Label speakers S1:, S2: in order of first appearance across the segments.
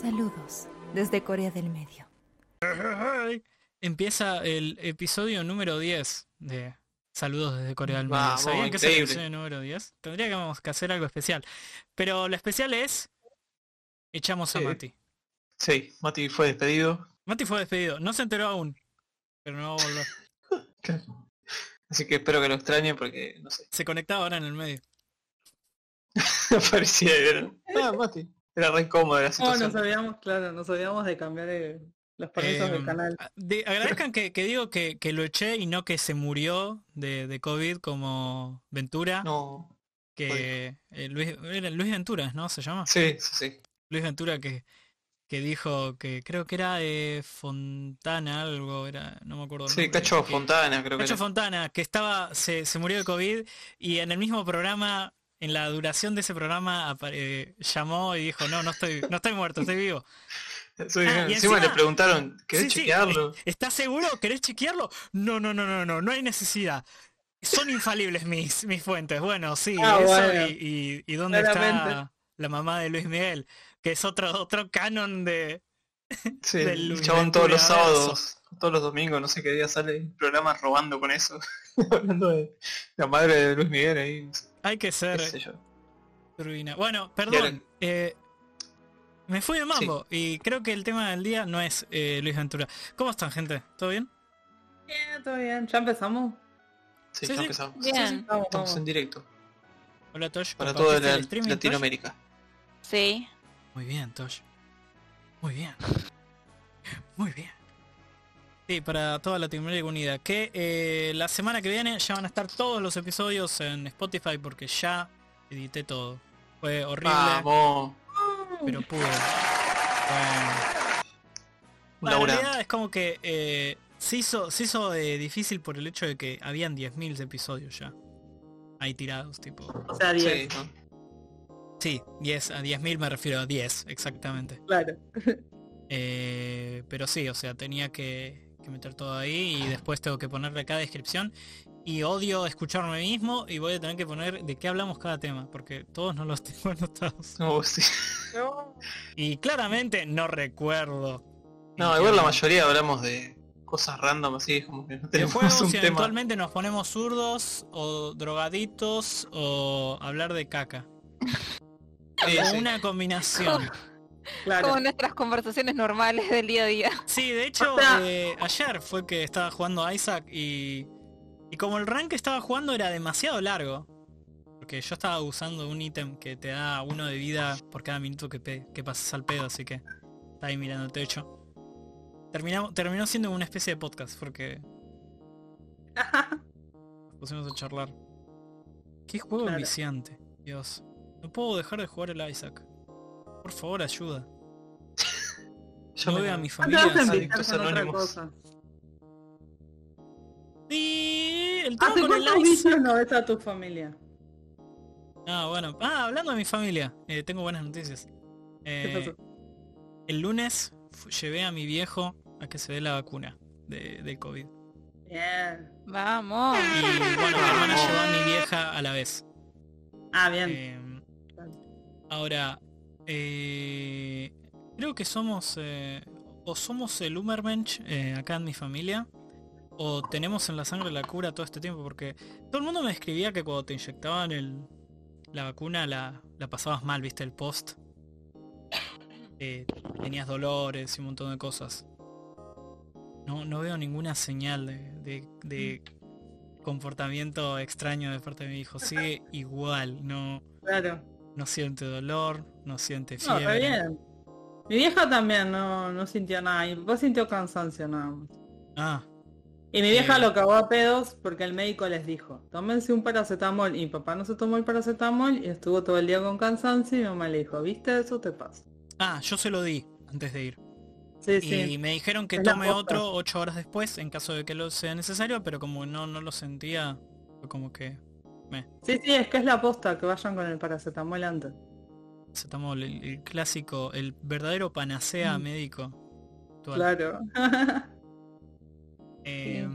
S1: Saludos desde Corea del Medio.
S2: Empieza el episodio número 10 de Saludos desde Corea del Medio.
S3: Vamos,
S2: ¿Sabían que es el episodio número 10? Tendríamos que hacer algo especial. Pero lo especial es... Echamos a. Mati.
S3: Sí, Mati fue despedido.
S2: Mati fue despedido. No se enteró aún. Pero no va a volver.
S3: Así que espero que lo extrañe porque, no sé,
S2: Se conectaba ahora en el medio.
S3: aparecía. Ah, Mati. Era re incómoda la
S4: No,
S3: situación.
S4: nos habíamos, claro, nos habíamos de cambiar eh, los permisos
S2: Eh,
S4: del canal.
S2: de- agradezcan que, que digo que, que lo eché y no que se murió de, de COVID como Ventura.
S3: No.
S2: que eh, Luis, era Luis Ventura, ¿no? Se llama.
S3: Sí, sí, sí.
S2: Luis Ventura que, que dijo que creo que era de Fontana algo, era, no me acuerdo. el
S3: Sí,
S2: nombre,
S3: Cacho
S2: que-
S3: Fontana creo que
S2: Cacho. Fontana, que estaba, se, se murió de COVID y en el mismo programa, en la duración de ese programa, eh, llamó y dijo, no, no estoy, no estoy muerto, estoy vivo.
S3: Sí,
S2: Ah, y
S3: encima,
S2: encima-
S3: le preguntaron, ¿querés
S2: Sí, sí,
S3: chequearlo?
S2: ¿Estás seguro? ¿Querés chequearlo? No, no, no, no, no, no hay necesidad. Son infalibles mis, mis fuentes. Bueno, sí,
S4: Ah,
S2: eso
S4: bueno.
S2: y, y, y dónde
S4: Claramente.
S2: está la mamá de Luis Miguel, que es otro, otro canon de,
S3: Sí,
S2: del Luis
S3: chabón todos los sábados, todos los domingos, no sé qué día sale el programa robando con eso. Hablando de la madre de Luis Miguel ahí, no sé,
S2: Hay que ser turbina. Bueno, perdón. eh, me fui de mambo y creo que el tema del día no es eh, Luis Ventura. ¿Cómo están, gente? ¿Todo bien?
S4: Bien, todo bien. ¿Ya empezamos?
S3: Sí,
S2: Sí,
S3: ya
S2: sí.
S3: empezamos.
S5: Bien,
S4: Vamos,
S3: Estamos en directo.
S2: Hola, Tosh.
S3: Para
S2: ¿compartiste
S3: toda la-
S2: el streaming, Tosh?
S3: Latinoamérica.
S5: sí.
S2: Muy bien, Tosh. Muy bien. Muy bien. Sí, para toda Latinoamérica Unida. Que eh, la semana que viene ya van a estar todos los episodios en Spotify porque ya edité todo. Fue horrible,
S3: Vamos.
S2: pero pude. Bueno.
S3: Laburante.
S2: realidad es como que eh, se hizo, se hizo eh, difícil por el hecho de que habían 10.000 episodios ya. Ahí tirados, tipo.
S4: O sea, 10.
S3: Sí, ¿no?
S2: Sí, 10, a 10.000 me refiero a 10, exactamente.
S4: Claro.
S2: Eh, pero sí, o sea, tenía que, que meter todo ahí y después tengo que ponerle cada descripción. Y odio escucharme mismo y voy a tener que poner de qué hablamos cada tema, porque todos no los tengo anotados.
S3: No, sí.
S2: Y claramente no recuerdo.
S3: No, igual la mayoría hablamos de cosas random así, es como que no
S2: De
S3: tenemos
S2: juegos
S3: un tema.
S2: eventualmente nos ponemos zurdos o drogaditos o hablar de caca.
S3: Sí,
S2: O
S3: sí.
S2: una combinación.
S4: Claro.
S5: Como nuestras conversaciones normales del día a día.
S2: Sí, de hecho,
S4: O sea-
S2: eh, ayer fue que estaba jugando Isaac y, y como el rank que estaba jugando era demasiado largo, porque yo estaba usando un ítem que te da uno de vida por cada minuto que, pe- que pasas al pedo, así que está ahí mirando el techo. Terminamos, terminó siendo una especie de podcast porque nos pusimos a charlar. Qué juego
S4: Claro.
S2: viciante, Dios. No puedo dejar de jugar el Isaac. Por favor, ayuda.
S3: Yo
S2: No veo a mi familia.
S4: vas a
S2: así.
S4: invitar con otra
S3: Anónimos.
S4: cosa.
S2: Y el tema
S4: ¿Hace
S2: con el
S4: vicios no ves a tu familia?
S2: Ah, bueno. Ah, hablando de mi familia, eh, tengo buenas noticias.
S4: ¿Qué
S2: Eh,
S4: pasó?
S2: el lunes llevé a mi viejo a que se dé la vacuna de, del COVID.
S4: Bien.
S5: Vamos.
S2: Y bueno, mi hermana llevó a mi vieja a la vez.
S4: Ah, bien.
S2: Eh, ahora, eh, creo que somos eh, o somos el Umermensch eh, acá en mi familia o tenemos en la sangre la cura todo este tiempo porque todo el mundo me escribía que cuando te inyectaban el, la vacuna la, la pasabas mal, viste el post. Tenías dolores y un montón de cosas. No, no veo ninguna señal de- de comportamiento extraño de parte de mi hijo. Sigue igual, no,
S4: Claro.
S2: No siente dolor, no siente
S4: No, está
S2: fiebre.
S4: bien. Mi vieja también no, no sintió nada. Mi papá sintió cansancio nada más.
S2: Ah,
S4: Y mi vieja
S2: Eh.
S4: lo cagó a pedos porque el médico les dijo, tómense un paracetamol. Y mi papá no se tomó el paracetamol y estuvo todo el día con cansancio y mi mamá le dijo, ¿viste eso? Te pasa.
S2: ah, yo se lo di antes de ir.
S4: Sí,
S2: Y
S4: sí.
S2: me dijeron que
S4: Es
S2: tome otro ocho horas después en caso de que lo sea necesario, pero como no, no lo sentía, fue como que
S4: Sí, sí, es que es la posta que vayan con el paracetamol antes.
S2: tomó el, el clásico, el verdadero panacea
S4: Mm.
S2: médico. actual.
S4: Claro.
S2: Eh,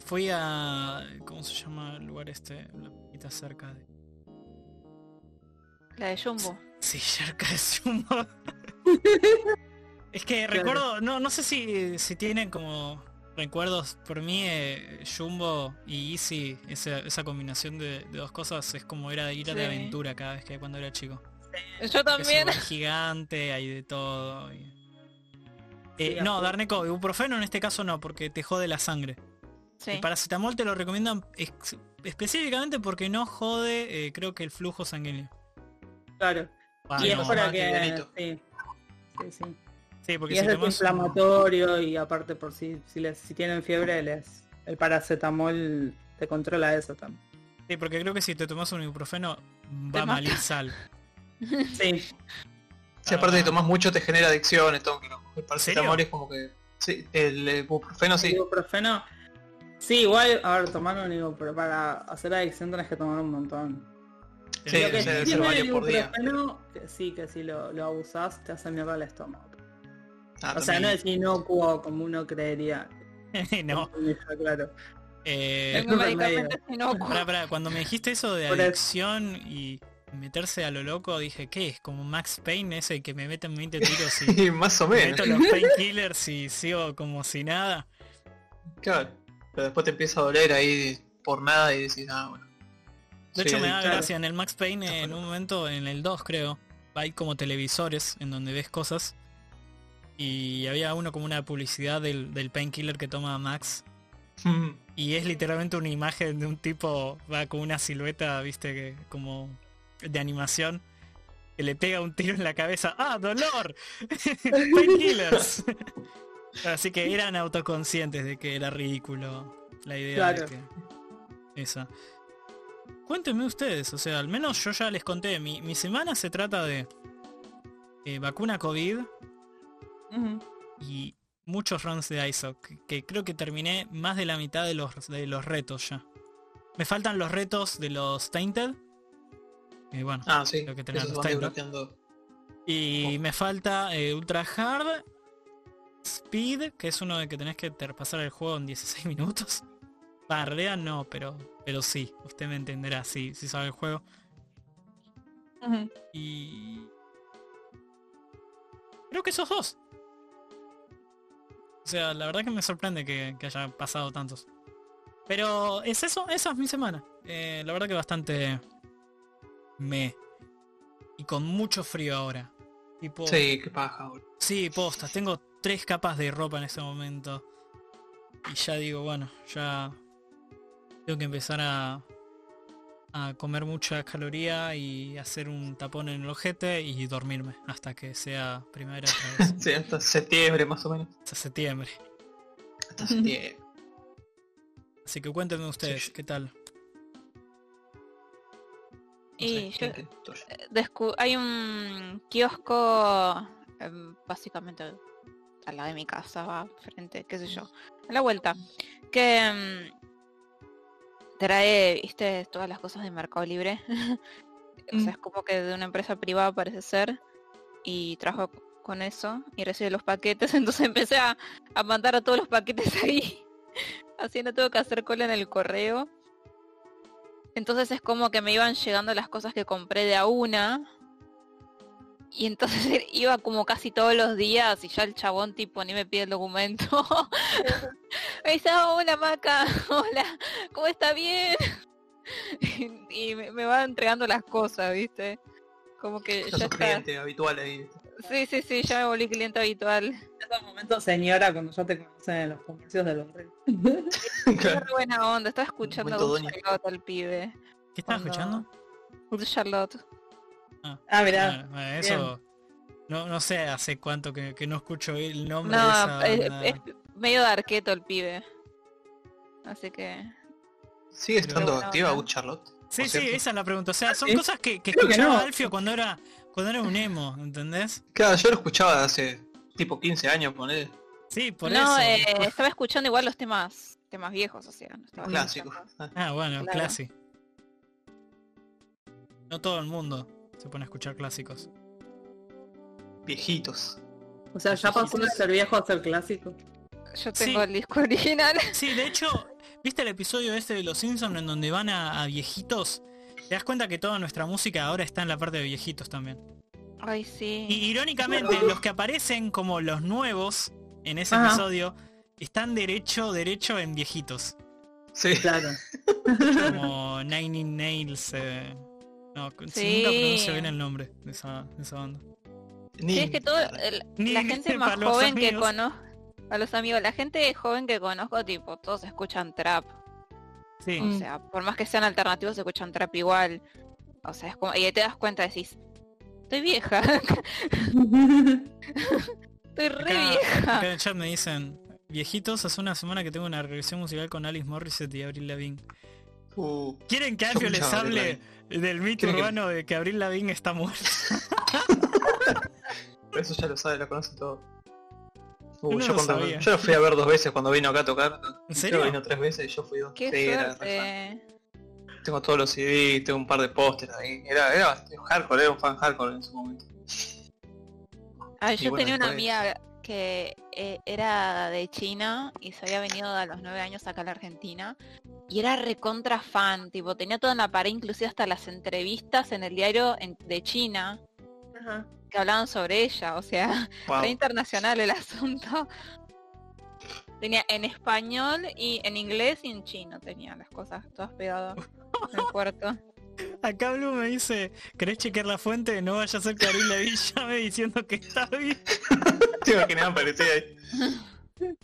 S2: Fui a... ¿Cómo se llama el lugar este? La pita cerca de...
S5: La de Jumbo.
S2: Sí, cerca de Sumo. Es que
S4: Claro.
S2: recuerdo, no, no sé si, si tienen como recuerdos, por mí eh, Jumbo y Easy, esa, esa combinación de, de dos cosas es como era ir a de
S5: Sí.
S2: aventura cada vez que cuando era chico.
S5: Yo
S2: Que
S5: también.
S2: es gigante, hay de todo. y- Eh,
S4: Sí,
S2: no. Darneco, ibuprofeno en este caso no, porque te jode la sangre.
S5: Sí.
S2: El paracetamol te lo recomiendan ex- específicamente porque no jode, eh, creo que el flujo sanguíneo.
S4: Claro.
S2: Ah,
S4: y es para que... Sí. Sí, sí.
S2: Porque
S4: Y es
S2: si tomas un-
S4: desinflamatorio y aparte por si, si, les, si tienen fiebre, les, el paracetamol te controla eso también.
S2: Sí, porque creo que si te tomas un ibuprofeno va a malir sal.
S4: Sí,
S3: Si aparte
S2: Ah.
S3: de tomás mucho te genera adicciones, todo, que no. El paracetamol es como que... Sí, el ibuprofeno
S4: el
S3: sí.
S4: ibuprofeno. Sí, igual, a ver, tomar un ibuprofeno para hacer adicción tenés que tomar un montón.
S3: Sí,
S4: Lo que
S3: debe
S4: sí
S3: ser
S4: tiene
S3: varios
S4: el
S3: por día.
S4: ibuprofeno, que sí, que si lo, lo abusás te hace mierda el estómago.
S3: Ah,
S4: O sea, no es inocuo como uno creería.
S2: no.
S4: Está claro.
S2: Eh,
S5: Tengo medicamentos inocuos.
S2: pará, pará, cuando me dijiste eso de
S4: Por eso.
S2: adicción y meterse a lo loco, dije, ¿qué es? Como Max Payne ese que me meten 20 tiros y
S3: más o menos.
S2: meto los painkillers y sigo como si nada.
S3: Claro. Pero después te empieza a doler ahí por nada y decís, ah, bueno.
S2: De
S3: Sí,
S2: hecho me da
S3: claro.
S2: gracia, en el Max Payne en un momento, en el 2 creo, hay como televisores en donde ves cosas. Y había uno como una publicidad del, del painkiller que toma Max.
S3: Mm,
S2: Y es literalmente una imagen de un tipo, va con una silueta, viste, que como de animación. Que le pega un tiro en la cabeza. ¡Ah, dolor! Painkillers. Así que eran autoconscientes de que era ridículo la idea de que... Esa. Cuéntenme ustedes, o sea, al menos yo ya les conté, mi, mi semana se trata de eh, vacuna COVID Y muchos runs de ISO, que, que creo que terminé más de la mitad de los, de los retos ya. Me faltan los retos de los Tainted. Eh, bueno,
S3: Ah, sí.
S2: Creo que tenés
S3: Esos
S2: los y me falta eh, Ultra Hard, Speed, que es uno de que tenés que pasar el juego en 16 minutos. Realidad no, pero, pero sí, usted me entenderá si, si sabe el juego. Y... Creo que esos dos. O sea, la verdad que me sorprende que, que haya pasado tantos. Pero es eso, esa es mi semana. Eh, la verdad que bastante me. Y con mucho frío ahora. Tipo,
S3: Sí, qué paja, boludo.
S2: Sí, postas. Tengo tres capas de ropa en este momento. Y ya digo, bueno, ya tengo que empezar a, a comer mucha caloría y hacer un tapón en el ojete y dormirme hasta que sea primavera otra vez.
S3: Sí, hasta septiembre más o menos.
S2: hasta septiembre.
S3: Hasta septiembre.
S2: Así que cuéntenme ustedes,
S3: Sí.
S2: ¿qué tal?
S3: No
S5: Y
S3: sé,
S5: yo-. Descu- hay un kiosco em, básicamente al lado de mi casa, va frente, qué sé yo, a la vuelta, que em, trae, viste, todas las cosas de Mercado Libre. o sea, es como que de una empresa privada parece ser. Y trabajo con eso y recibe los paquetes. Entonces empecé a, a mandar a todos los paquetes ahí. Así no tengo que hacer cola en el correo. Entonces es como que me iban llegando las cosas que compré de a una. Y entonces iba como casi todos los días y ya el chabón tipo ni me pide el documento. me dice, "Ah, hola Maca, hola, ¿cómo está bien? y me, me va entregando las cosas, ¿viste? Como que
S3: Ya
S5: ya
S3: sos
S5: está.
S3: cliente habitual ahí.
S5: Sí, sí, sí, ya me volví cliente habitual.
S4: Esos momentos, señora, cuando ya te conocen en los comercios de.
S5: Qué
S3: Claro.
S5: re buena onda, estaba escuchando a
S3: Momento.
S5: Charlotte al pibe.
S2: ¿Qué estás
S4: Cuando-
S2: escuchando?
S5: Charlotte.
S4: Ah, mirá.
S2: Bueno, bueno, eso no, no sé hace cuánto que, que no escucho el nombre
S5: No,
S2: de esa
S5: es,
S2: banda.
S5: es medio de arqueto el pibe. Así que...
S3: ¿Sigue estando
S5: Bueno,
S3: activa
S5: no.
S3: Charlotte?
S2: Sí, sí,
S3: cierto?
S2: esa es la pregunta. O sea, son
S4: Sí.
S2: cosas que, que escuchaba
S4: no.
S2: Alfio cuando era cuando era un emo, ¿entendés?
S3: Claro, yo lo escuchaba hace tipo 15 años, poner
S2: Sí, por
S5: no,
S2: eso.
S5: eh, estaba escuchando igual los temas temas viejos, o sea, no
S3: clásicos. Ah,
S2: Ah, bueno,
S5: Claro.
S2: clasi. No todo el mundo se pone a escuchar clásicos.
S3: Viejitos.
S4: O sea, ya pasó de ser viejo a ser clásico.
S5: Yo tengo
S2: Sí.
S5: el disco original.
S2: Sí, de hecho, ¿viste el episodio este de Los Simpsons en donde van a, a viejitos? Te das cuenta que toda nuestra música ahora está en la parte de viejitos también.
S5: Ay, sí.
S2: Y irónicamente, los que aparecen como los nuevos en ese
S4: Ajá.
S2: episodio están derecho, derecho en viejitos.
S3: Sí.
S4: Claro.
S2: Como Nine Nails. eh, No, si
S5: Sí.
S2: nunca pronuncio bien el nombre de esa, de esa banda.
S3: Ni-
S5: Sí, es que todo, el-
S2: Ni-
S5: la gente más joven que conozco, a los amigos, la gente joven que conozco, tipo, todos escuchan trap.
S2: Sí.
S5: O sea, por más que sean alternativos, escuchan trap igual. O sea, es como, y ahí te das cuenta, decís, estoy vieja, estoy re
S2: Acá,
S5: vieja.
S2: acá en el chat me dicen, viejitos, hace una semana que tengo una regresión musical con Alice Morissette y Avril Lavigne.
S3: Uh,
S2: ¿Quieren que Alfio les hable del mito
S3: ¿Quieren que-
S2: urbano de que Avril Lavigne está muerta?
S3: eso ya lo sabe, lo conoce todo.
S2: Yo no
S3: yo,
S2: lo
S3: cuando-
S2: sabía.
S3: yo lo fui a ver dos veces cuando vino acá a tocar.
S2: ¿En
S3: Creo
S2: serio?
S3: que vino tres veces y yo fui dos.
S5: Qué
S3: Sí, era. Tengo todos los CDs, tengo un par de pósteres ahí. Era, era bastante hardcore, era un fan hardcore en su momento.
S5: Ay,
S3: Y
S5: yo
S3: bueno,
S5: tenía una amiga que eh, era de China y se había venido a los nueve años acá a la Argentina y era recontra fan, tipo, tenía toda en la pared, inclusive hasta las entrevistas en el diario en- de China
S4: Ajá.
S5: que hablaban sobre ella, o sea,
S3: Wow.
S5: re internacional el asunto. Tenía en español y en inglés y en chino tenía las cosas todas pegadas en el cuarto.
S2: Acá Blue me dice, ¿querés chequear la fuente? No vaya a ser que Avril Lavigne llame diciendo que está bien.
S3: Te imaginaba aparecer ahí.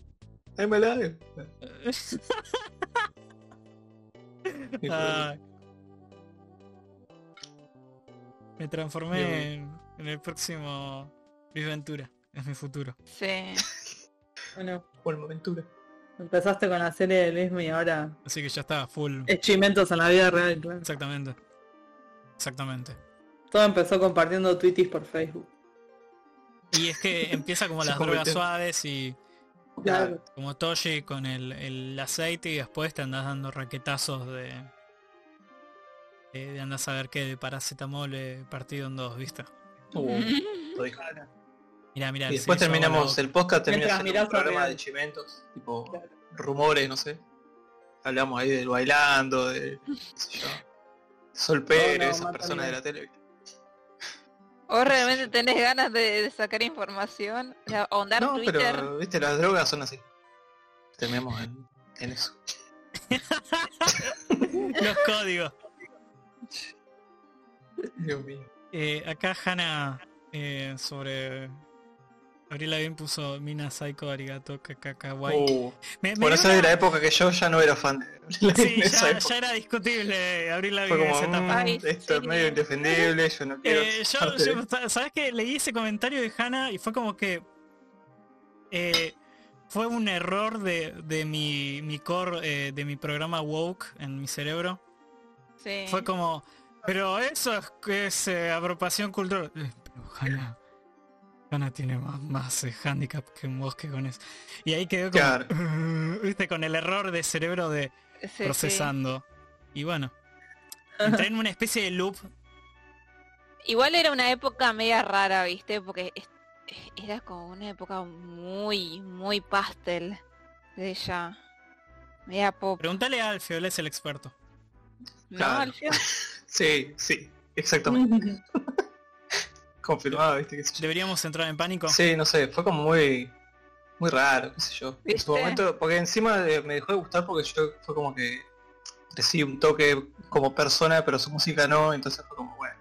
S3: Ahí me la.
S2: Me transformé en, en el próximo Luis Ventura. Es mi futuro.
S5: Sí.
S4: Bueno,
S3: Buena aventura.
S4: Empezaste con la serie de Luismi y ahora
S2: Así que ya está, full.
S4: experimentos en la vida real, claro.
S2: Exactamente. Exactamente.
S4: Todo empezó compartiendo tweetis por Facebook.
S2: Y es que empieza como las drogas suaves y
S4: Claro.
S2: como Toshi con el, el aceite y después te andas dando raquetazos de... De, de andás a ver qué de paracetamol partido en dos, ¿viste?
S3: Uh,
S2: Mira, mira.
S3: Y después terminamos el podcast, termina
S4: Mientras
S3: siendo un programa de chimentos, tipo
S4: Claro.
S3: rumores, no sé. Hablamos ahí del bailando, de sé yo, Sol Pérez,
S4: no,
S3: esas personas de la tele.
S5: ¿Vos realmente tenés ganas de, de sacar información? O sea, ahondar
S3: No,
S5: Twitter.
S3: pero viste, las drogas son así. Terminamos en, en eso.
S2: Los códigos.
S3: Dios mío.
S2: Eh, acá Hanna eh, sobre Abril Lavigne puso Mina Psycho Arigato Kakakawai.
S3: Uh,
S2: me, me
S3: bueno, esa
S2: una-
S3: era la época que yo ya no era fan de
S2: Sí, ya, era discutible Abril
S3: Fue como,
S2: esa etapa.
S3: mm,
S5: Ay,
S3: esto es medio indefendible, yo no quiero
S2: Eh, yo, yo- ¿Sabes que Leí ese comentario de Hanna y fue como que eh, fue un error de, de mi, mi core, eh, de mi programa woke en mi cerebro.
S5: Sí.
S2: Fue como, pero eso es, que es eh, apropiación cultural. Eh, pero Hanna, Hanna tiene más, más eh, handicap que un bosque con eso. Y ahí quedó como,
S3: Claro.
S2: viste, con el error de cerebro de
S5: Sí, sí.
S2: procesando. Y bueno, entré en una especie de loop.
S5: Igual era una época media rara, ¿viste? Porque era como una época muy, muy pastel de ella. Media pop.
S2: Pregúntale a Alfio, él es el experto.
S5: ¿No,
S3: Claro.
S5: Alfio?
S3: Sí, sí, exactamente. Confirmado, viste, qué sé yo.
S2: Deberíamos entrar en pánico.
S3: Sí, no sé, fue como muy muy raro, qué sé yo. En su momento, porque encima de- me dejó de gustar porque yo fue como que crecí un toque como persona, pero su música no, entonces fue como, bueno.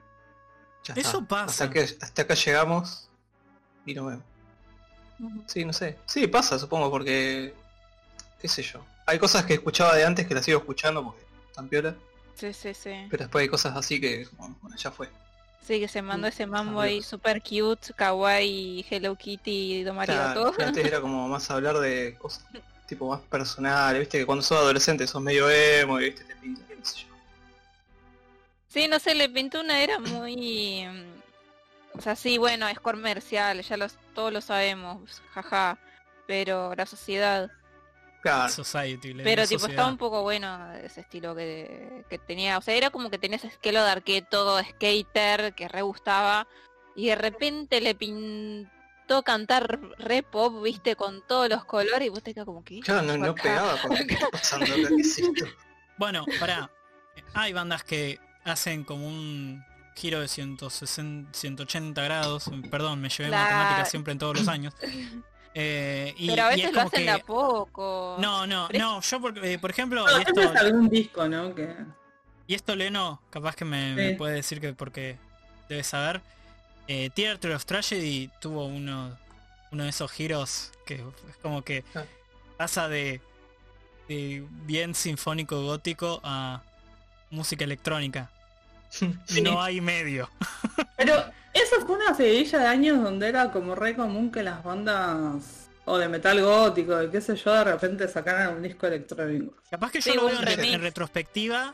S3: Ya está.
S2: Eso pasa.
S3: Hasta, que, hasta acá llegamos y no vemos. Sí, no sé. Sí, pasa, supongo, porque qué sé yo. Hay cosas que escuchaba de antes que las sigo escuchando porque están piola,
S5: Sí, sí, sí.
S3: pero después hay cosas así que, bueno, ya fue.
S5: Sí, que se mandó ese mambo ahí super cute, kawaii, Hello Kitty, Don María,
S3: Claro,
S5: todo.
S3: antes era como más hablar de cosas tipo más personales, viste que cuando sos adolescente sos medio emo y viste te pinta, qué sé yo.
S5: Sí, no sé, le pintó una era muy... mm, O sea, sí, bueno, es comercial, ya los, todos lo sabemos, jaja. Pero la sociedad...
S3: Claro,
S2: Society. la
S5: Pero
S2: sociedad.
S5: tipo estaba un poco bueno ese estilo que, que tenía. O sea, era como que tenía ese esquelo de arquero todo skater que re gustaba. Y de repente le pintó cantar re pop, viste, con todos los colores. Y vos te quedas como que.
S3: claro, no, pegaba con qué está pasando acá, qué es esto.
S2: Bueno, pará. Hay bandas que hacen como un giro de 160, 180 grados. Perdón, me llevé
S5: Claro.
S2: matemáticas siempre en todos los años. Eh, y,
S5: Pero a
S2: y es
S5: veces lo
S2: como
S5: hacen
S2: que...
S5: de a poco.
S2: No, no, no, yo por, eh, por ejemplo,
S4: No,
S2: y esto,
S4: es algún disco, ¿no? Que...
S2: y esto Leno, capaz que me, puede decir que porque debe saber. Eh, Theater of Tragedy tuvo uno, uno de esos giros que es como que
S3: Ah.
S2: pasa de, de bien sinfónico gótico a música electrónica.
S3: Sí.
S2: No hay medio.
S4: Pero eso fue una seguidilla de años donde era como re común que las bandas o de metal gótico, de qué sé yo, de repente sacaran un disco electrónico.
S2: Capaz que
S5: Sí,
S2: yo lo veo en, re-
S5: remix.
S2: en retrospectiva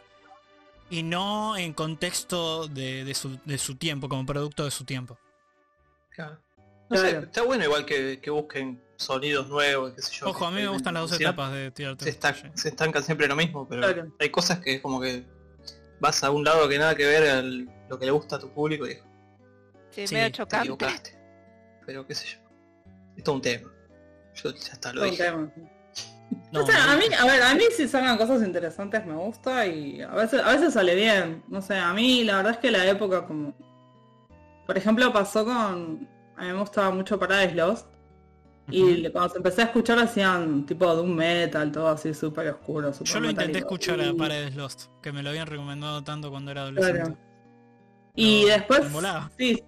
S2: y no en contexto de, de su, de su tiempo, como producto de su tiempo.
S3: Claro. No sé, está bueno igual que, que busquen sonidos nuevos, qué sé yo.
S2: Ojo, a mí me gustan las dos etapas de Theater
S3: Se,
S2: Tragedy.
S3: se estancan siempre lo mismo, pero
S4: Claro.
S3: hay cosas que es como que vas a un lado que nada que ver al lo que le gusta a tu público y
S5: Sí,
S2: Sí,
S5: medio
S2: te
S3: te
S5: chocante.
S3: equivocaste. Pero qué sé yo. Es todo un tema. Yo ya está, lo dije.
S4: tema.
S2: No,
S4: o sea, a mí, a ver, a mí si sacan cosas interesantes me gusta y a veces, a veces sale bien. No sé, a mí la verdad es que la época como... Por ejemplo, pasó con... A mí me gustaba mucho Paradise Lost. Y cuando se empecé a escuchar hacían tipo de un metal, todo así súper oscuro, súper
S2: Yo lo intenté escuchar a Paredes Lost, que me lo habían recomendado tanto cuando era adolescente.
S4: Claro. Y después... Sí,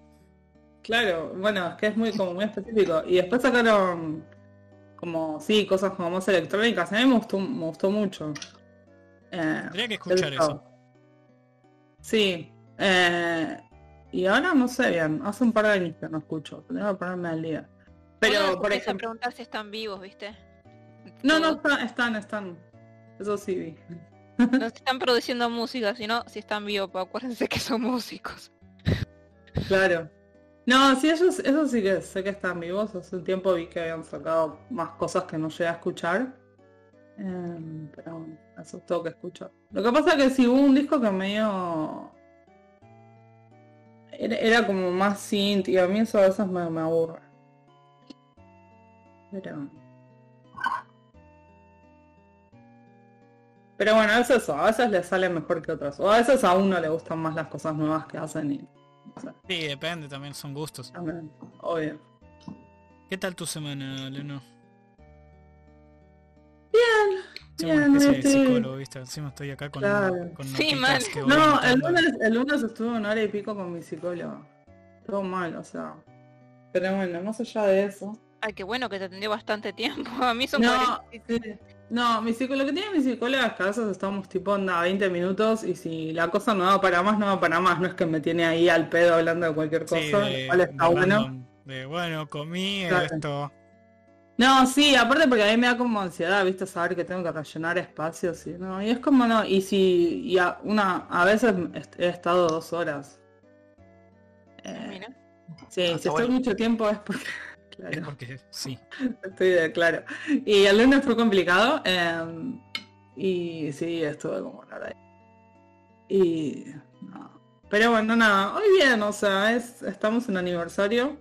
S4: claro, bueno, es que es muy como muy específico. Y después sacaron como, sí, cosas como más electrónicas. A mí me gustó, me gustó mucho. Eh,
S2: Tendría que escuchar
S4: eso. Sí. eh, y ahora no sé bien, hace un par de años que no escucho. Tengo que ponerme al día. Pero, por ejemplo...
S5: preguntar si están vivos, ¿viste?
S4: No, no, están, están, están. Eso sí vi.
S5: No están produciendo música, sino si están vivos, acuérdense que son músicos.
S4: Claro. No, sí, ellos, eso sí que sé que están vivos. Hace un tiempo vi que habían sacado más cosas que no llegué a escuchar. Em, pero bueno, eso tengo que escuchar. Lo que pasa es que si hubo un disco que medio... Era, era como más synth y a mí eso a veces me, me aburre. Pero... Pero bueno, es eso, a veces le sale mejor que otras. O a veces a uno le gustan más las cosas nuevas que hacen y... no sé,
S2: Sí, depende, también son gustos.
S4: también, obvio.
S2: ¿Qué tal tu semana, Leno?
S4: Bien, bien, este-
S2: psicólogo, ¿viste? Encima estoy acá con,
S4: Claro.
S2: con
S5: Sí, mal.
S2: que
S4: No, el lunes, el lunes estuve una hora y pico con mi psicólogo. Todo mal, o sea. Pero bueno, más allá de eso.
S5: Ay, qué bueno que te atendió bastante tiempo. A mí son
S4: No,
S5: 40
S4: sí. no, mi psicólogo, lo que tiene mi psicóloga es que a veces estamos tipo onda 20 minutos y si la cosa no va para más, no va para más. No es que me tiene ahí al pedo hablando de cualquier cosa,
S2: Sí, de,
S4: cual está
S2: de
S4: bueno.
S2: random, de, bueno, comí
S4: Claro.
S2: esto.
S4: No, sí, aparte porque a mí me da como ansiedad, viste, saber que tengo que rellenar espacios y no, y es como no, y si, y a, una, a veces he estado dos horas. Eh,
S5: Mira.
S4: sí,
S3: Ah,
S4: si estoy
S3: bueno.
S4: mucho tiempo es porque,
S2: Es
S4: claro,
S2: porque sí.
S4: estoy de claro. Y el lunes fue complicado, eh, y sí, estuve como una hora. Y, no. Pero bueno, nada, hoy bien, o sea, es, estamos en aniversario.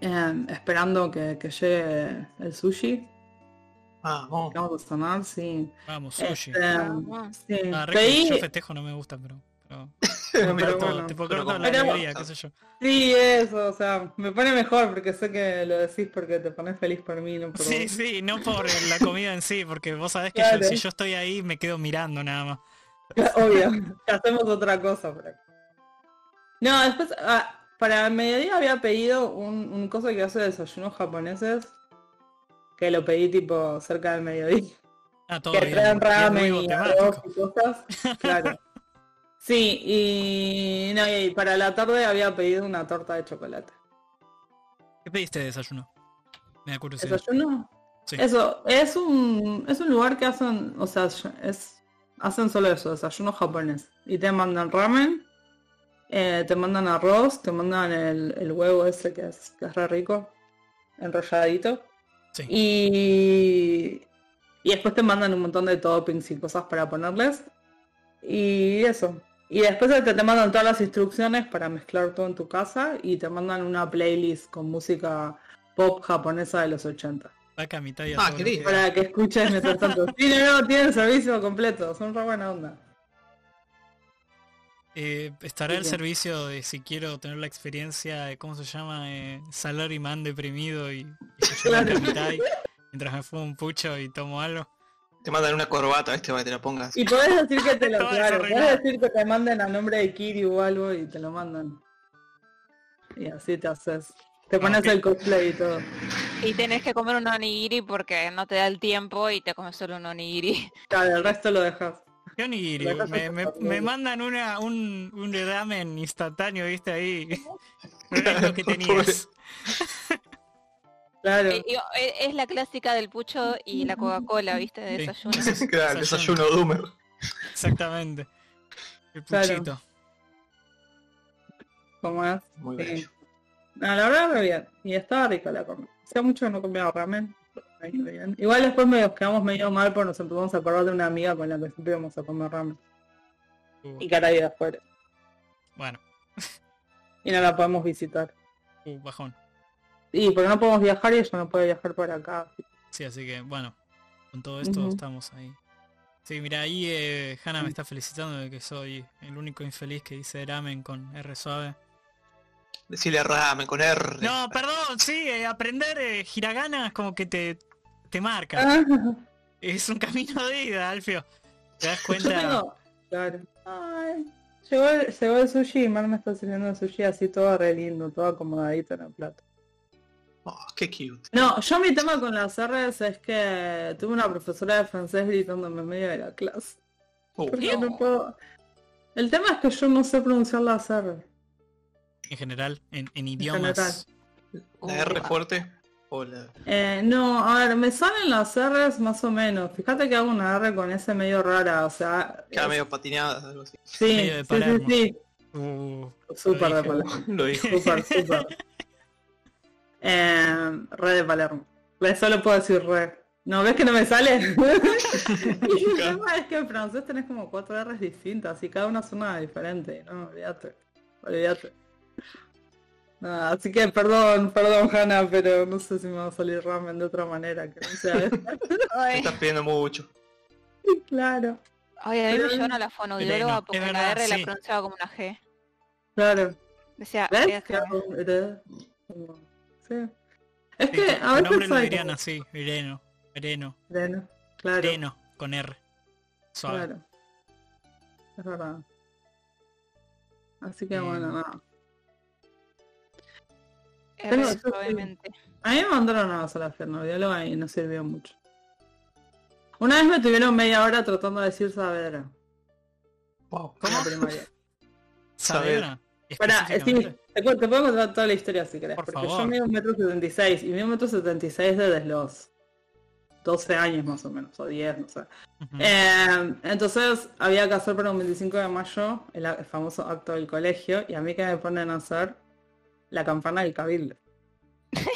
S4: eh, esperando que, que llegue el sushi.
S3: Ah, vamos.
S4: a sonar, sí.
S2: Vamos, sushi.
S4: Este,
S5: Vamos.
S4: sí.
S2: Ah,
S4: Pedí-
S2: yo festejo no me gusta, pero... pero
S4: pero
S2: corto,
S4: bueno.
S2: tipo
S3: pero
S2: corto la
S4: como-
S2: alegría, qué sé yo.
S4: Sí, eso, o sea, me pone mejor porque sé que lo decís porque te pones feliz por mí, no por
S2: Sí,
S4: vos.
S2: sí, no por la comida en sí, porque vos sabés que
S4: Claro.
S2: yo- si yo estoy ahí me quedo mirando nada más.
S4: Obvio, hacemos otra cosa por acá. No, después, ah, para el mediodía había pedido un, un cosa que hace desayunos japoneses, que lo pedí tipo cerca del mediodía.
S2: Ah, todo
S4: que
S2: bien.
S4: traen ramen y y cosas. Claro. Sí, y, no, y para la tarde había pedido una torta de chocolate.
S2: ¿Qué pediste de desayuno? Me da curiosidad.
S4: ¿Desayuno?
S2: Sí.
S4: Eso, es un, es un lugar que hacen, o sea, es, hacen solo eso, desayuno japonés. Y te mandan ramen, eh, te mandan arroz, te mandan el, el huevo ese que es, que es re rico, enrolladito.
S2: Sí.
S4: Y, y después te mandan un montón de toppings y cosas para ponerles. Y eso. Y después te, te mandan todas las instrucciones para mezclar todo en tu casa y te mandan una playlist con música pop japonesa de los 80.
S2: Saca mitad y a
S3: Ah,
S2: que.
S4: Para que escuches mientras tanto. Sí, no, no, tienen servicio completo, son re buena onda.
S2: Eh, estará
S4: Sí,
S2: el servicio de si quiero tener la experiencia de cómo se llama eh, salaryman deprimido y, y se lleva
S4: Claro.
S2: mientras me fumo un pucho y tomo algo.
S3: Te mandan una corbata, este para que te la pongas.
S4: Y podés decir que te lo claro, podés decir que te manden a nombre de Kiryu o algo y te lo mandan. Y así te haces. Te pones
S2: ok.
S4: el cosplay y todo.
S5: Y tenés que comer un onigiri porque no te da el tiempo y te comes solo un onigiri.
S4: Claro, el resto lo dejas.
S2: ¿Qué onigiri? Me, me- mandan una, un, un ramen instantáneo, viste ahí. No es lo que tenías.
S4: Claro.
S5: Eh, digo, e- es la clásica del pucho y la Coca-Cola, ¿viste? De
S2: Sí.
S5: desayuno.
S3: claro, el desayuno Doomer.
S2: Exactamente. El
S4: Claro.
S2: puchito.
S4: ¿Cómo es?
S3: Muy
S4: Sí.
S3: bello.
S4: No, la verdad re bien. Y estaba rica la comida. Hacía mucho que no comía ramen. bien. Igual después me quedamos medio mal porque nos empezamos a acordar de una amiga con la que siempre íbamos a comer ramen.
S2: Uh,
S4: Y caray de afuera.
S2: bueno,
S4: Y no la podemos visitar.
S2: uh, bajón.
S4: Y porque no podemos viajar y ella no puede viajar por acá.
S2: Sí, así que bueno, con todo esto estamos ahí. Sí, mira, ahí eh, Hannah me está felicitando de que soy el único infeliz que dice ramen con R suave.
S3: Decirle ramen con R.
S2: No, perdón, sí, eh, aprender eh, hiragana es como que te, te marca.
S4: Ah,
S2: Es un camino de ida, Alfio. ¿Te das cuenta?
S4: tengo... Claro. Ay. Llegó el, llegó el sushi y Mar me está sirviendo el sushi así todo re lindo, todo acomodadito en el plato.
S3: Oh, qué cute.
S4: No, yo mi tema con las R's es que tuve una profesora de francés gritándome en medio de la clase.
S3: Oh,
S4: Porque no puedo... El tema es que yo no sé pronunciar las R.
S2: En general, en, en idiomas.
S3: la R fuerte o la...
S4: Eh, no, a ver, me salen las R's más o menos. Fíjate que hago una R con S medio rara, o sea...
S3: Queda
S4: es-
S3: medio patinada, algo así.
S4: Sí,
S2: medio de
S4: sí, sí, sí.
S2: Uh,
S4: Súper de
S2: dije.
S4: Palermo.
S3: Lo dijo.
S4: Súper, súper. Eh, re de Palermo. Solo puedo decir re. ¿No ves que no me sale? y el tema es que en francés tenés como cuatro R's distintas y cada una suena diferente. No, olvídate. Olvídate. Nada, así que perdón, perdón Hanna, pero no sé si me va a salir ramen de otra manera que no sea esta.
S3: Me
S5: Ay,
S3: estás pidiendo mucho.
S4: claro,
S5: ay, a mí me llevaron a la fonoaudióloga
S2: Elena,
S5: porque la R la pronunciaba como una G.
S4: claro.
S5: Decía,
S4: ¿Ves? Sí. Es
S2: sí,
S4: que a veces
S2: nombre lo dirían así, Ireno. Ireno.
S4: Reno, Claro.
S2: Ireno, con R. Suave.
S4: Claro. Es verdad. Así que
S2: Eh,
S4: bueno, nada.
S5: R
S4: Tengo- yo
S5: suavemente.
S4: A mí me mandaron a la fonoaudióloga y no sirvió mucho. Una vez me tuvieron media hora tratando de decir Saavedra
S3: Wow.
S4: primaria.
S2: Saavedra.
S4: Para, eh, sí,
S2: específicamente.
S4: Te, cu- te puedo contar toda la historia si querés,
S2: Por
S4: porque
S2: favor.
S4: yo mido un metro setenta y seis y mido un metro setenta y seis desde los 12 años más o menos, o 10, no sé. Eh, entonces había que hacer para un 25 de mayo el, el famoso acto del colegio y a mí que me ponen a hacer la campana del cabildo.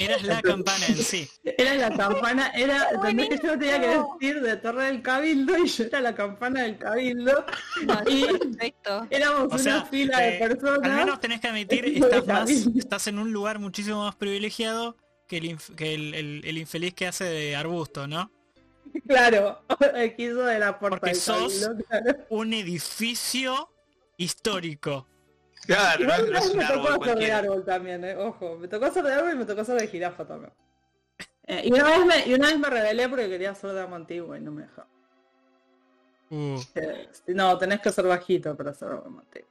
S2: Eras la campana en sí.
S4: Era la campana, era, que yo tenía que decir de Torre del Cabildo y yo era la campana del cabildo.
S5: No,
S4: Y-
S5: perfecto.
S4: Éramos
S2: O
S4: una
S2: sea,
S4: fila
S2: eh,
S4: de personas.
S2: Al menos tenés que admitir, estás, más, en un lugar muchísimo más privilegiado que el, inf- que el, el- el infeliz que hace de arbusto, ¿no?
S4: Claro, el quiso de la puerta
S2: Porque
S4: del
S2: sos-
S4: cabildo. Claro.
S2: Un edificio histórico.
S3: Claro, no,
S4: Igual
S3: no es
S4: me tocó
S3: árbol
S4: hacer de árbol también, eh, ojo. Me tocó hacer de árbol y me tocó hacer de jirafa también. Eh, y, una vez me, y una vez me rebelé porque quería hacer de amantigua y no me dejaba.
S2: Uh,
S4: Eh, no, tenés que ser bajito para hacer de amantigua.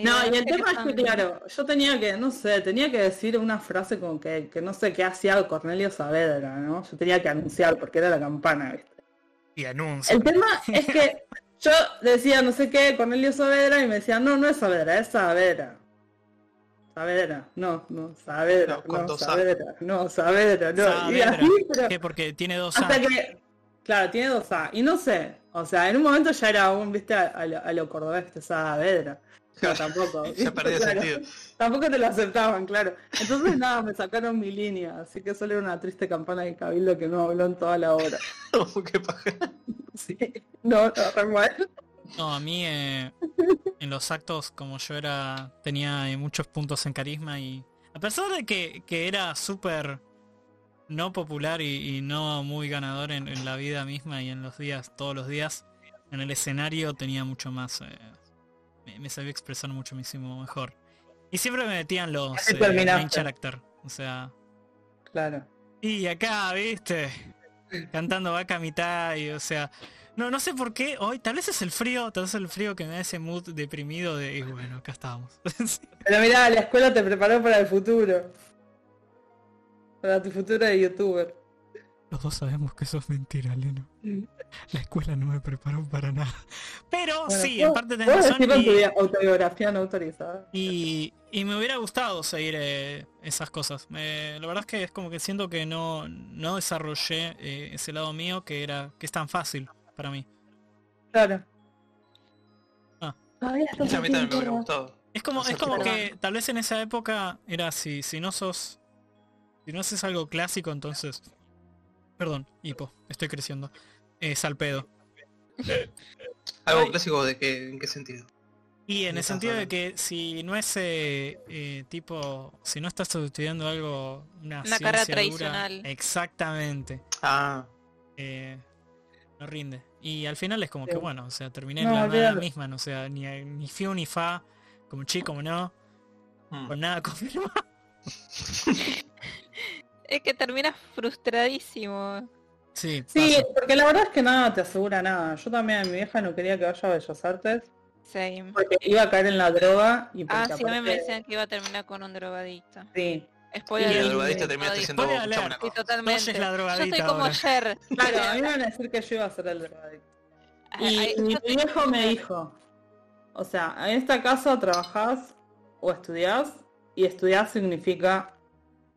S4: No, y el tema es que, claro, yo tenía que, no sé, tenía que decir una frase como que, que no sé qué hacía Cornelio Saavedra, ¿no? Yo tenía que anunciar porque era la campana, ¿viste?
S2: y anuncio.
S4: El tema es que yo decía no sé qué, Cornelio Saavedra, y me decía, no, no es Saavedra, es Saavedra. Saavedra, no, no, Saavedra,
S3: No,
S4: no. Saavedra, no, Saavedra, no. Y
S2: Saavedra.
S4: así, pero
S2: ¿Qué? Porque tiene dos A.
S4: hasta que, claro, tiene dos A, y no sé, o sea, en un momento ya era un, viste, a, a lo, a lo cordobés, viste, Saavedra. No, tampoco.
S3: Se perdió
S4: Claro.
S3: sentido.
S4: Tampoco te lo aceptaban, claro. Entonces nada, me sacaron mi línea, así que solo era una triste campana de cabildo que no habló en toda la hora.
S3: Qué paja.
S4: Sí, no, no, re mal.
S2: No, a mí eh, en los actos como yo era tenía eh, muchos puntos en carisma y a pesar de que, que era súper no popular y, y no muy ganador en, en la vida misma y en los días, todos los días, en el escenario tenía mucho más eh, me, me sabía expresar muchísimo mejor. Y siempre me metían los eh, main character. O sea.
S4: Claro.
S2: Y acá, viste. Cantando vaca a mitad y o sea. No, no sé por qué hoy, tal vez es el frío, tal vez es el frío que me da ese mood deprimido de y bueno, acá estábamos.
S4: Pero mirá, la escuela te preparó para el futuro. Para tu futuro de youtuber.
S2: Los dos sabemos que eso es mentira, Leno. La escuela no me preparó para nada. Pero
S4: Bueno,
S2: sí, en parte tenés razón. Y,
S4: autobiografía no autorizada.
S2: y- y me hubiera gustado seguir eh, esas cosas. La verdad es que es como que siento que no, no desarrollé eh, ese lado mío que era que es tan fácil para mí.
S4: Claro.
S2: Ah.
S4: Todavía estás
S3: Sí, a mí también me hubiera gustado.
S2: Es como, es como que tal vez en esa época era si, si no sos. Si no haces algo clásico, entonces. Perdón, hipo, estoy creciendo. Es al pedo.
S3: Algo clásico de qué, en qué sentido.
S2: Y en el sentido de que si no es eh, eh, tipo, si no estás estudiando algo, una,
S5: Una carrera
S2: ciencia dura,
S5: tradicional.
S2: exactamente,
S3: Ah,
S2: eh, no rinde. Y al final es como que bueno, o sea, terminé
S4: No,
S2: en la misma, no, o sea, ni, ni fiu ni fa, como chi, como no,
S3: mm.
S2: con nada confirmado.
S5: Es que terminas frustradísimo.
S2: Sí,
S4: Sí,
S2: pasa.
S4: porque la verdad es que nada te asegura nada. Yo también, mi vieja no quería que vaya a Bellas Artes
S5: Same.
S4: porque iba a caer en la droga y
S5: Ah, sí, a mí me
S4: aparte-
S5: decían que iba a terminar con un drogadicto.
S4: Sí,
S3: Y
S5: Spoiler.
S2: Y-
S3: drogadicta
S5: no
S3: terminaste siendo
S5: Sí, totalmente. Yo estoy como
S2: ahora.
S5: Cher.
S4: claro, a mí me van a decir que yo iba a ser el drogadicto. Y
S5: Ay,
S4: mi viejo me dijo, o sea, en esta casa trabajás o estudiás y estudiar significa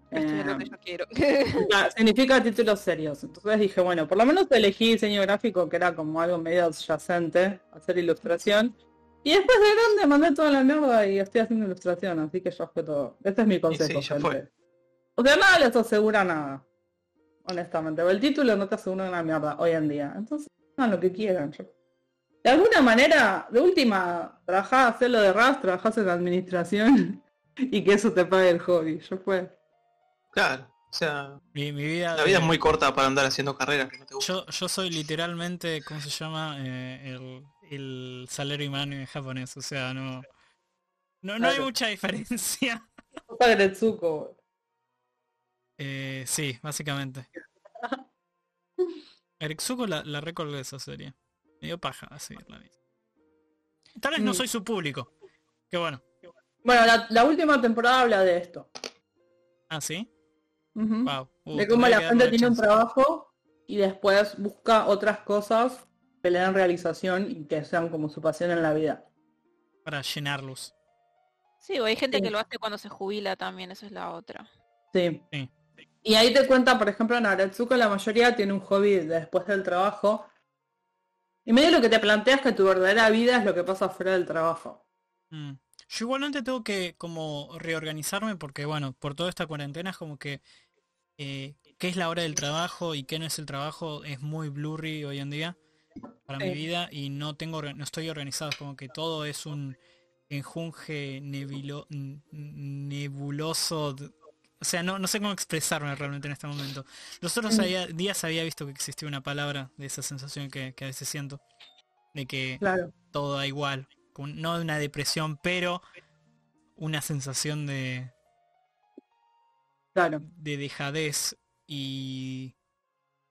S5: Lo
S4: eh,
S5: que yo quiero.
S4: Significa títulos serios. Entonces dije, bueno, por lo menos elegí diseño gráfico, que era como algo medio adyacente, hacer ilustración. Y después de grande mandé toda la mierda y estoy haciendo ilustración, así que ya fue todo. Este es mi consejo.
S3: sí,
S4: gente. O sea, nada les asegura nada. Honestamente. El título no te asegura una mierda hoy en día. Entonces, hagan lo que quieran. yo- De alguna manera, de última, trabajás, hacer lo de RAS, trabajás en la administración y que eso te pague el hobby. Yo fue.
S3: Claro, o sea,
S2: Mi, mi vida,
S3: la vida es muy corta para andar haciendo carreras que no te gustan.
S2: Yo, yo soy literalmente, ¿cómo se llama? Eh, el, el salaryman en japonés, o sea, no... No, no hay mucha diferencia. Eh, sí, básicamente. Eriksuko la, la recolgué esa serie. Me dio paja así la vi. Tal vez no
S4: Mm.
S2: soy su público. Que bueno.
S4: Bueno, la, la última temporada habla de esto.
S2: Ah, sí. Wow. Uh,
S4: de cómo la gente tiene un trabajo y después busca otras cosas que le dan realización y que sean como su pasión en la vida.
S2: Para llenarlos.
S5: Sí, o hay gente
S4: Sí.
S5: que lo hace cuando se jubila también, esa es la otra.
S4: Sí.
S2: Sí.
S4: Y ahí te cuenta, por ejemplo, Naratsuko la mayoría tiene un hobby después del trabajo. Y medio lo que te planteas que tu verdadera vida es lo que pasa fuera del trabajo.
S2: Mm. Yo igualmente tengo que como reorganizarme porque bueno, por toda esta cuarentena es como que eh, qué es la hora del trabajo y qué no es el trabajo es muy blurry hoy en día para mi
S4: Sí.
S2: vida y no tengo no estoy organizado, como que todo es un enjunje nebuloso, o sea, no, no sé cómo expresarme realmente en este momento. Los otros
S4: Mm.
S2: había- días había visto que existía una palabra de esa sensación que, que a veces siento, de que
S4: Claro.
S2: todo da igual. no una depresión, pero una sensación de,
S4: Claro.
S2: de dejadez. Y,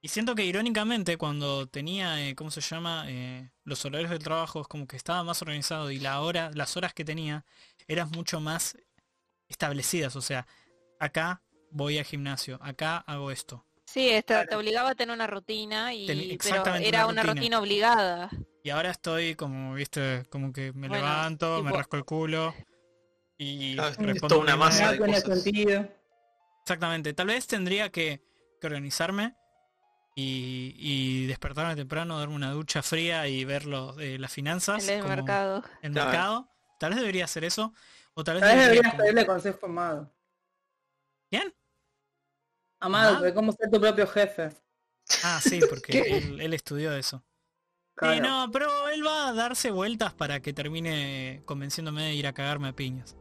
S2: y siento que irónicamente cuando tenía, eh, ¿cómo se llama? Eh, los horarios del trabajo, es como que estaba más organizado y la hora, las horas que tenía eran mucho más establecidas. O sea, acá voy al gimnasio, acá hago esto.
S5: Sí, esta,
S4: Claro.
S5: te obligaba a tener una rutina, y,
S2: Ten-
S5: pero era
S2: una
S5: una
S2: rutina.
S5: obligada.
S2: Y ahora estoy como, viste, como que me
S5: Bueno,
S2: levanto, me rasco el culo y
S3: Ah, es
S2: respondo
S3: toda una
S2: un
S3: masa de cosas.
S4: sentido.
S2: Exactamente, tal vez tendría que, que organizarme y, y despertarme temprano, darme una ducha fría y ver los, eh, las finanzas,
S5: El del
S2: como
S5: mercado.
S2: el
S3: Claro.
S2: mercado. Tal vez debería hacer eso. O tal vez
S4: Tal vez
S2: debería
S4: deberías
S2: como-
S4: pedirle consejo a Amado.
S2: ¿Quién?
S4: Amado, de cómo ser tu propio jefe.
S2: Ah, sí, porque él, él estudió eso. Sí,
S4: Claro.
S2: no, pero él va a darse vueltas para que termine convenciéndome de ir a cagarme a piñas.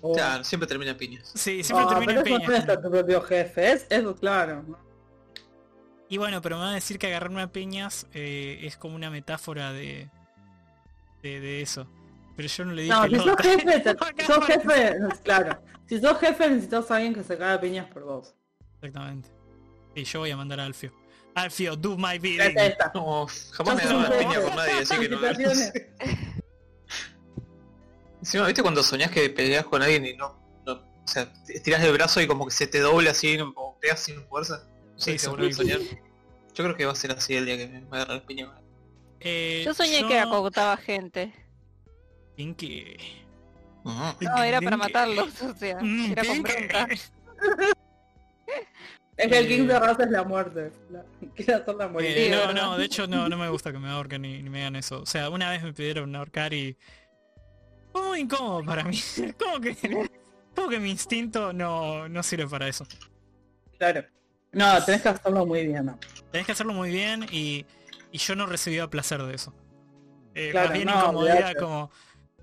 S4: Oh.
S3: Claro, siempre termina en piñas.
S2: Sí, siempre
S4: Ah,
S2: termina
S4: pero
S2: en
S4: no
S2: piñas.
S4: ser tu propio jefe, es eso claro. ¿no?
S2: Y bueno, pero me va a decir que agarrarme a piñas eh, es como una metáfora de, de, de eso. pero yo no le dije
S4: No, si sos jefe, si sos jefe, claro. Si sos jefe necesitas a alguien que se caga a piñas por vos.
S2: Exactamente. Y yo voy a mandar a Alfio. Alfio, do my bidding.
S3: No, jamás me
S4: un
S3: la piña con nadie, así que no. Encima, ¿viste cuando soñás que peleas con alguien y no, no o sea, te- tirás el brazo y como que se te dobla así, no, o pegas sin fuerza? No
S2: Sí, horrible.
S3: soñar. Yo creo que va a ser así el día que me, agarre el piña.
S2: Eh,
S5: Yo soñé que acogotaba gente.
S2: Pinky.
S3: Ujú.
S5: No, era para matarlos, o sea,
S2: Mm,
S5: era con bronca.
S4: Es que el king
S2: Eh.
S4: de raza es la muerte. La- Quiere morir.
S2: Eh,
S5: Sí,
S2: no,
S5: ¿verdad?
S2: no, de hecho no, no me gusta que me ahorquen ni, ni me hagan eso. O sea, una vez me pidieron ahorcar y... Fue muy incómodo para mí. como que... Como que mi instinto no, no sirve para eso.
S4: Claro. No, tenés que hacerlo muy bien. ¿no?
S2: Tenés que hacerlo muy bien y, y yo no recibía placer de eso. Eh,
S4: Claro,
S2: más bien
S4: no,
S2: incomodidad como,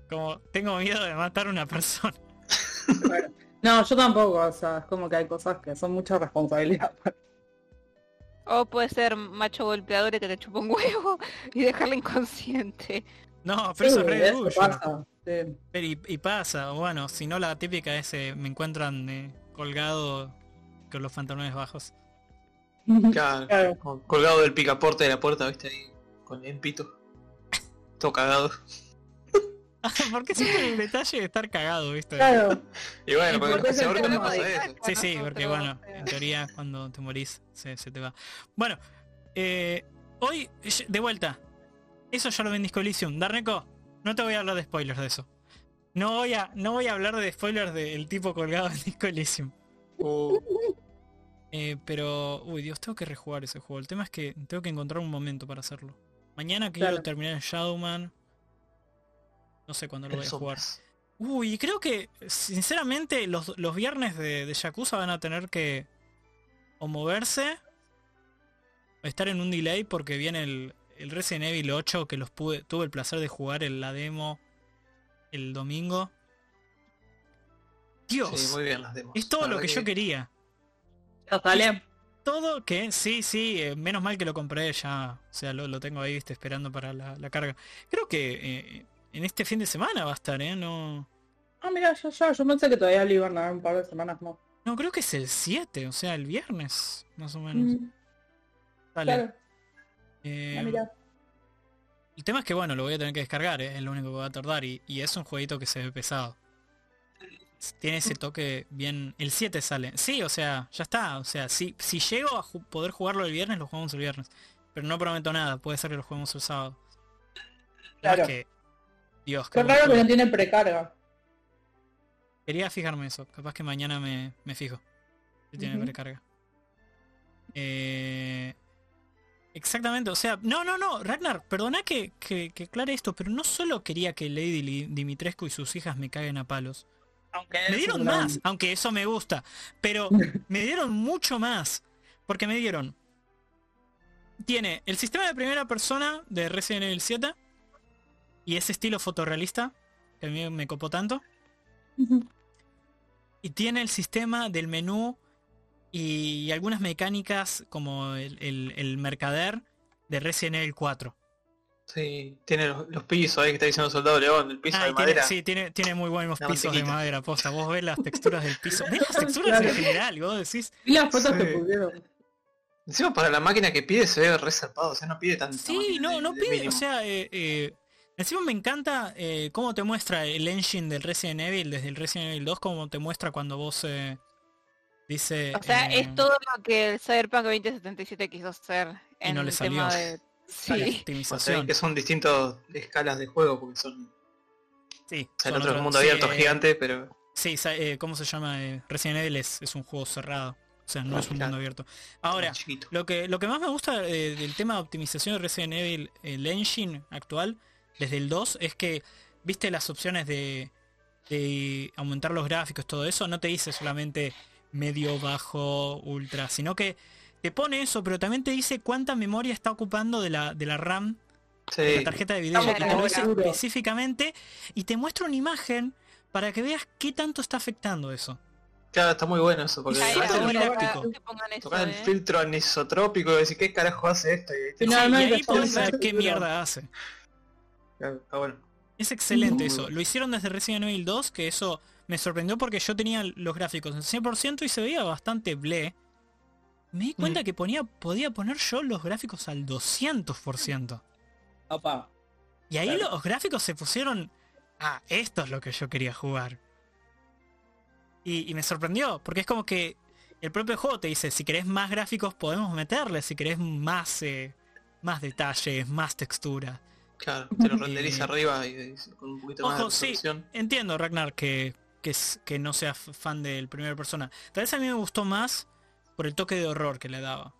S2: como tengo miedo de matar a una persona.
S4: Claro. No, yo tampoco, o sea, es como que hay cosas que son mucha responsabilidad.
S5: O puede ser macho golpeador y que te chupa un huevo y dejarla inconsciente.
S2: No, pero eso es re
S4: eso pasa. sí.
S2: Pero y, y pasa, bueno, si no la típica es eh, me encuentran eh, colgado con los pantalones bajos.
S3: Claro, colgado del picaporte de la puerta, viste ahí, con el pito. Todo cagado.
S2: Porque siempre el detalle de estar cagado, ¿viste?
S4: Claro.
S3: Y bueno, porque se pasa eso.
S2: Sí, sí, porque bueno, en teoría cuando te morís se, se te va. Bueno, eh, hoy, de vuelta, eso ya lo ven en Disco Elysium. Darneco, no te voy a hablar de spoilers de eso. No voy a, no voy a hablar de spoilers del tipo colgado en Disco Elysium.
S3: Uh,
S2: Eh, pero, uy Dios, tengo que rejugar ese juego. El tema es que tengo que encontrar un momento para hacerlo. Mañana quiero
S4: Claro.
S2: terminar en Shadowman. No sé cuándo lo voy a jugar. Uy, creo que, sinceramente, los, los viernes de, de Yakuza van a tener que o moverse o estar en un delay porque viene el, el Resident Evil 8 que los pude, tuve el placer de jugar en la demo el domingo. Dios,
S3: Sí, muy bien las demos.
S2: es todo
S3: La
S2: lo que yo quería.
S4: Ya sale.
S2: Todo que, sí, sí, eh, menos mal que lo compré ya, o sea, lo, lo tengo ahí, viste, esperando para la, la carga. Creo que eh, en este fin de semana va a estar, ¿eh? No,
S4: Ah, mira, ya, ya, yo pensé que todavía le iban a dar un par de semanas más.
S2: no creo que es el 7, o sea, el viernes, más o menos.
S4: Mm,
S2: Dale.
S4: claro,
S2: Eh,
S4: ah,
S2: el tema es que, bueno, lo voy a tener que descargar, ¿eh? es lo único que va a tardar, y, y es un jueguito que se ve pesado. Tiene ese toque bien... El 7 sale. Sí, o sea, ya está. O sea, si, si llego a ju- poder jugarlo el viernes, lo jugamos el viernes. Pero no prometo nada, puede ser que lo juguemos el sábado.
S4: Claro.
S2: es que... Dios,
S4: Qué
S2: qué
S4: raro que no tiene precarga.
S2: Quería fijarme eso, capaz que mañana me, me fijo. Si tiene precarga. Eh, exactamente, o sea, no, no, no, Ragnar, perdona que, que, que aclare esto, pero no solo quería que Lady Dimitrescu y sus hijas me caguen a palos.
S4: Aunque
S2: Me dieron más, aunque eso me gusta, pero me dieron mucho más. Porque me dieron... Tiene el sistema de primera persona de Resident Evil 7 y ese estilo fotorrealista que a mí me copó tanto. Y tiene el sistema del menú y algunas mecánicas como el, el- el mercader de Resident Evil 4.
S3: Sí, tiene los, los pisos ahí que está diciendo Soldado León, el piso
S2: Ah,
S3: de
S2: tiene,
S3: madera.
S2: sí, tiene, tiene muy buenos
S3: La
S2: pisos de madera, posta. Vos ves las texturas del piso. Ves las texturas
S4: Claro.
S2: en general, y vos decís,
S4: Y las fotos
S3: Sí.
S4: que pusieron.
S3: Encima para la máquina que pide se ve resarpado, o sea, no pide tanto.
S2: Sí, no, no pide, o sea, eh, eh, encima me encanta eh, cómo te muestra el engine del Resident Evil, desde el Resident Evil 2, cómo te muestra cuando vos eh, dice...
S5: O sea,
S2: eh,
S5: es todo lo que el Cyberpunk 2077 quiso hacer en
S2: no le
S5: el tema
S2: salió.
S5: de...
S3: O
S5: Sí.
S3: sea,
S2: optimización.
S3: que son distintas escalas de juego, porque son...
S2: Sí,
S3: O sea, el otro mundo
S2: sí,
S3: abierto
S2: eh,
S3: gigante, pero...
S2: Sí, eh, ¿cómo se llama? Eh, Resident Evil es, es un juego cerrado. O sea, no es un
S3: Claro.
S2: mundo abierto. Ahora, lo que, lo que más me gusta eh, del tema de optimización de Resident Evil, el engine actual, desde el 2, es que, viste las opciones de, de aumentar los gráficos, todo eso, no te dice solamente medio, bajo, ultra, sino que te pone eso, pero también te dice cuánta memoria está ocupando de la, de la RAM de
S3: Sí,
S2: la tarjeta de video y te lo dice específicamente y te muestra una imagen para que veas qué tanto está afectando eso.
S3: claro, está muy bueno eso, porque
S5: pongan eso,
S3: tocas el
S5: ¿eh?
S3: filtro anisotrópico y decís, ¿qué carajo hace esto? Y,
S4: Sí,
S2: Sí,
S4: no, no
S2: y ahí podés ver qué mierda hace.
S3: Claro, está bueno.
S2: Es excelente eso. Lo hicieron desde Resident Evil 2, que eso me sorprendió porque yo tenía los gráficos en 100% y se veía bastante ble. Me di cuenta
S4: Mm.
S2: que ponía, podía poner yo los gráficos al 200%.
S4: Opa.
S2: Y ahí
S4: Claro.
S2: los gráficos se pusieron... Ah, esto es lo que yo quería jugar. Y, y me sorprendió, porque es como que el propio juego te dice, si querés más gráficos podemos meterle, si querés más, eh, más detalles, más textura.
S3: Claro, te lo renderiza
S2: Eh,
S3: arriba y, y con un poquito más de
S2: Ojo, sí,
S3: resolución.
S2: entiendo, Ragnar, que, que, es- que no seas fan del primera persona. Tal vez a mí me gustó más por el toque de horror que le daba.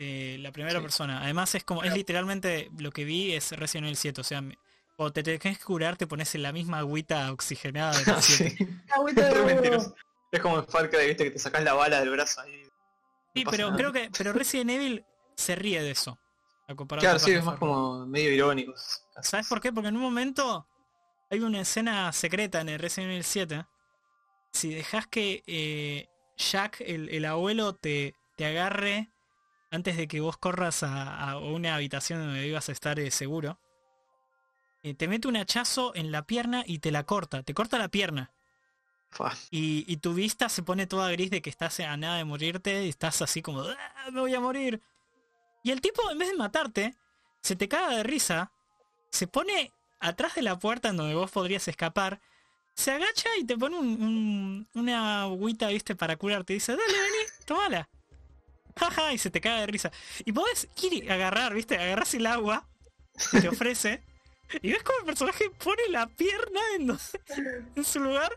S2: Eh, la primera
S3: Sí.
S2: persona. Además es como, es literalmente lo que vi es Resident Evil 7. O sea, me- cuando te tenés que curar te pones en la misma agüita oxigenada de la 7.
S3: sí. Es como en Far Cry, viste que te sacás la bala del brazo ahí.
S2: Sí,
S3: No
S2: pero
S3: nada.
S2: creo que pero Resident Evil se ríe de eso. a
S3: Claro, sí, es más como medio irónico.
S2: ¿Sabes por qué? Porque en un momento hay una escena secreta en el Resident Evil 7. Si dejas que eh, Jack, el, el abuelo, te, te agarre antes de que vos corras a, a una habitación donde ibas a estar eh, seguro, eh, te mete un hachazo en la pierna y te la corta, te corta la pierna. Y tu vista se pone toda gris de que estás a nada de morirte y estás así como, "Ah, me voy a morir. Y el tipo, en vez de matarte, se te caga de risa, se pone atrás de la puerta en donde vos podrías escapar, se agacha y te pone un- un- una agüita, viste, para curarte. Y dice, dale, vení, tomala. Jaja, y se te caga de risa. Y podés ir y agarrar, viste, agarras el agua que te ofrece. Y ves como el personaje pone la pierna en, donde- en su lugar,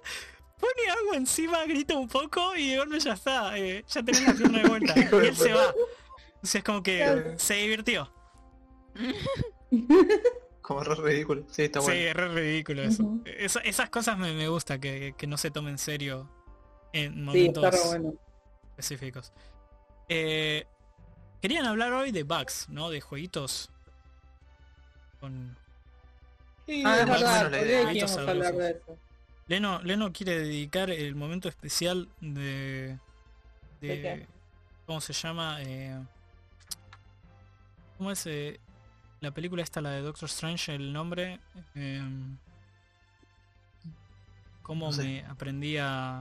S2: pone agua encima, grita un poco y de golpe ya está, eh, ya tenés la pierna de vuelta. Y él se va. O sea, es como que se divirtió.
S3: Como re ridículo. Sí, está
S2: Sí,
S3: bueno.
S2: es re ridículo eso. Esa- esas cosas me, me gusta, que, que no se tomen en serio en
S4: Sí,
S2: momentos
S4: está re bueno.
S2: específicos. Eh, querían hablar hoy de bugs, ¿no? De jueguitos con...
S3: Sí,
S4: Ah, es.
S2: Leno, Leno quiere dedicar el momento especial de... de. ¿Cómo se llama? Eh, ¿Cómo es eh, la película esta, la de Doctor Strange, el nombre? Eh, ¿Cómo
S3: No sé.
S2: me aprendí a,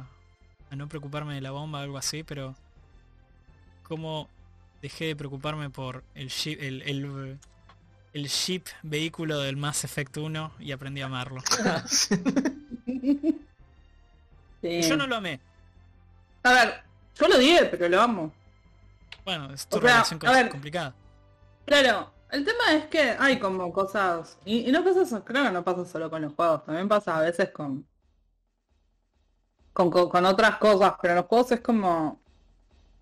S2: a no preocuparme de la bomba, algo así? Pero... ¿Cómo dejé de preocuparme por el ship, el, el, el ship vehículo del Mass Effect 1 y aprendí a amarlo?
S4: Sí.
S2: Yo no lo amé.
S4: A ver, yo lo dije, pero lo amo.
S2: Bueno, es tu
S4: O sea,
S2: relación
S4: a
S2: con-
S4: ver.
S2: complicada.
S4: Claro, el tema es que hay como cosas, y, no pasa eso, creo que no pasa solo con los juegos, también pasa a veces con, con, con, otras cosas, pero los juegos es como,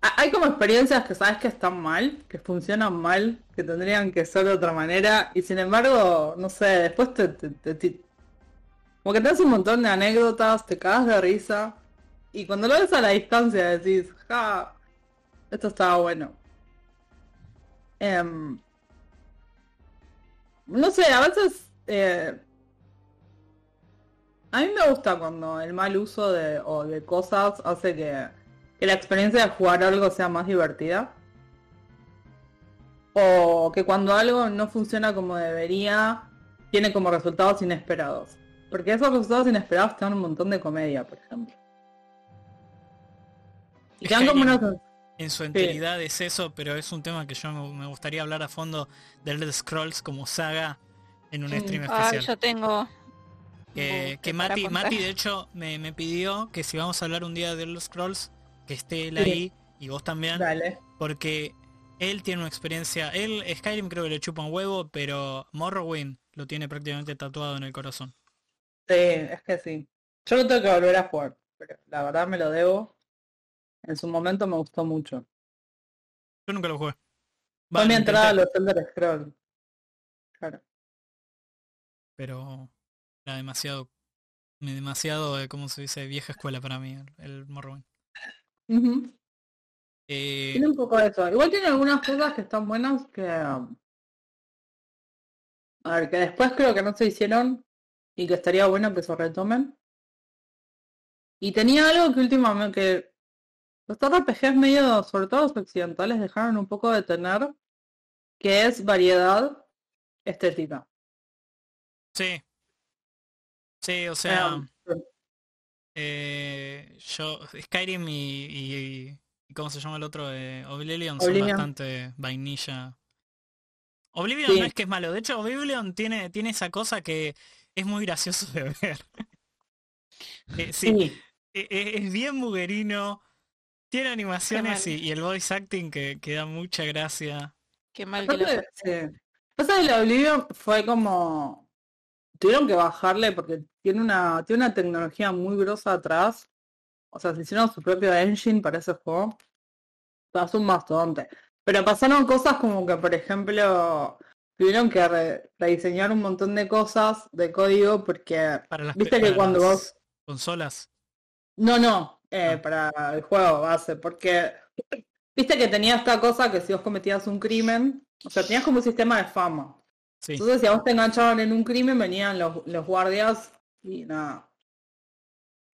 S4: ha- hay como experiencias que sabes que están mal, que funcionan mal, que tendrían que ser de otra manera, y sin embargo, no sé, después te, te- te- te- como que tenés un montón de anécdotas, te cagas de risa, y cuando lo ves a la distancia decís, ja, esto estaba bueno. Em, no sé, a veces eh, a mí me gusta cuando el mal uso de, o de cosas hace que, que la experiencia de jugar algo sea más divertida. O que cuando algo no funciona como debería, tiene como resultados inesperados. Porque esos resultados inesperados te dan un montón de comedia, por ejemplo. Y te dan como una...
S2: En su enteridad es eso, pero es un tema que yo me gustaría hablar a fondo de Elder Scrolls como saga en un stream especial.
S5: yo tengo.
S2: Que, Mati. Mati de hecho me, me pidió que si vamos a hablar un día de Elder Scrolls, que esté él
S4: Sí.
S2: ahí y vos también,
S4: Dale.
S2: porque él tiene una experiencia, él Skyrim creo que le chupa un huevo, pero Morrowind lo tiene prácticamente tatuado en el corazón.
S4: Sí, es que sí. Yo lo tengo que volver a jugar, pero la verdad me lo debo. En su momento me gustó mucho.
S2: Yo nunca lo jugué.
S4: Fue
S2: Va,
S4: mi entrada a los Elder Scrolls. Claro.
S2: pero era demasiado, demasiado, eh, ¿cómo se dice? Vieja escuela para mí, el, Morrowind. Eh,
S4: Tiene un poco de eso. Igual tiene algunas cosas que están buenas que... A ver, que después creo que no se hicieron y que estaría bueno que se retomen. Y tenía algo que últimamente... que Los RPGs medio, sobre todo los occidentales, dejaron un poco de tener, que es variedad estética.
S2: Sí. Sí, o sea,
S4: Um,
S2: eh, yo, Skyrim y, y- y ¿cómo se llama el otro? Eh, Oblivion son
S4: Oblivion.
S2: bastante vainilla. Oblivion
S4: Sí.
S2: no es que es malo, de hecho Oblivion tiene, tiene esa cosa que es muy gracioso de ver. Eh, sí,
S4: sí.
S2: es bien muguerino, tiene animaciones y, el voice acting que, que da mucha gracia.
S5: Qué mal que lo
S4: sí. Pasa que la Oblivion fue como. Tuvieron que bajarle porque tiene una, tiene una tecnología muy grosa atrás. O sea, se hicieron su propio engine para ese juego. Pasó un mastodonte. Pero pasaron cosas como que, por ejemplo, tuvieron que re- rediseñar un montón de cosas de código porque.
S2: Para las,
S4: Viste que cuando
S2: las
S4: vos.
S2: consolas.
S4: No, no, eh,
S2: Ah.
S4: para el juego base, porque viste que tenía esta cosa que si vos cometías un crimen, o sea, tenías como un sistema de fama.
S2: Sí.
S4: Entonces, si a vos te enganchaban en un crimen, venían los, los guardias y nada.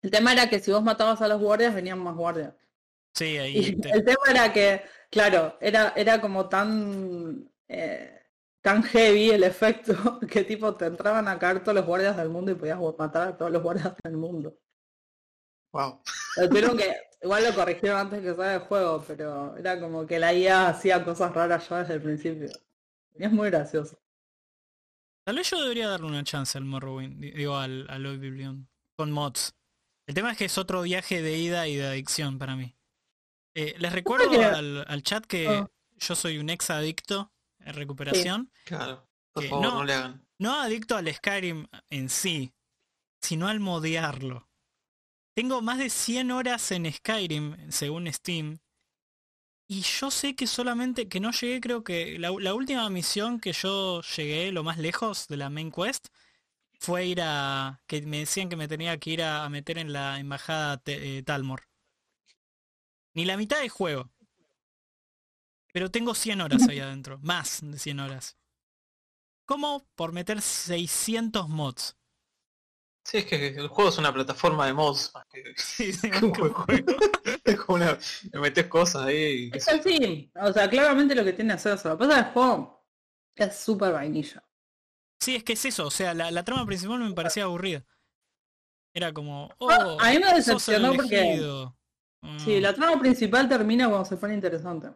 S4: El tema era que si vos matabas a los guardias, venían más guardias.
S2: Sí,
S4: Y
S2: ahí te-
S4: el tema era que, claro, era, era como tan, eh, tan heavy el efecto que tipo te entraban a caer todos los guardias del mundo y podías matar a todos los guardias del mundo.
S3: Wow.
S4: Lo tuvieron que, igual lo corrigieron antes que salga el juego, pero era como que la IA hacía cosas raras ya desde el principio. Y es muy gracioso.
S2: Tal vez yo debería darle una chance al Morrowind, di- digo al, al Oblivion, con mods. El tema es que es otro viaje de ida y de adicción para mí. Eh, les recuerdo al, al chat que
S4: Ah.
S2: yo soy un ex adicto en recuperación.
S3: Claro. Por
S2: Eh,
S3: favor,
S2: no.
S3: no. le hagan.
S2: No adicto al Skyrim en sí, sino al modearlo. Tengo más de 100 horas en Skyrim, según Steam. Y yo sé que solamente, que no llegué, creo que la, última misión que yo llegué lo más lejos de la main quest fue ir a, que me decían que me tenía que ir a, meter en la embajada eh, Talmor. Ni la mitad del juego. Pero tengo 100 horas ahí adentro, más de 100 horas. ¿Cómo? Por meter 600 mods.
S3: Sí, es que el juego es una plataforma de mods más que,
S2: Sí, sí,
S3: que un buen juego. Es como una. Le metes cosas ahí. y
S4: Es así, o sea, claramente lo que tiene es eso. Lo que pasa es que el juego es súper vainilla.
S2: Sí, es que es eso, o sea, la, la trama principal me parecía aburrida. Era como, oh,
S4: Ah, a mí me decepcionó porque-
S2: elegido.
S4: Sí,
S2: Mm,
S4: la trama principal termina cuando se pone interesante.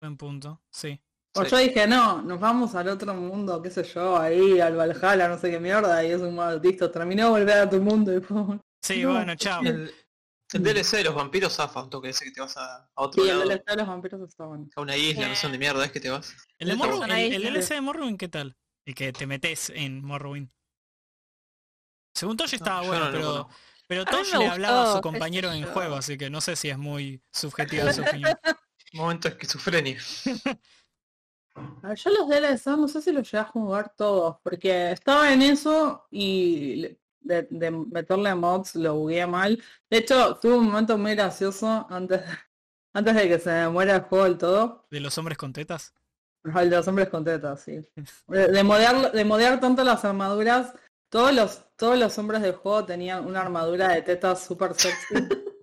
S2: Buen punto, sí.
S4: O
S3: Sí.
S4: yo dije, no, nos vamos al otro mundo, qué sé yo, ahí, al Valhalla, no sé qué mierda, y es un mal listo, terminó de volver a tu mundo y fue-
S2: Sí,
S4: No,
S2: bueno, chao.
S3: El, el DLC de los vampiros zafa un toque ese que te vas a, a otro
S4: Sí, el
S3: lado,
S4: DLC de los vampiros está bueno.
S3: a una isla, no sé dónde mierda es que te vas.
S2: El, de Morrowind- el- el DLC de Morrowind, ¿qué tal? El que te metes en Morrowind. Según Tosh estaba bueno,
S3: no
S2: pero, pero Tosh le hablaba a su compañero en juego, así que no sé si es muy subjetiva su opinión.
S3: Momento de esquizofrenia.
S4: A ver, yo los DLC no sé si los llegas a jugar todos, porque estaba en eso y de, de meterle mods lo bugué mal. De hecho, tuve un momento muy gracioso antes, antes de que se me muera el juego del todo.
S2: ¿De los hombres con tetas?
S4: El de los hombres con tetas, sí. De, de modear, de modear tanto las armaduras, todos los, todos los hombres del juego tenían una armadura de tetas súper sexy.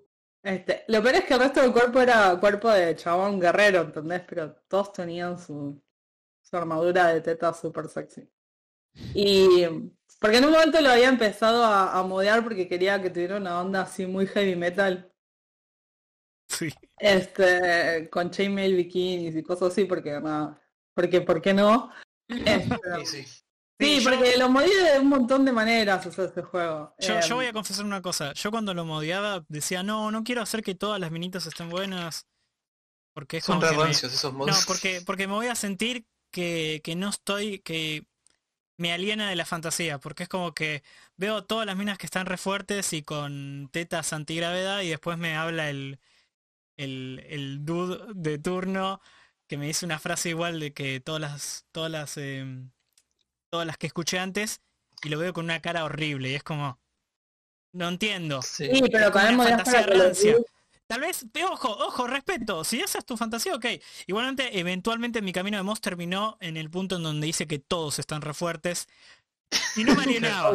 S4: Este, lo peor es que el resto del cuerpo era cuerpo de chabón guerrero, ¿entendés? Pero todos tenían su, su armadura de tetas súper sexy. Y porque en un momento lo había empezado a, a modear porque quería que tuviera una onda así muy heavy metal.
S2: Sí.
S4: Este, con chainmail bikinis y cosas así, porque nada, porque ¿por qué no? Este,
S3: Sí, sí.
S4: Sí,
S2: yo-
S4: porque lo modié de un montón de maneras o sea, ese juego.
S2: Yo, yo voy a confesar una cosa. Yo cuando lo modiaba decía, no, no quiero hacer que todas las minitas estén buenas. Porque es
S3: Son
S2: como me-
S3: rancios esos mods.
S2: No, porque, porque me voy a sentir que, que no estoy, que me aliena de la fantasía. Porque es como que veo todas las minas que están re fuertes y con tetas antigravedad y después me habla el, el, el dude de turno que me dice una frase igual de que todas las, todas las, em, todas las que escuché antes y lo veo con una cara horrible y es como, no entiendo.
S3: Sí.
S4: Sí, pero con dudes-
S2: Tal vez, pero ojo, ojo, respeto. Si esa es tu fantasía, ok. Igualmente, eventualmente mi camino de Moss terminó en el punto en donde dice que todos están re fuertes. Y no me alienaba.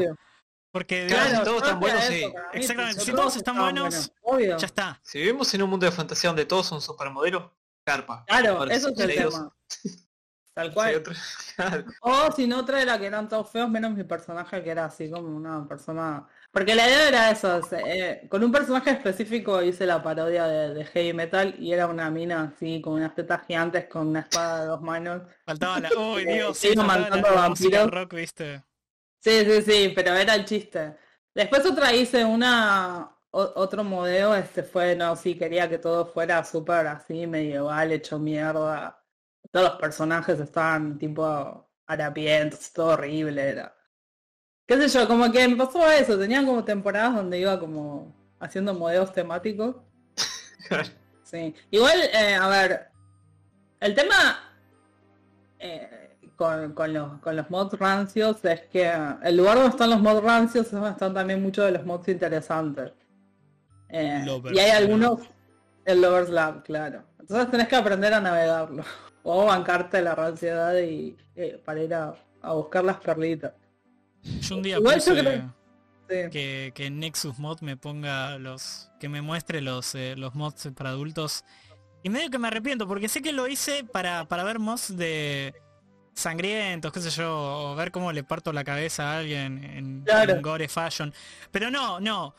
S2: Porque
S3: Claro,
S2: digamos,
S3: si todos están buenos, sí.
S2: Exactamente, si
S4: todos
S2: están buenos, ya está.
S3: Si vivimos en un mundo de fantasía donde todos son supermodelos, carpa.
S4: Claro, eso es el tema. Tal
S3: Sí,
S4: cual. O si no, otra era que eran todos feos, menos mi personaje que era así como una persona... Porque la idea era eso, o sea, eh, con un personaje específico hice la parodia de, de Heavy Metal y era una mina así, con unas tetas gigantes, con una espada de dos manos.
S2: Faltaba la. ¡Uy, Dios!
S4: Sí,
S2: faltaba
S4: matando
S2: la
S4: vampiros.
S2: rock, ¿viste?
S4: Sí, sí, sí, pero era el chiste. Después otra hice una, o- otro modelo, este fue, no, sí, quería que todo fuera súper así, medieval, hecho mierda. Todos los personajes estaban tipo harapientos, todo horrible era. Qué sé yo, como que me pasó eso, tenían como temporadas donde iba como haciendo modelos temáticos. Sí. Igual, eh, a ver, el tema eh, con, con los, con los mods rancios es que el lugar donde están los mods rancios es donde están también muchos de los mods interesantes. Eh, y hay algunos, el Lovers Lab, claro. Entonces tenés que aprender a navegarlo. O bancarte la ranciedad y, eh, para ir a, a buscar las perlitas.
S2: Yo un día
S4: Igual yo
S2: puse
S4: creo- Sí.
S2: que, que Nexus Mod me ponga los. que me muestre los, eh, los mods para adultos. Y medio que me arrepiento, porque sé que lo hice para, para ver mods de sangrientos, qué sé yo, o ver cómo le parto la cabeza a alguien en,
S4: Claro.
S2: en gore fashion. Pero no, no.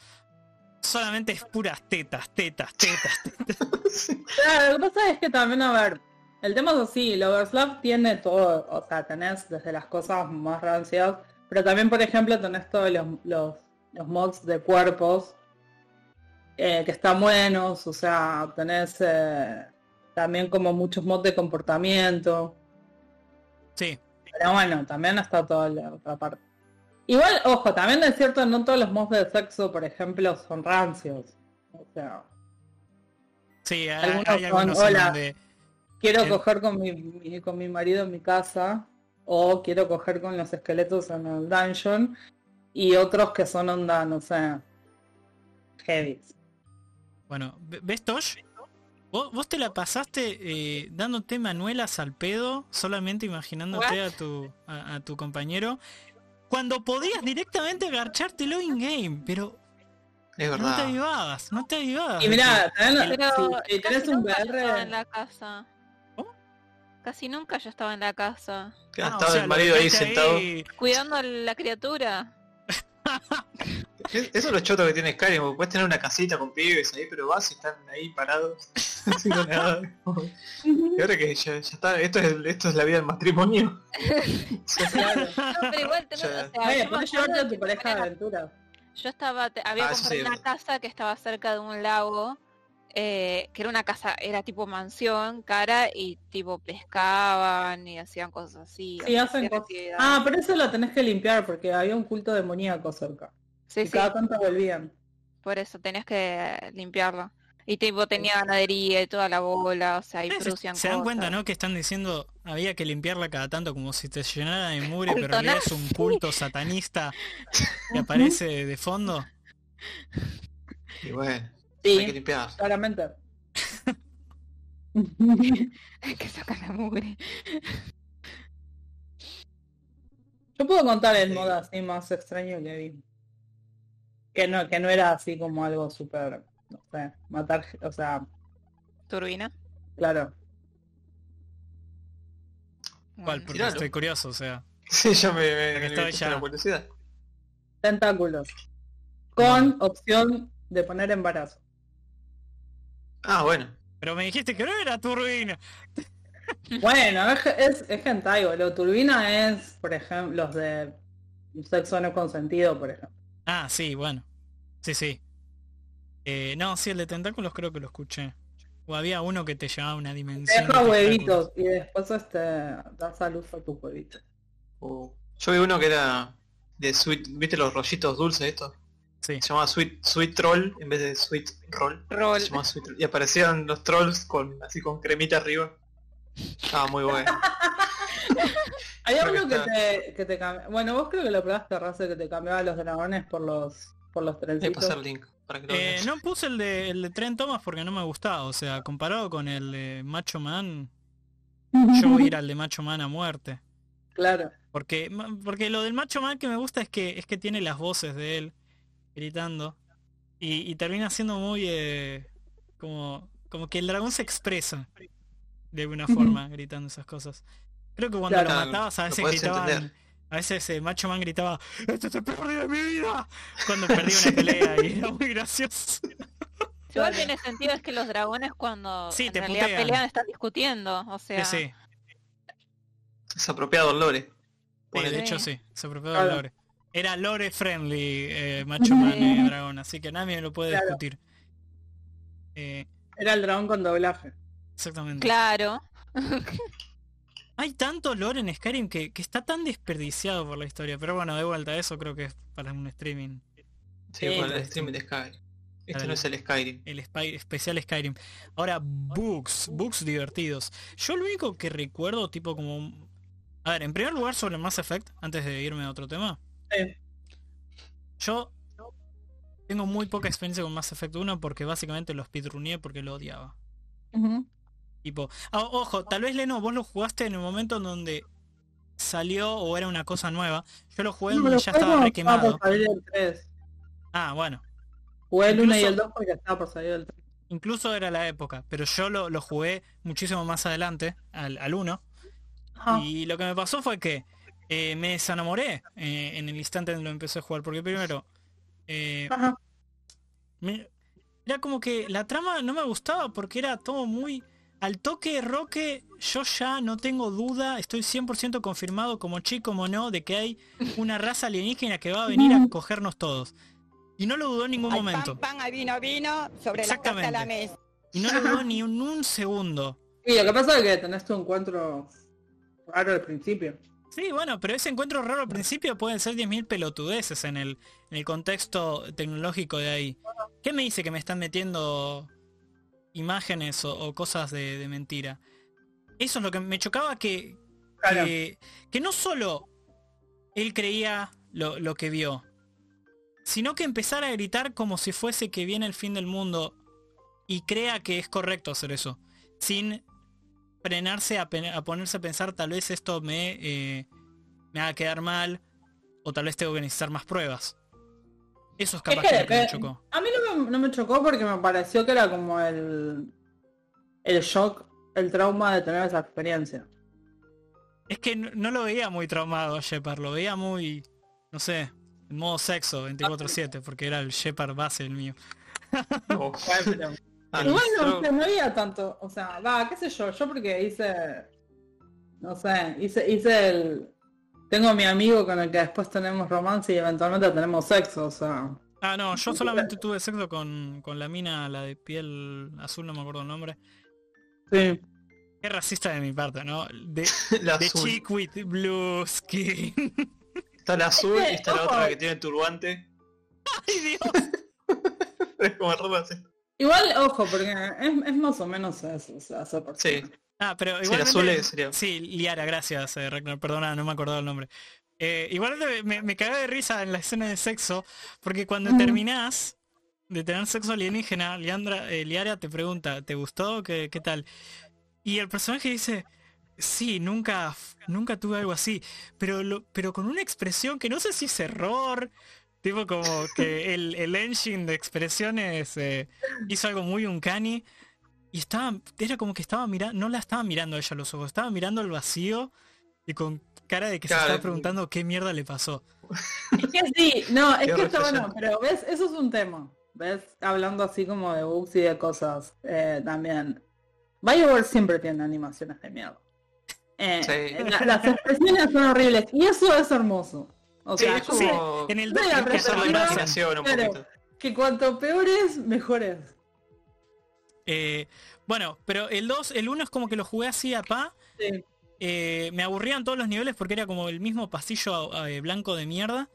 S2: Solamente es puras tetas, tetas, tetas, tetas.
S4: Claro, lo que pasa es que también, a ver, el tema es así, el Overslap tiene todo, o sea, tenés desde las cosas más rancias, pero también, por ejemplo, tenés todos los, los, los mods de cuerpos, eh, que están buenos, o sea, tenés eh, también como muchos mods de comportamiento,
S2: Sí,
S4: pero bueno, también está toda la otra parte. Igual, ojo, también es cierto, no todos los mods de sexo, por ejemplo, son rancios. O sea,
S2: sí, hay,
S4: Algunos
S2: hay
S4: son,
S2: algunos en
S4: "Hola".
S2: donde
S4: quiero
S2: El-
S4: coger con mi, mi- con mi marido en mi casa o quiero coger con los esqueletos en el dungeon y otros que son onda, no sé, heavy.
S2: Bueno, ve- ¿ves Tosh? ¿Vos, vos te la pasaste eh, dándote manuelas al pedo, solamente imaginándote a tu, a, a tu compañero, cuando podías directamente agarchártelo in-game, pero
S3: Es
S2: no te
S3: verdad.
S2: avivabas, no te avivabas.
S4: Y mira, también,
S5: Pero
S4: tenés un
S5: estaba en
S4: VR,
S5: la casa. Casi nunca yo estaba en la casa.
S2: Ah, o
S3: estaba
S2: sea,
S3: el marido ahí sentado.
S2: ahí.
S5: Cuidando a la criatura.
S3: Es- Eso es lo choto que tiene Skyrim, porque puedes tener una casita con pibes ahí, pero vas y están ahí parados, haciendo nada. Y ahora que ya, ya está, esto es, esto es la vida del matrimonio.
S4: claro.
S5: No, pero igual tenés,
S3: Ya.
S5: o sea,
S4: Oye,
S5: yo
S4: a tu pareja de aventura.
S5: Estaba, te- había
S3: Ah,
S5: comprado
S3: sí,
S5: una casa que estaba cerca de un lago, eh, que era una casa, era tipo mansión, cara, y tipo pescaban y hacían cosas así.
S4: Sí, hacen cosas. Ah, pero eso lo tenés que limpiar porque había un culto demoníaco cerca.
S5: sí,
S4: y
S5: sí,
S4: cada tanto volvían.
S5: por eso tenías que limpiarlo. Y tipo tenía ganadería y toda la bola, o sea, y
S2: Se,
S5: producían
S2: se dan cuenta. ¿no? Que están diciendo había que limpiarla cada tanto como si te llenara de mugre, pero realidad es un culto satanista que aparece de fondo.
S3: Y bueno, hay que
S4: Sí,
S3: limpiar.
S4: claramente.
S5: que sacan la mugre.
S4: Yo puedo contar el
S3: Sí.
S4: modo así más extraño que vi. Que no, que no era así como algo súper, no sé, matar, o sea,
S5: Turbina.
S4: claro.
S2: ¿Cuál? Porque
S3: Tiralo.
S2: estoy curioso, o sea.
S3: Sí, ya me, me, me
S2: estaba
S3: puse
S2: ya.
S3: la curiosidad.
S4: Tentáculos. Con opción de poner embarazo.
S3: Ah, bueno.
S2: Pero me dijiste que no era turbina.
S4: Bueno, es, es, es hentai, boludo. Turbina es, por ejemplo, los de sexo no consentido, por ejemplo.
S2: Ah, sí, bueno. Sí, sí. Eh, no, sí, el de tentáculos creo que lo escuché. O había uno que te llevaba a una dimensión.
S4: deja
S2: de
S4: huevitos y después este das a luz a tus huevitos.
S3: Yo vi uno que era de sweet, ¿viste los rollitos dulces estos?
S2: Sí.
S3: Se llamaba sweet, sweet troll en vez de sweet roll.
S5: Rol.
S3: Se llamaba Sweet Roll. Y aparecían los trolls con así con cremita arriba. Estaba muy bueno.
S4: Hay uno que te, que te. Bueno, vos creo que lo probaste, Raza, que te cambiaba los dragones por los por los
S3: Voy a
S4: trencitos.
S3: pasar el link para que lo
S2: Eh, no puse el de, el de Tren Thomas porque no me gustaba. O sea, comparado con el de Macho Man, yo voy a ir al de Macho Man a muerte.
S4: Claro.
S2: Porque, porque lo del Macho Man que me gusta es que es que tiene las voces de él gritando. Y, y termina siendo muy eh, como, como que el dragón se expresa de alguna forma gritando esas cosas. Creo que cuando
S4: Claro.
S2: lo matabas a veces gritaban.
S3: entender.
S2: A veces eh, Macho Man gritaba, ¡Este es el peor día de mi vida! Cuando perdía una pelea y era muy gracioso.
S5: Igual tiene sentido es que los dragones cuando
S2: Sí,
S5: en
S2: te
S5: realidad
S2: putean.
S5: pelean están discutiendo. O sea,
S2: Sí, sí.
S3: Es apropiado el lore.
S2: Sí, de
S5: Sí.
S2: hecho sí, se apropió de
S4: Claro.
S2: Lore. Era Lore friendly, eh, Macho Man y Dragón, así que nadie lo puede
S4: Claro.
S2: discutir. Eh,
S4: Era el dragón con doblaje.
S2: exactamente.
S5: claro.
S2: Hay tanto lore en Skyrim que, que está tan desperdiciado por la historia, pero bueno, de vuelta, eso creo que es para un streaming.
S3: Sí,
S4: Sí,
S3: con el
S2: sí.
S3: streaming de Skyrim. Este no es el Skyrim.
S2: El spy- especial Skyrim. Ahora, bugs, bugs divertidos. Yo lo único que recuerdo, tipo como... A ver, en primer lugar sobre Mass Effect, antes de irme a otro tema.
S4: Sí.
S2: Yo tengo muy poca experiencia con Mass Effect 1 porque básicamente lo speedruneé porque lo odiaba. Tipo, ah, ojo, tal vez Leno, vos lo jugaste en el momento en donde salió o era una cosa nueva. Yo lo jugué
S4: No,
S2: donde ya estaba
S4: cuando
S2: re
S4: estaba
S2: quemado.
S4: por salir el 3.
S2: Ah, bueno.
S4: Jugué el 1 y
S2: Incluso-
S4: el 2 porque estaba por salir el 3.
S2: Incluso era la época, pero yo lo, lo jugué muchísimo más adelante, al, al 1.
S4: Ajá.
S2: Y lo que me pasó fue que eh, me desenamoré eh, en el instante en que lo empecé a jugar. Porque primero, eh,
S4: Ajá.
S2: me- era como que la trama no me gustaba porque era todo muy... Al toque Roque, yo ya no tengo duda, estoy 100% confirmado como chico como no, de que hay una raza alienígena que va a venir a cogernos todos. Y no lo dudó en ningún momento.
S6: pan, pan, vino, vino, sobre la la mesa.
S2: Y no lo dudó ni un, un segundo.
S4: Y lo que pasa es que tenés tu encuentro raro al principio.
S2: Sí, bueno, pero ese encuentro raro al principio pueden ser 10.000 pelotudeces en el, en el contexto tecnológico de ahí. ¿Qué me dice que me están metiendo imágenes o, o cosas de, de mentira? Eso es lo que me chocaba que,
S4: Claro.
S2: que, que no solo él creía lo, lo que vio, sino que empezara a gritar como si fuese que viene el fin del mundo y crea que es correcto hacer eso, sin frenarse a, ponerse a pensar tal vez esto me, eh, me va a quedar mal o tal vez tengo que necesitar más pruebas. Eso es capaz
S4: Es que
S2: que lo que me chocó.
S4: A mí no me, no me chocó porque me pareció que era como el el shock, el trauma de tener esa experiencia.
S2: Es que no, no lo veía muy traumado Shepard, lo veía muy, no sé, en modo sexo 24/7, porque era el Shepard base el mío.
S3: No. Ah,
S4: Igual no,
S3: yo-
S4: no había tanto, o sea, va, qué sé yo, yo porque hice, no sé, hice, hice el, tengo a mi amigo con el que después tenemos romance y eventualmente tenemos sexo, o sea,
S2: Ah, no, yo solamente tuve sexo con, con la mina, la de piel azul, no me acuerdo el nombre.
S4: sí.
S2: Qué racista de mi parte, ¿no? De,
S3: la
S2: de
S3: azul.
S2: chick with blue skin.
S3: Está la azul y está la otra que tiene turbante.
S2: Ay, Dios.
S3: Es como ropa así.
S4: Igual, ojo, porque es, es más o menos eso, o sea, esa persona.
S3: Sí.
S2: Ah, pero
S3: Sí,
S2: igual.
S3: el azul es- sería-
S2: Sí, Liara, gracias, eh, Ragnar, perdona, no me acordaba el nombre. Eh, igualmente me, me cagué de risa en la escena de sexo, porque cuando
S4: Mm.
S2: terminás de tener sexo alienígena, Liandra, eh, Liara te pregunta, ¿te gustó? ¿Qué, qué tal? Y el personaje dice, sí, nunca, nunca tuve algo así, pero, lo, pero con una expresión que no sé si es error, tipo como que el, el engine de expresiones eh, hizo algo muy uncanny. Y estaba, era como que estaba mirando, no la estaba mirando a ella a los ojos, estaba mirando al vacío y con cara de que se estaba preguntando qué mierda le pasó.
S4: Es que sí, no, es
S3: Qué
S4: que está bueno, pero ves, eso es un tema, ves, hablando así como de bugs y de cosas, eh, también. BioWare siempre tiene animaciones de miedo. Eh,
S3: Sí.
S4: la- las expresiones son horribles y eso es hermoso. O sea,
S2: sí,
S3: como
S2: En el
S4: Sí,
S2: 2
S4: la
S2: creo que
S3: que hacer la
S2: hacen
S4: perspectiva-
S2: más.
S3: imaginación un
S4: Claro. que cuanto peor es, mejor es.
S2: Eh, bueno, pero el 2, el 1 es como que lo jugué así a pa.
S4: Sí.
S2: eh, me aburrían todos los niveles porque era como el mismo pasillo eh, blanco de mierda.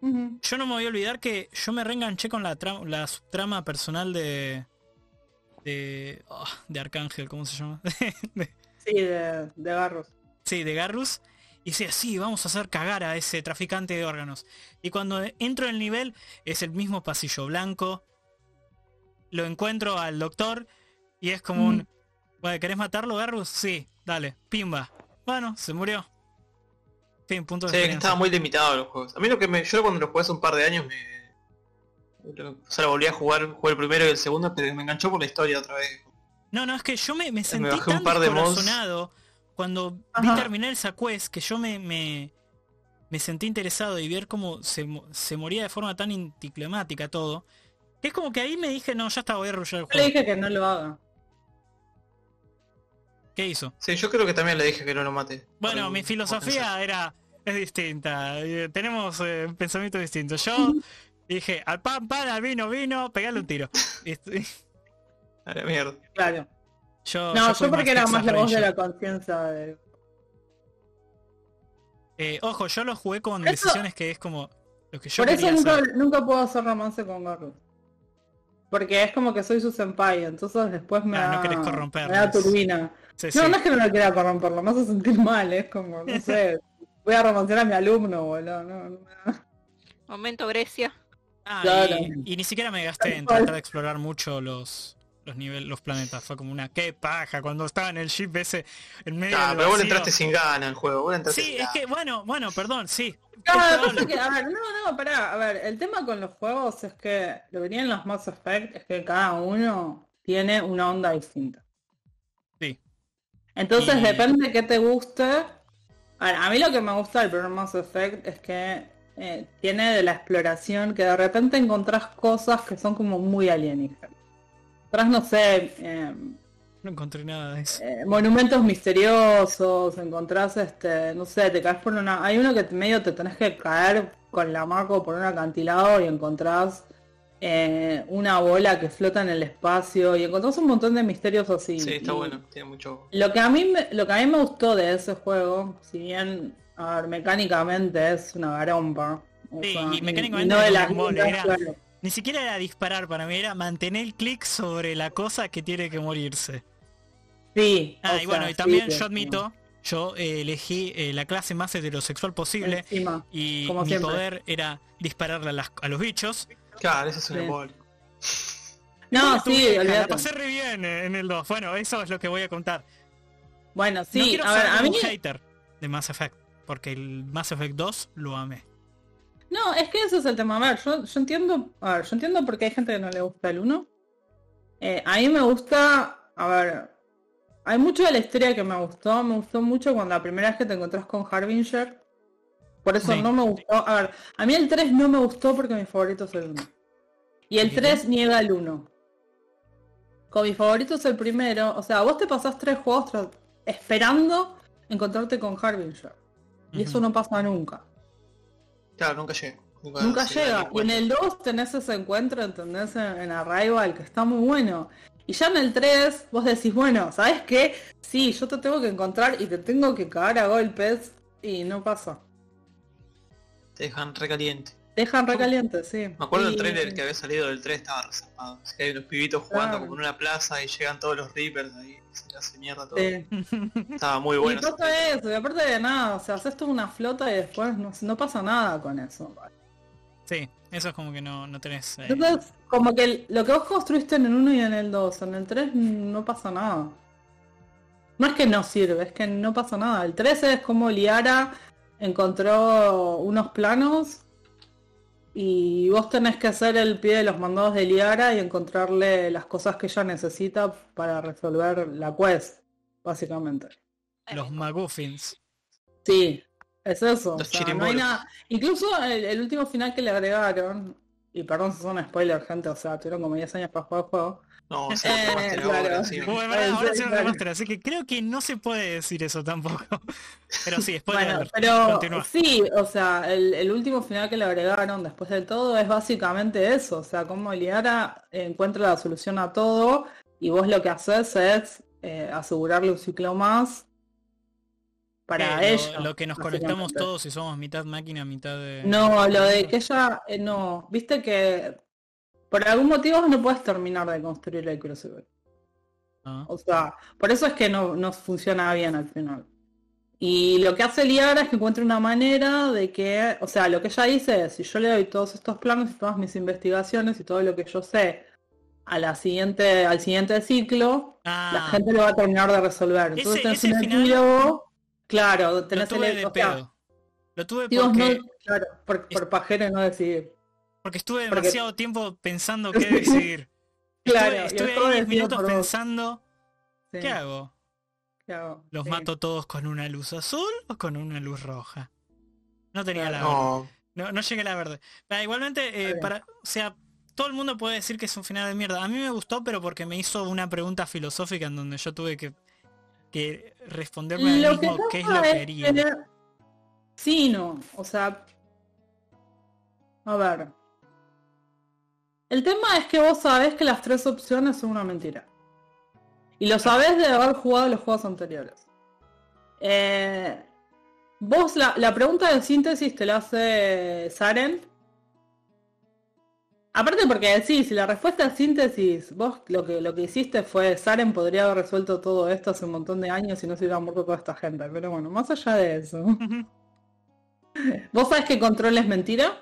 S2: Yo no me voy a olvidar que yo me reenganché con la, tra- la trama personal de... De, ah, de Arcángel, ¿cómo se llama? De-
S4: Sí, de, de garros.
S2: Sí, de Garrus. Y decía, sí, vamos a hacer cagar a ese traficante de órganos. Y cuando entro en el nivel, es el mismo pasillo blanco. Lo encuentro al doctor y es como un... Bueno, ¿querés matarlo, Garrus? Sí, dale, pimba. Bueno, se murió. Fin, punto de
S3: Sí,
S2: experiencia.
S3: estaba muy limitado los juegos. A mí lo que me. Yo cuando los jugué hace un par de años me. O sea, volví a jugar, jugué el primero y el segundo, pero me enganchó por la historia otra vez.
S2: No, no, es que yo me, me sentí
S3: bajé un
S2: tan
S3: par de mods.
S2: Cuando vi
S4: Ajá.
S2: terminar esa quest, que yo me, me, me sentí interesado y ver cómo se, se moría de forma tan anticlimática todo, que es como que ahí me dije, no, ya está, voy a arrullar el
S4: Yo le
S2: juego.
S4: dije que no lo haga.
S2: ¿Qué hizo?
S3: Sí, yo creo que también le dije que no lo mate.
S2: Bueno, mi filosofía era es distinta. eh, Tenemos eh, pensamientos distintos. Yo dije, al pan, pan, al vino, vino, pegale un tiro. Y estoy-
S3: A la mierda.
S4: Claro.
S2: Yo,
S4: No, yo porque era más la voz de la conciencia de...
S2: Eh, ojo, yo lo jugué con
S4: Eso-
S2: decisiones que es como lo que yo
S4: Por eso nunca,
S2: hacer.
S4: nunca puedo hacer romance con Garrus. Porque es como que soy su senpai, entonces después me
S2: Ah, no
S4: da,
S2: querés
S4: me da turbina.
S2: Sí,
S4: No,
S2: sí.
S4: no es que no lo quiera corromperlo, me hace sentir mal, es como, no sé, voy a romancear a mi alumno, boludo, no, no me da-
S5: Momento Grecia.
S2: Ah,
S4: Claro.
S2: y, y ni siquiera me gasté en tratar de explorar mucho los los niveles, los planetas. Fue como una qué paja cuando estaba en el ship ese en medio
S3: Ah,
S2: del
S3: pero vos entraste sin gana al juego. Vos entraste
S2: Sí,
S3: sin
S2: es que bueno, bueno, perdón, sí.
S4: No,
S2: es
S4: que, a ver, no, no, pará, a ver, el tema con los juegos es que lo que tienen los Mass Effect es que cada uno tiene una onda distinta.
S2: Sí.
S4: Entonces
S2: Y-
S4: depende de qué te guste. A, ver, a mí lo que me gusta del primer Mass Effect es que eh, tiene de la exploración que de repente encontrás cosas que son como muy alienígenas. Encontrás, no sé, eh,
S2: No encontré nada de eso.
S4: eh, monumentos misteriosos, encontrás este, no sé, te caes por una. Hay uno que medio te tenés que caer con la maco por un acantilado y encontrás eh, una bola que flota en el espacio y encontrás un montón de misterios así.
S3: Sí, está
S4: Y
S3: bueno. Tiene mucho.
S4: Lo que a mí me, lo que a mí me gustó de ese juego, si bien a ver, mecánicamente es una garompa. o
S2: Sí,
S4: sea,
S2: y mecánicamente
S4: no de las
S2: era-
S4: claro.
S2: Ni siquiera era disparar para mí, era mantener el clic sobre la cosa que tiene que morirse.
S4: Sí.
S2: Ah, y
S4: sea,
S2: bueno, y también
S4: sí,
S2: yo admito, yo eh, elegí eh, la clase más heterosexual posible
S4: Encima.
S2: y
S4: como
S2: mi
S4: siempre.
S2: poder era dispararle a, las- a los bichos.
S3: Claro, ese es un
S4: Sí.
S3: embole.
S4: No, sí,
S2: vieja, La pasé re bien eh, en el 2. Bueno, eso es lo que voy a contar.
S4: Bueno,
S2: no
S4: sí,
S2: quiero
S4: a ver,
S2: ser
S4: a mí
S2: un hater de Mass Effect, porque el Mass Effect 2 lo amé.
S4: No, es que ese es el tema. A ver, yo, yo entiendo, a ver, yo entiendo por qué hay gente que no le gusta el 1. Eh, a mí me gusta, a ver, hay mucho de la historia que me gustó. Me gustó mucho cuando la primera vez que te encontrás con Harbinger. Por eso
S2: Sí.
S4: no me gustó. A ver, a mí el 3 no me gustó porque mi favorito es el 1. Y el
S2: ¿Por qué
S4: 3 niega el 1. Con mi favorito es el primero. O sea, vos te pasás tres juegos esperando encontrarte con Harbinger. Y eso no pasa nunca.
S3: Claro, nunca llega.
S4: Nunca llega. Y en el 2 tenés ese encuentro, ¿entendés? En, en Arrival, que está muy bueno. Y ya en el 3 vos decís, bueno, ¿sabes qué? Sí, yo te tengo que encontrar y te tengo que cagar a golpes y no pasa.
S3: Te dejan recaliente.
S4: Dejan recaliente, sí.
S3: Me acuerdo del
S4: Y-
S3: trailer que había salido del 3 estaba reservado. Así que hay unos pibitos jugando
S4: Claro.
S3: como en una plaza y llegan todos los Reapers ahí. Se le hace mierda todo.
S4: Sí.
S3: Estaba muy
S4: Y
S3: bueno.
S4: pasa
S3: trailer.
S4: eso, y aparte de nada, o sea, haces toda una flota y después no, no pasa nada con eso.
S2: Sí, eso es como que no, no tenés... eh,
S4: Entonces, como que lo que vos construiste en el 1 y en el 2, en el 3 no pasa nada. No es que no sirve, es que no pasa nada. El 3 es como Liara encontró unos planos y vos tenés que hacer el pie de los mandados de Liara y encontrarle las cosas que ella necesita para resolver la quest, básicamente.
S2: los Maguffins.
S4: Sí, es eso. o sea, no hay nada. Incluso el, el último final que le agregaron, y perdón si son spoiler, gente, o sea, tuvieron como 10 años para jugar el juego.
S3: No, o sea,
S4: Eh,
S3: el remaster
S4: claro.
S3: ahora, encima.
S2: Bueno, verdad, ahora
S4: sí,
S2: se un remaster, así que creo que no se puede decir eso tampoco. Pero sí, spoiler.
S4: Bueno,
S2: alert.
S4: pero
S2: Continúa.
S4: sí, o sea, el, el último final que le agregaron después de todo es básicamente eso, o sea, cómo Liara encuentra la solución a todo y vos lo que haces es eh, asegurarle un ciclo más para
S2: Eh,
S4: ella.
S2: lo, lo que nos conectamos todos y somos mitad máquina, mitad de...
S4: No, lo de que ella, eh, no, viste que por algún motivo no puedes terminar de construir el crucible.
S2: Ah,
S4: O sea, por eso es que no, no funciona bien al final. Y lo que hace Liara es que encuentra una manera de que, o sea, lo que ella dice es, si yo le doy todos estos planos y todas mis investigaciones y todo lo que yo sé a la siguiente, al siguiente ciclo, la
S2: Ah,
S4: gente lo va a terminar de resolver. Entonces
S2: Ese-
S4: tenés
S2: ese
S4: un epílogo, claro,
S2: lo
S4: tenés
S2: tuve
S4: el
S2: de
S4: o sea,
S2: pedo. Lo tuve porque,
S4: no, claro, por, por pajero no decidir.
S2: Porque estuve
S4: porque-
S2: demasiado tiempo pensando qué decidir.
S4: Claro,
S2: estuve estuve
S4: juego
S2: ahí 10
S4: decide
S2: minutos
S4: por
S2: pensando,
S4: Sí.
S2: ¿qué hago? ¿Los mato todos con una luz azul o con una luz roja? No tenía la
S3: No,
S2: No, no llegué a la verde. Pero igualmente, eh, para, o sea, todo el mundo puede decir que es un final de mierda. A mí me gustó, pero porque me hizo una pregunta filosófica en donde yo tuve que, que responderme a mí
S4: Lo que
S2: mismo qué es lo que haría.
S4: que- Sí, no. O sea. A ver. El tema es que vos sabés que las tres opciones son una mentira. Y lo sabés de haber jugado los juegos anteriores. Eh, vos, la, la pregunta de síntesis te la hace Saren. Aparte porque sí, si la respuesta es síntesis, vos lo que lo que hiciste fue Saren podría haber resuelto todo esto hace un montón de años y no se hubiera muerto toda esta gente. Pero bueno, más allá de eso. ¿Vos sabés que control es mentira?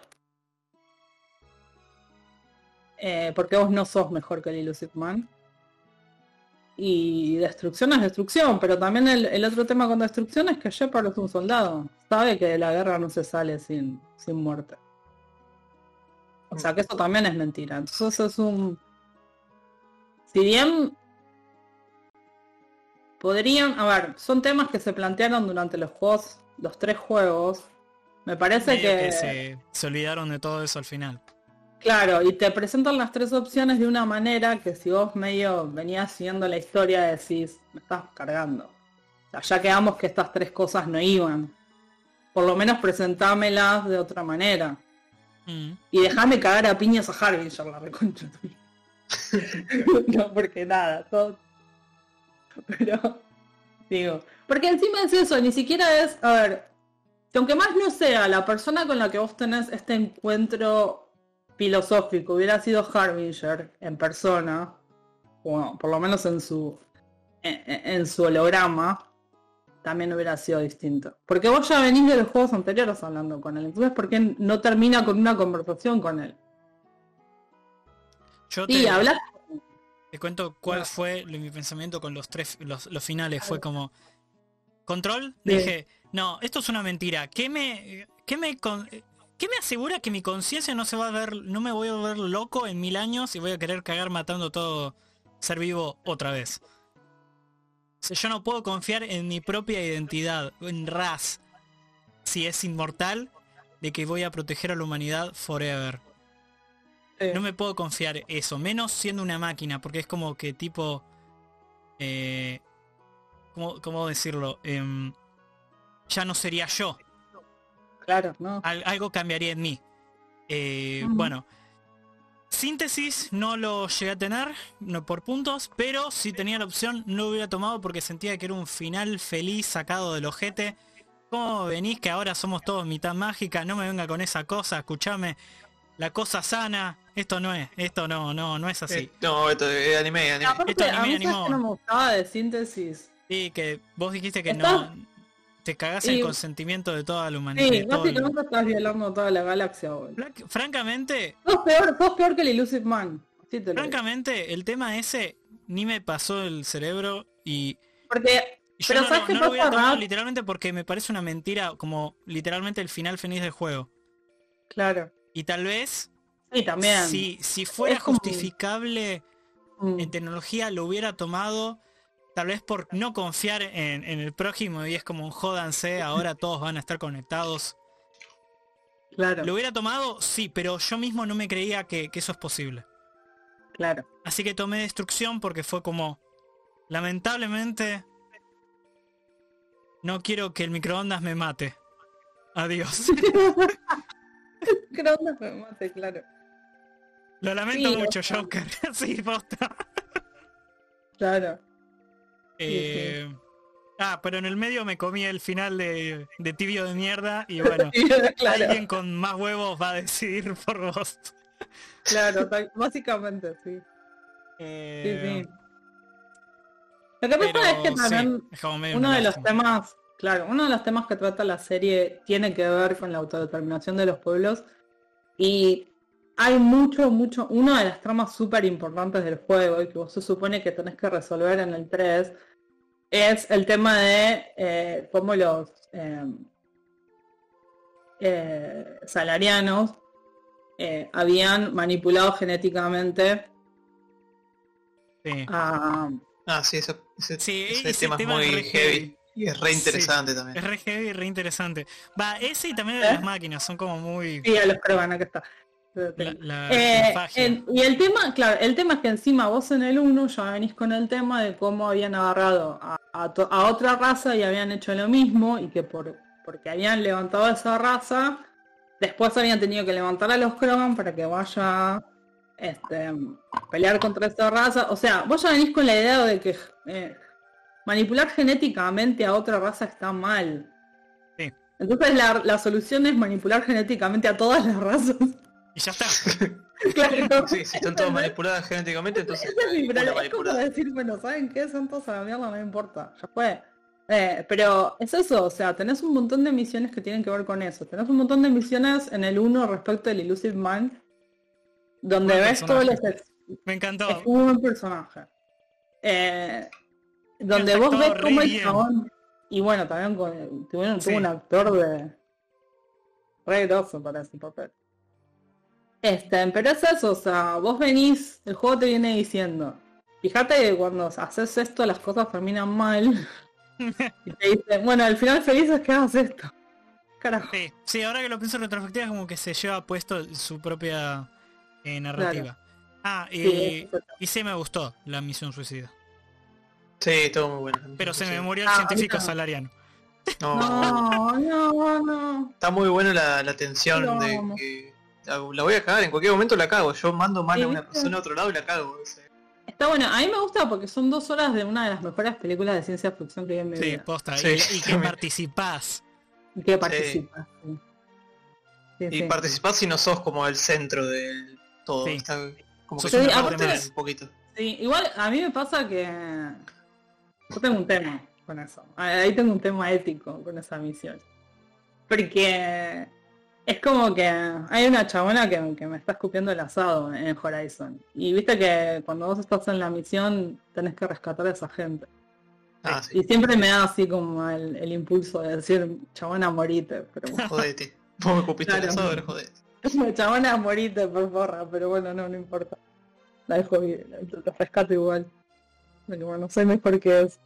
S4: Eh, porque vos no sos mejor que el Illusive Man. Y destrucción es destrucción, pero también el, el otro tema con destrucción es que Shepard es un soldado. Sabe que de la guerra no se sale sin, sin muerte. O sea que eso también es mentira. Entonces es un... Si bien podrían... A ver, son temas que se plantearon durante los juegos, los tres juegos. Me parece
S2: Medio
S4: que...
S2: se, se olvidaron de todo eso al final.
S4: Claro, y te presentan las tres opciones de una manera que si vos medio venías siguiendo la historia decís, me estás cargando. O sea, ya quedamos que estas tres cosas no iban. Por lo menos presentámelas de otra manera.
S2: Mm.
S4: Y dejame cagar a piñas a Harbinger, la reconcha no, porque nada, todo... Pero, digo, porque encima es eso, ni siquiera es, a ver, que aunque más no sea la persona con la que vos tenés este encuentro filosófico, hubiera sido Harbinger en persona, o por lo menos en su, en, en su holograma, también hubiera sido distinto. Porque vos ya venís de los juegos anteriores hablando con él, entonces ¿por qué no termina con una conversación con él?
S2: Yo
S4: Sí,
S2: te, te cuento cuál fue lo- mi pensamiento con los tres los, los finales. Fue como control.
S4: Sí.
S2: Dije, no, esto es una mentira. ¿Qué me, qué me, con- qué me asegura que mi conciencia no se va a ver, no me voy a ver loco en mil años y voy a querer cagar matando todo ser vivo otra vez? O sea, yo no puedo confiar en mi propia identidad, en Raz, si es inmortal, de que voy a proteger a la humanidad forever. No me puedo confiar eso, menos siendo una máquina, porque es como que tipo... Eh, ¿cómo, cómo decirlo? Em, ya no sería yo.
S4: Claro, ¿no?
S2: Al- algo cambiaría en mí. Eh. Bueno. Síntesis no lo llegué a tener, no por puntos, pero si tenía la opción no lo hubiera tomado porque sentía que era un final feliz sacado del ojete. ¿Cómo venís que ahora somos todos mitad mágica? No me venga con esa cosa, escuchame. La cosa sana, esto no es, esto no, no, no es así.
S3: Eh, no, esto es anime, anime.
S4: Aparte,
S2: Esto
S4: a
S2: anime,
S4: mí ¿sabes
S2: animó.
S4: qué no me gustaba de síntesis.
S2: Sí, que vos dijiste que no te cagás el
S4: Y-
S2: consentimiento de toda la humanidad.
S4: Sí,
S2: todo el-
S4: básicamente estás violando toda la galaxia, boludo.
S2: Franc- Francamente,
S4: Sos peor, sos peor que el Illusive Man. Sí te lo digo.
S2: francamente, el tema ese ni me pasó el cerebro y,
S4: Porque,
S2: yo
S4: pero
S2: no,
S4: ¿sabes qué
S2: no lo
S4: pasa,
S2: tomado
S4: Rap?
S2: literalmente porque me parece una mentira, como literalmente el final feliz del juego.
S4: Claro.
S2: Y tal vez,
S4: Sí, también.
S2: si, si fuera
S4: como-
S2: justificable
S4: Mm,
S2: en tecnología, lo hubiera tomado tal vez por no confiar en, en el prójimo y es como un jódanse, ahora todos van a estar conectados.
S4: claro,
S2: Lo hubiera tomado, sí, pero yo mismo no me creía que, que eso es posible.
S4: claro.
S2: Así que tomé destrucción porque fue como, lamentablemente, no quiero que el microondas me mate. Adiós.
S4: Creo que me mate, claro.
S2: Lo lamento
S4: Sí,
S2: mucho. Joker. sí, posta.
S4: Claro.
S2: Eh, Ah, pero en el medio me comí el final de, de tibio de mierda y bueno,
S4: claro,
S2: alguien con más huevos va a decidir por vos.
S4: claro, básicamente, sí. Sí,
S2: Eh,
S4: sí. Lo que pasa es que
S2: sí,
S4: también uno de los temas, claro, uno de los temas que trata la serie tiene que ver con la autodeterminación de los pueblos y hay mucho, mucho, una de las tramas súper importantes del juego y que vos se supone que tenés que resolver en el 3 es el tema de eh, cómo los eh, eh, salarianos eh, habían manipulado genéticamente
S2: Sí.
S4: a,
S3: Ah, sí, eso, ese,
S2: Sí,
S3: ese
S2: ese
S3: tema,
S2: tema
S3: es
S2: es
S3: muy heavy.
S2: heavy.
S3: Y es re interesante
S2: Es
S3: también.
S2: re heavy y re interesante. Va, ese y también de las máquinas, son como muy...
S4: Sí, a los Krogan, acá está.
S2: La, la-
S4: Eh,
S2: la fagia.
S4: el- y el tema, claro, el tema es que encima vos en el 1 ya venís con el tema de cómo habían agarrado a, a to- a otra raza y habían hecho lo mismo y que por porque habían levantado a esa raza, después habían tenido que levantar a los Krogan para que vaya este, a pelear contra esa raza. O sea, vos ya venís con la idea de que eh, manipular genéticamente a otra raza está mal.
S2: Sí.
S4: Entonces la, la solución es manipular genéticamente a todas las razas.
S2: Y ya está.
S4: Claro.
S3: Sí, si están todas manipuladas genéticamente, entonces
S4: Ese es como decir, bueno, ¿saben qué? Son todos a la mierda, no me importa. Ya fue. Eh, pero es eso, o sea, tenés un montón de misiones que tienen que ver con eso. Tenés un montón de misiones en el 1 respecto del Illusive Man, donde
S2: Buen
S4: ves todos los...
S2: personaje. Me encantó.
S4: Es un buen personaje. Eh, donde vos ves cómo el chabón... Y bueno, también con, tuvieron,
S2: Sí.
S4: tuvo un actor de... Re grosso para ese papel. Este, pero es eso, o sea, vos venís, el juego te viene diciendo, fíjate que cuando haces esto las cosas terminan mal. y te dicen, bueno, el final feliz es que hagas esto. Carajo.
S2: Sí, sí, ahora que lo pienso en retrospectiva es como que se lleva puesto su propia eh, narrativa. Ah, y,
S4: Sí, eso.
S2: y sí me gustó la misión suicida.
S3: Sí, todo muy bueno.
S2: Pero se me murió el
S4: Ah,
S2: científico
S4: no.
S2: salariano.
S3: No,
S4: No, no, no.
S3: Está muy buena la, la tensión de que la, voy a cagar, en cualquier momento la cago. Yo mando mal a una persona a otro lado y la cago. o sea.
S4: Está bueno, a mí me gusta porque son dos horas de una de las mejores películas de ciencia ficción que vi en mi
S2: Sí,
S4: vida.
S2: posta.
S3: Sí,
S2: y, que participás.
S4: Y que participa. Sí. Sí,
S3: Y
S4: sí.
S3: participás si no sos como el centro de todo.
S2: Sí.
S3: Está como que
S2: Sos
S3: se
S4: una
S3: me
S4: parte
S3: parte
S2: más.
S3: un poquito.
S4: Sí, igual a mí me pasa que yo tengo un tema con eso. Ahí tengo un tema ético con esa misión. Porque es como que hay una chabona que, que me está escupiendo el asado en Horizon. Y viste que cuando vos estás en la misión tenés que rescatar a esa gente.
S3: Ah, sí.
S4: Y siempre me da así como el, el impulso de decir, chabona, morite. Pero.
S3: Jodete. Vos me escupiste el asado, ahora jodete.
S4: Chabona, morite, por porra, pero bueno, no, no importa. La dejo bien, la, rescato igual. Pero bueno, soy mejor que es.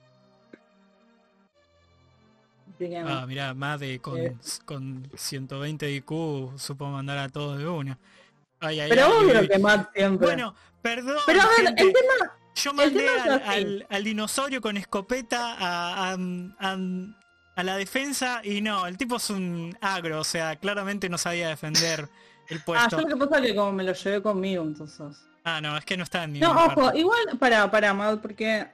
S2: Ah, mirá, Made con,
S4: Eh.
S2: con 120 IQ supo mandar a todos de una. Ay, ay,
S4: pero
S2: ay,
S4: obvio que Matt siempre.
S2: Bueno, perdón.
S4: pero a ver,
S2: gente.
S4: el tema,
S2: Yo mandé al, al- al dinosaurio con escopeta a, a- a- a la defensa y no, el tipo es un agro, o sea, claramente no sabía defender el
S4: ah,
S2: puesto.
S4: yo lo que pasa es que como me lo llevé conmigo, entonces.
S2: Ah, no, es que no está en
S4: No, ojo, igual para, para Matt, porque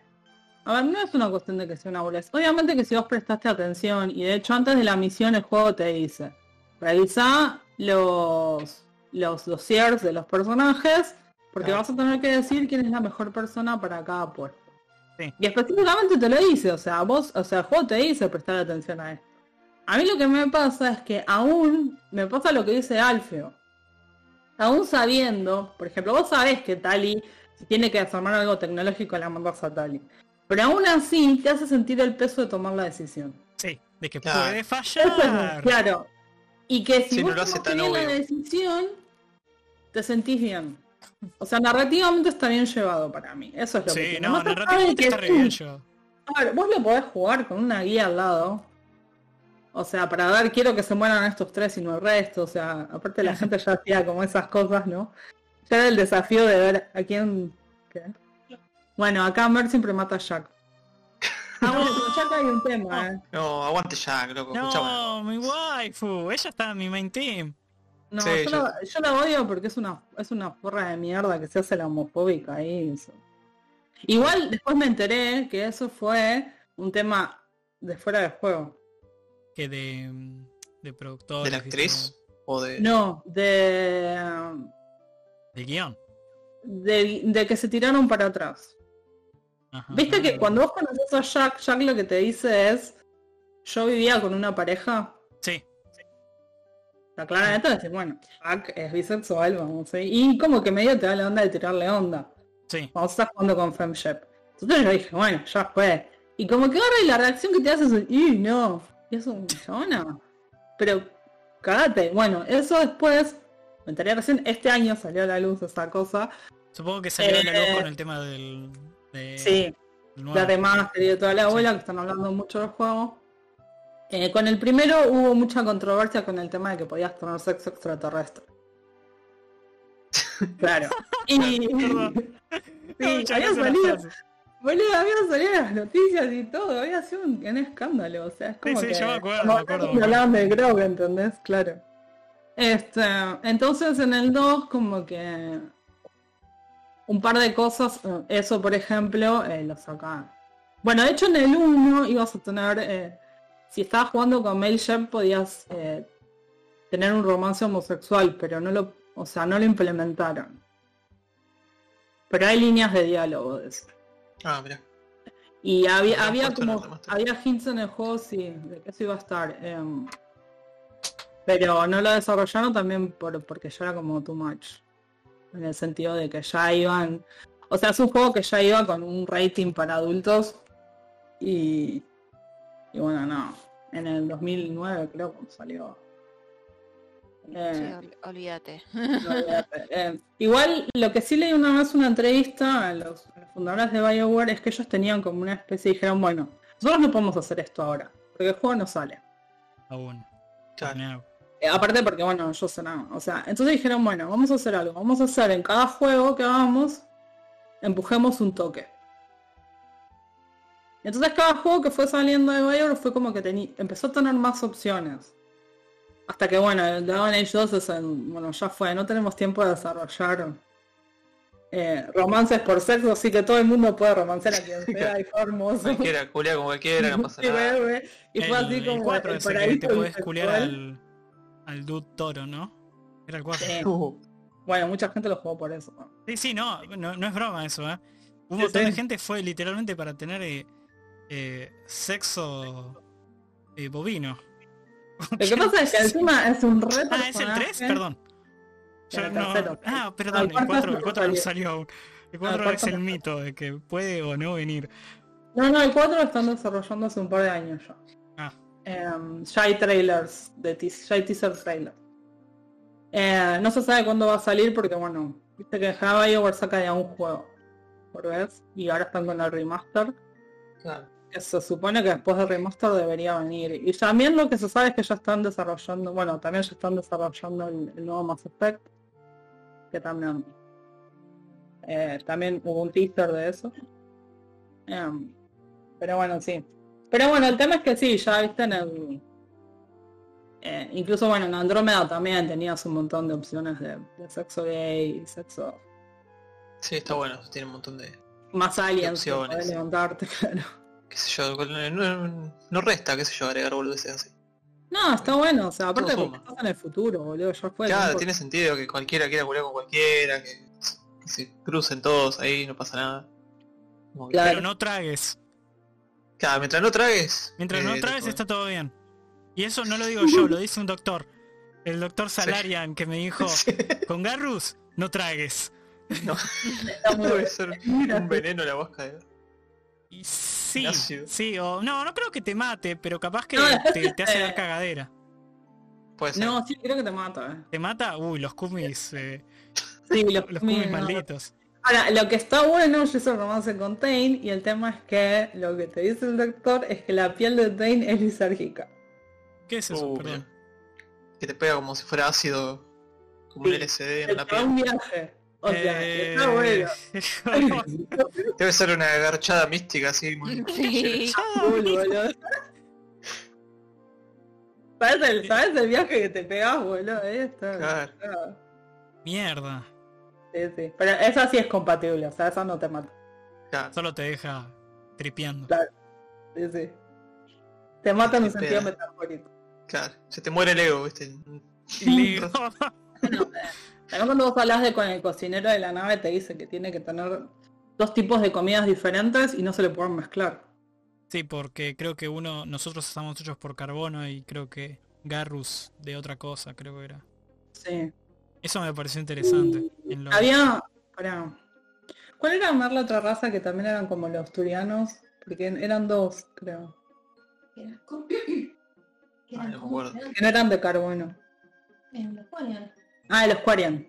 S4: a ver, no es una cuestión de que sea una boludez. Obviamente que si vos prestaste atención, y de hecho antes de la misión el juego te dice, revisa los los dossiers de los personajes, porque
S3: Claro.
S4: vas a tener que decir quién es la mejor persona para cada puesto.
S2: Sí.
S4: Y específicamente te lo dice, o sea, vos, o sea, el juego te dice prestar atención a esto. A mí lo que me pasa es que aún me pasa lo que dice Alfeo. Aún sabiendo, por ejemplo, vos sabés que Tali, si tiene que desarmar algo tecnológico, la mandas a Tali. Pero aún así te hace sentir el peso de tomar la decisión.
S2: Sí, de que
S3: Claro.
S2: puede fallar.
S4: claro. Y que si
S3: Sí, no
S4: vos
S3: lo hace
S4: tomaste
S3: tan
S4: la decisión, te sentís bien. O sea, narrativamente está bien llevado para mí. Eso es lo que
S2: Sí, no, narrativamente
S4: que
S2: está bien yo.
S4: A ver, vos lo podés jugar con una guía al lado. O sea, para ver, quiero que se mueran estos tres y no el resto. O sea, aparte la gente ya hacía como esas cosas, ¿no? Ya era el desafío de ver a quién... ¿qué? Bueno, acá Mer siempre mata a Jack. Ah, bueno, con Jack hay un tema, ¿eh?
S3: No, aguante ya, loco. escuchame.
S2: No, mi waifu, ella está en mi main team.
S4: No,
S3: Sí,
S4: yo,
S3: yo-
S4: la, yo la odio porque es una es una forra de mierda que se hace la homofóbica ahí. eso. Igual después me enteré que eso fue un tema de fuera de juego.
S2: Que de, de productor.
S3: ¿De la actriz? ¿O de.?
S4: No, de,
S2: De guion.
S4: de, de que se tiraron para atrás.
S2: Ajá.
S4: Viste que cuando vos conoces a Jack, Jack lo que te dice es, yo vivía con una pareja.
S2: Sí,
S4: La claramente decir, bueno, Jack es bisexual, vamos a Y como que medio te da la onda de tirarle onda.
S2: sí.
S4: cuando estás jugando con Femshep. Entonces yo dije, bueno, ya fue. Y como que ahora y la reacción que te hace es, y no, y es un chabona. Pero cagate. Bueno, eso después, me enteré recién, este año salió a la luz esa cosa.
S2: Supongo que salió a la luz
S4: Eh,
S2: con el tema del... de-
S4: Sí. la demás de toda la abuela, que están hablando mucho del juego. Eh, con el primero hubo mucha controversia con el tema de que podías tener sexo extraterrestre. Claro. Y, sí, había salido, boludo, había salido las noticias y todo, había sido un, escándalo, o sea, es como
S2: sí,
S4: que...
S2: Sí, yo me acuerdo, me acuerdo.
S4: Hablaban de Grog, ¿entendés? Claro. Este, entonces en el 2 como que un par de cosas, eh, eso por ejemplo, eh, lo sacaban. Bueno, de hecho en el 1 ibas a tener, eh, si estabas jugando con Mailship podías eh, tener un romance homosexual, pero no lo, o sea, no lo implementaron. Pero hay líneas de diálogo de eso.
S3: Ah, mira.
S4: Y había, había como, había hints en el juego, sí, de que eso iba a estar. Em, pero no lo desarrollaron también por, porque ya era como too much. En el sentido de que ya iban... O sea, es un juego que ya iba con un rating para adultos. Y... Y bueno, no. En el 2009 creo que salió.
S5: Eh, sí, olvídate.
S4: Eh, igual lo que sí leí una vez una entrevista a los, a los, fundadores de Bioware es que ellos tenían como una especie y dijeron, bueno, nosotros no podemos hacer esto ahora, porque el juego no sale.
S2: Aún.
S3: Claro.
S4: Eh, aparte porque bueno, yo sé nada. O sea, entonces dijeron, bueno, vamos a hacer algo, vamos a hacer en cada juego que hagamos, empujemos un toque. Entonces cada juego que fue saliendo de Bioware fue como que empezó a tener más opciones. Hasta que bueno, el Dragon Age 2 es en, bueno, ya fue, no tenemos tiempo de desarrollar eh, romances por sexo, así que todo el mundo puede romancear a quien sea y fue hermoso.
S3: Cualquiera, culia como cualquiera, no pasa nada.
S4: Y fue así como
S2: el 4 es el que te puedes culiar al, al Dude Toro, ¿no? Era el 4.
S4: Sí. Bueno, mucha gente lo jugó por eso.
S2: Sí, sí, no, no, no es broma eso, ¿eh? Un sí, montón sí. de gente fue literalmente para tener eh, eh, sexo eh, bovino.
S4: Lo que pasa es que encima es un reto.
S2: Ah, es el 3, perdón. Yo no... Ah, perdón, el 4, el 4 no salió aún. El 4 es el mito de que puede o no venir.
S4: No, no, el 4 lo están desarrollando hace un par de años ya. Um, ya hay trailers, de ya hay teaser trailers. Eh, no se sabe cuándo va a salir porque bueno, viste que ya BioWare saca ya un juego por vez y ahora están con el remaster.
S3: Claro.
S4: Que se supone que después del remaster debería venir. Y también lo que se sabe es que ya están desarrollando, bueno, también ya están desarrollando el, el nuevo Mass Effect. Que también eh, también hubo un teaser de eso. Um, pero bueno, sí. Pero bueno, el tema es que sí, ya viste en el... Eh, incluso bueno, en Andrómeda también tenías un montón de opciones de, de sexo gay, sexo...
S3: Sí, está bueno, tiene un montón de...
S4: Más aliens, de levantarte, claro.
S3: Qué sé yo, no, no resta, qué sé yo, agregar boludeces así.
S4: No, está bueno, o sea, aparte porque estás en el futuro, boludo, ya fue.
S3: Claro, tiene sentido que cualquiera quiera culiar con cualquiera, que, que, se crucen todos ahí, no pasa nada.
S2: Claro. Pero no tragues.
S3: Claro, mientras no tragues.
S2: Mientras eh, no tragues está todo bien. Y eso no lo digo yo, lo dice un doctor. El doctor Salarian sí. que me dijo, sí. con Garrus, no tragues.
S3: No, puede ser un veneno la bosca de...
S2: Y sí, Ácido. sí, o no, no creo que te mate, pero capaz que te, te hace dar cagadera.
S3: Puede ser.
S4: No, sí, creo que te mata. Eh.
S2: ¿Te mata? Uy, los kumis. Eh,
S4: sí, los,
S2: los kumis malditos.
S4: Ahora, lo que está bueno, yo hice romance con Tain, y el tema es que lo que te dice el doctor es que la piel de Tain es lisérgica.
S2: ¿Qué es eso? Uh, Perdón.
S3: Que te pega como si fuera ácido, como sí, un LSD en la piel.
S4: un viaje. O sea, eh... está bueno.
S3: Debe ser una garchada mística así. Muy...
S5: Sí.
S4: ¿Sabes el, ¿Sabes el viaje que te pegás, boludo? Ahí está.
S3: Claro.
S2: Mierda.
S4: Sí, sí. Pero esa sí es compatible, o sea, esa no te mata.
S2: Claro. Solo te deja tripeando.
S4: Claro. Sí, sí. Te mata en un sentido metafórico.
S3: Claro. Se te muere el ego, viste.
S2: El ego.
S4: bueno, también cuando vos hablas de con el cocinero de la nave te dice que tiene que tener dos tipos de comidas diferentes y no se le pueden mezclar.
S2: Sí, porque creo que uno, nosotros estamos hechos por carbono y creo que Garrus de otra cosa, creo que era.
S4: Sí.
S2: Eso me pareció interesante.
S4: En. Había. Pará. ¿Cuál era más la otra raza que también eran como los turianos? Porque eran dos, creo.
S3: Ah,
S4: que no eran de carbono.
S7: los Quarian.
S4: Ah, los Quarian.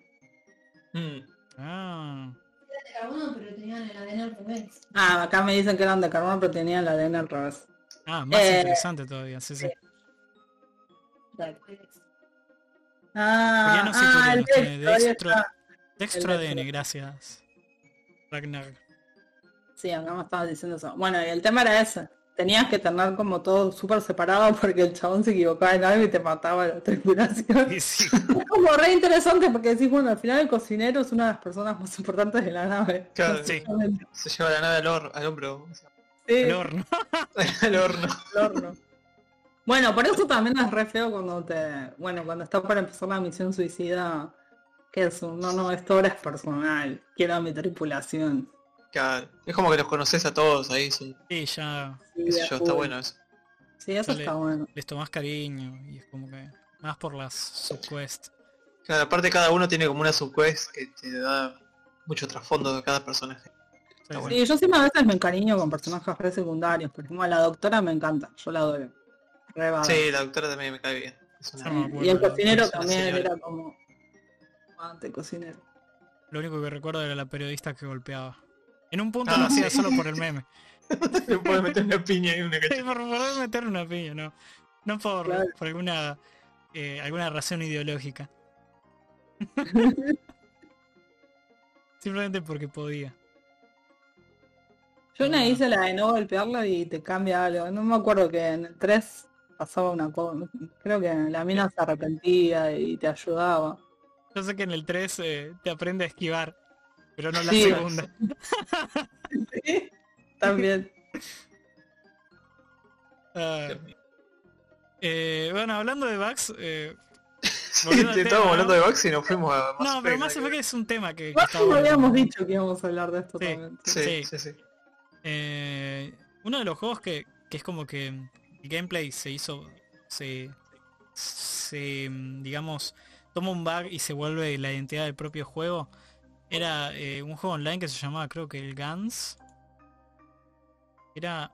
S3: Mm.
S2: Ah.
S7: Era de carbono, pero tenía tenían el ADN al revés.
S4: Ah, acá me dicen que eran de carbón, pero tenían el ADN al revés.
S2: Ah, más
S4: Eh,
S2: interesante todavía, sí, sí.
S4: Ah,
S2: Juliano
S4: ah,
S2: Cituriano
S4: el texto,
S2: dextro, ADN, gracias. Ragnar.
S4: Sí, acá me estabas diciendo eso. Bueno, y el tema era ese. Tenías que tener como todo súper separado porque el chabón se equivocaba en algo y te mataba la tripulación.
S2: Sí,
S4: Es como re interesante porque decís, bueno, al final el cocinero es una de las personas más importantes de la nave.
S3: Claro,
S2: Sí.
S3: se lleva la nave al, al hombro.
S4: Sí,
S2: el horno.
S3: al horno.
S4: al horno. Bueno, por eso también es re feo cuando te... Bueno, cuando está para empezar la misión suicida, que es un, no, no, esto ahora es personal, quiero a mi tripulación.
S3: Claro. Es como que los conoces a todos ahí, son,
S2: Sí, ya
S4: Sí,
S3: yo,
S4: full.
S3: está bueno eso.
S4: Sí, eso
S2: Dale.
S4: está bueno.
S2: les tomás cariño y es como que más por las subquests.
S3: Claro, aparte cada uno tiene como una subquest que te da mucho trasfondo de cada personaje.
S2: Sí,
S3: bueno.
S4: yo siempre a veces me encariño con personajes re secundarios, pero como a la doctora me encanta, yo la adoro.
S3: Sí, la doctora también me cae bien. Una-
S2: No
S4: y el cocinero también era como... Ante cocinero.
S2: Lo único que recuerdo era la periodista que golpeaba. En un punto
S3: Ah,
S2: lo hacía
S3: sí.
S2: solo por el meme.
S3: Le puedes meter una piña y una cacheta.
S2: por, por meter una piña, no. No por,
S4: Claro.
S2: por alguna eh, alguna razón ideológica. Simplemente porque podía.
S4: Yo una hice la de no golpearlo y te cambia algo. No me acuerdo que en el 3 pasaba una cosa. Creo que la mina se arrepentía y te ayudaba.
S2: Yo sé que en el 3 eh, te aprende a esquivar, pero no la
S4: Sí.
S2: segunda.
S4: También.
S2: Ah, eh, bueno, hablando de bugs, eh,
S3: estábamos hablando de Bugs y nos fuimos a Mass
S2: no, pero
S3: Effect,
S2: más
S3: ¿no?
S2: que es un tema que,
S4: no habíamos dicho que íbamos a hablar de esto
S2: Sí.
S4: también.
S3: Sí,
S2: Sí.
S3: sí, sí.
S2: Eh, uno de los juegos que, que es como que el gameplay se hizo, se, se, mm, digamos, toma un bug y se vuelve la identidad del propio juego, era eh, un juego online que se llamaba creo que el Guns. Era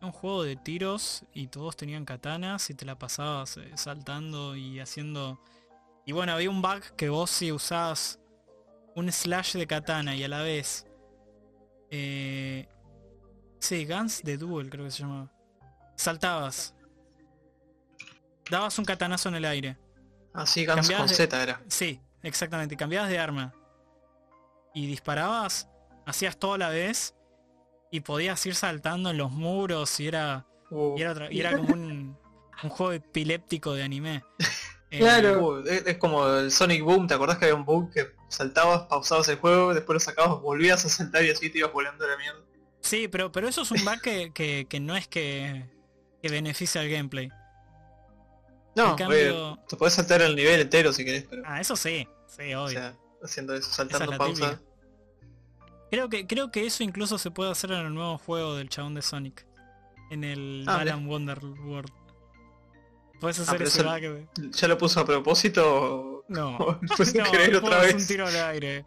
S2: un juego de tiros y todos tenían katanas y te la pasabas eh, saltando y haciendo... Y bueno, había un bug que vos si usabas un slash de katana y a la vez... Eh, Sí, Guns de Duel creo que se llamaba. Saltabas. Dabas un catanazo en el aire.
S3: Así Guns
S2: Cambiabas
S3: con
S2: de-
S3: Z era.
S2: Sí, exactamente. Cambiabas de arma. Y disparabas, hacías todo a la vez. Y podías ir saltando en los muros y era. Y era, otra- y era como un, un juego epiléptico de anime. Eh,
S4: Claro.
S3: uh, es, como el Sonic Boom, ¿te acordás que había un boom que saltabas, pausabas el juego, después lo sacabas, volvías a saltar y así te ibas volando a la mierda?
S2: Sí, pero, pero eso es un bug que, que- que no es que, que beneficia al gameplay.
S3: No,
S2: cambio-
S3: te podés saltar el nivel entero si querés, pero
S2: Ah, eso sí, sí,
S3: o
S2: obvio.
S3: sea, haciendo eso, saltando
S2: es
S3: pausa.
S2: típica. Creo que, creo que eso incluso se puede hacer en el nuevo juego del chabón de Sonic. En el
S3: Ah,
S2: Balan Wonder World. Puedes hacer
S3: pero
S2: ese de-
S3: ¿Ya lo puso a propósito o
S2: No.
S3: o sin
S2: no, el
S3: otra vez?
S2: un tiro al aire.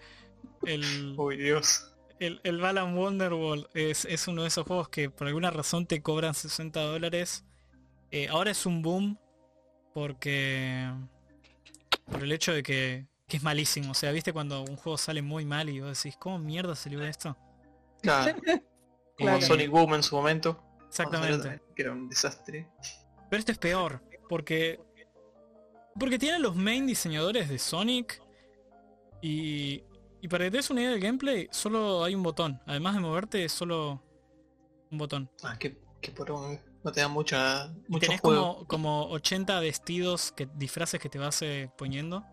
S2: El,
S3: Uy, Dios.
S2: El, el Balan Wonderworld es, es uno de esos juegos que por alguna razón te cobran 60 dólares. Eh, ahora es un boom porque por el hecho de que, que es malísimo. O sea, viste cuando un juego sale muy mal y vos decís, ¿cómo mierda salió esto?
S3: Claro, como
S2: Eh,
S3: Sonic Boom en su momento.
S2: Exactamente.
S3: Que era un desastre.
S2: Pero este es peor, porque porque tiene los main diseñadores de Sonic y y para que te des una idea del gameplay, solo hay un botón. Además de moverte, es solo un botón.
S3: Ah, que, que por un- no te da mucha, mucho
S2: tenés
S3: juego.
S2: como, como 80 vestidos, que disfraces que te vas eh, poniendo.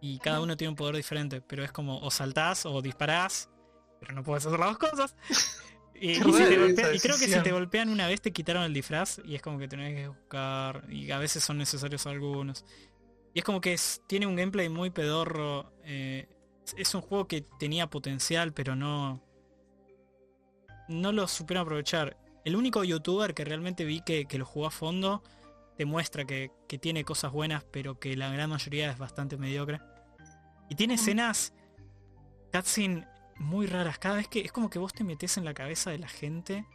S2: Y cada uno tiene un poder diferente, pero es como o saltás o disparás, pero no puedes hacer las dos cosas. Y, te golpean- creo que si te golpean una vez te quitaron el disfraz y es como que tenés que buscar y a veces son necesarios algunos. Y es como que es- tiene un gameplay muy pedorro. eh, es- un juego que tenía potencial pero no no lo supieron aprovechar. El único youtuber que realmente vi que, que lo jugó a fondo te muestra que, que tiene cosas buenas, pero que la gran mayoría es bastante mediocre. Y tiene escenas cutscene muy raras. Cada vez que es como que vos te metes en la cabeza de la gente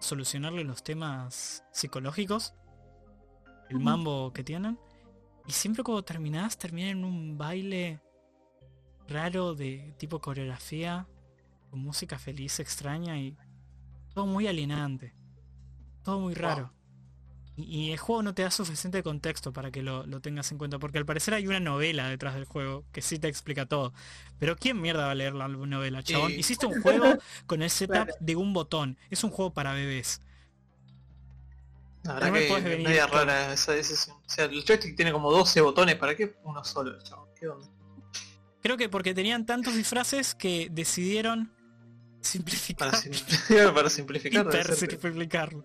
S2: solucionarle los temas psicológicos, el
S4: Ujú.
S2: mambo que tienen. Y siempre cuando terminás, termina en un baile raro de tipo coreografía. con música feliz, extraña y todo muy alienante. Todo muy raro. Y, el juego no te da suficiente contexto para que lo, tengas en cuenta, porque al parecer hay una novela detrás del juego que sí te explica todo. Pero ¿quién mierda va a leer la novela, chabón? Hiciste un juego con el setup de un botón. Es un juego para bebés.
S3: La verdad que rara esa decisión. O sea, el joystick tiene como 12 botones, ¿para qué uno solo, chabón? ¿Qué onda?
S2: Creo que porque tenían tantos disfraces que decidieron simplificar.
S3: Para, simplificar, para simplificar.
S2: simplificarlo.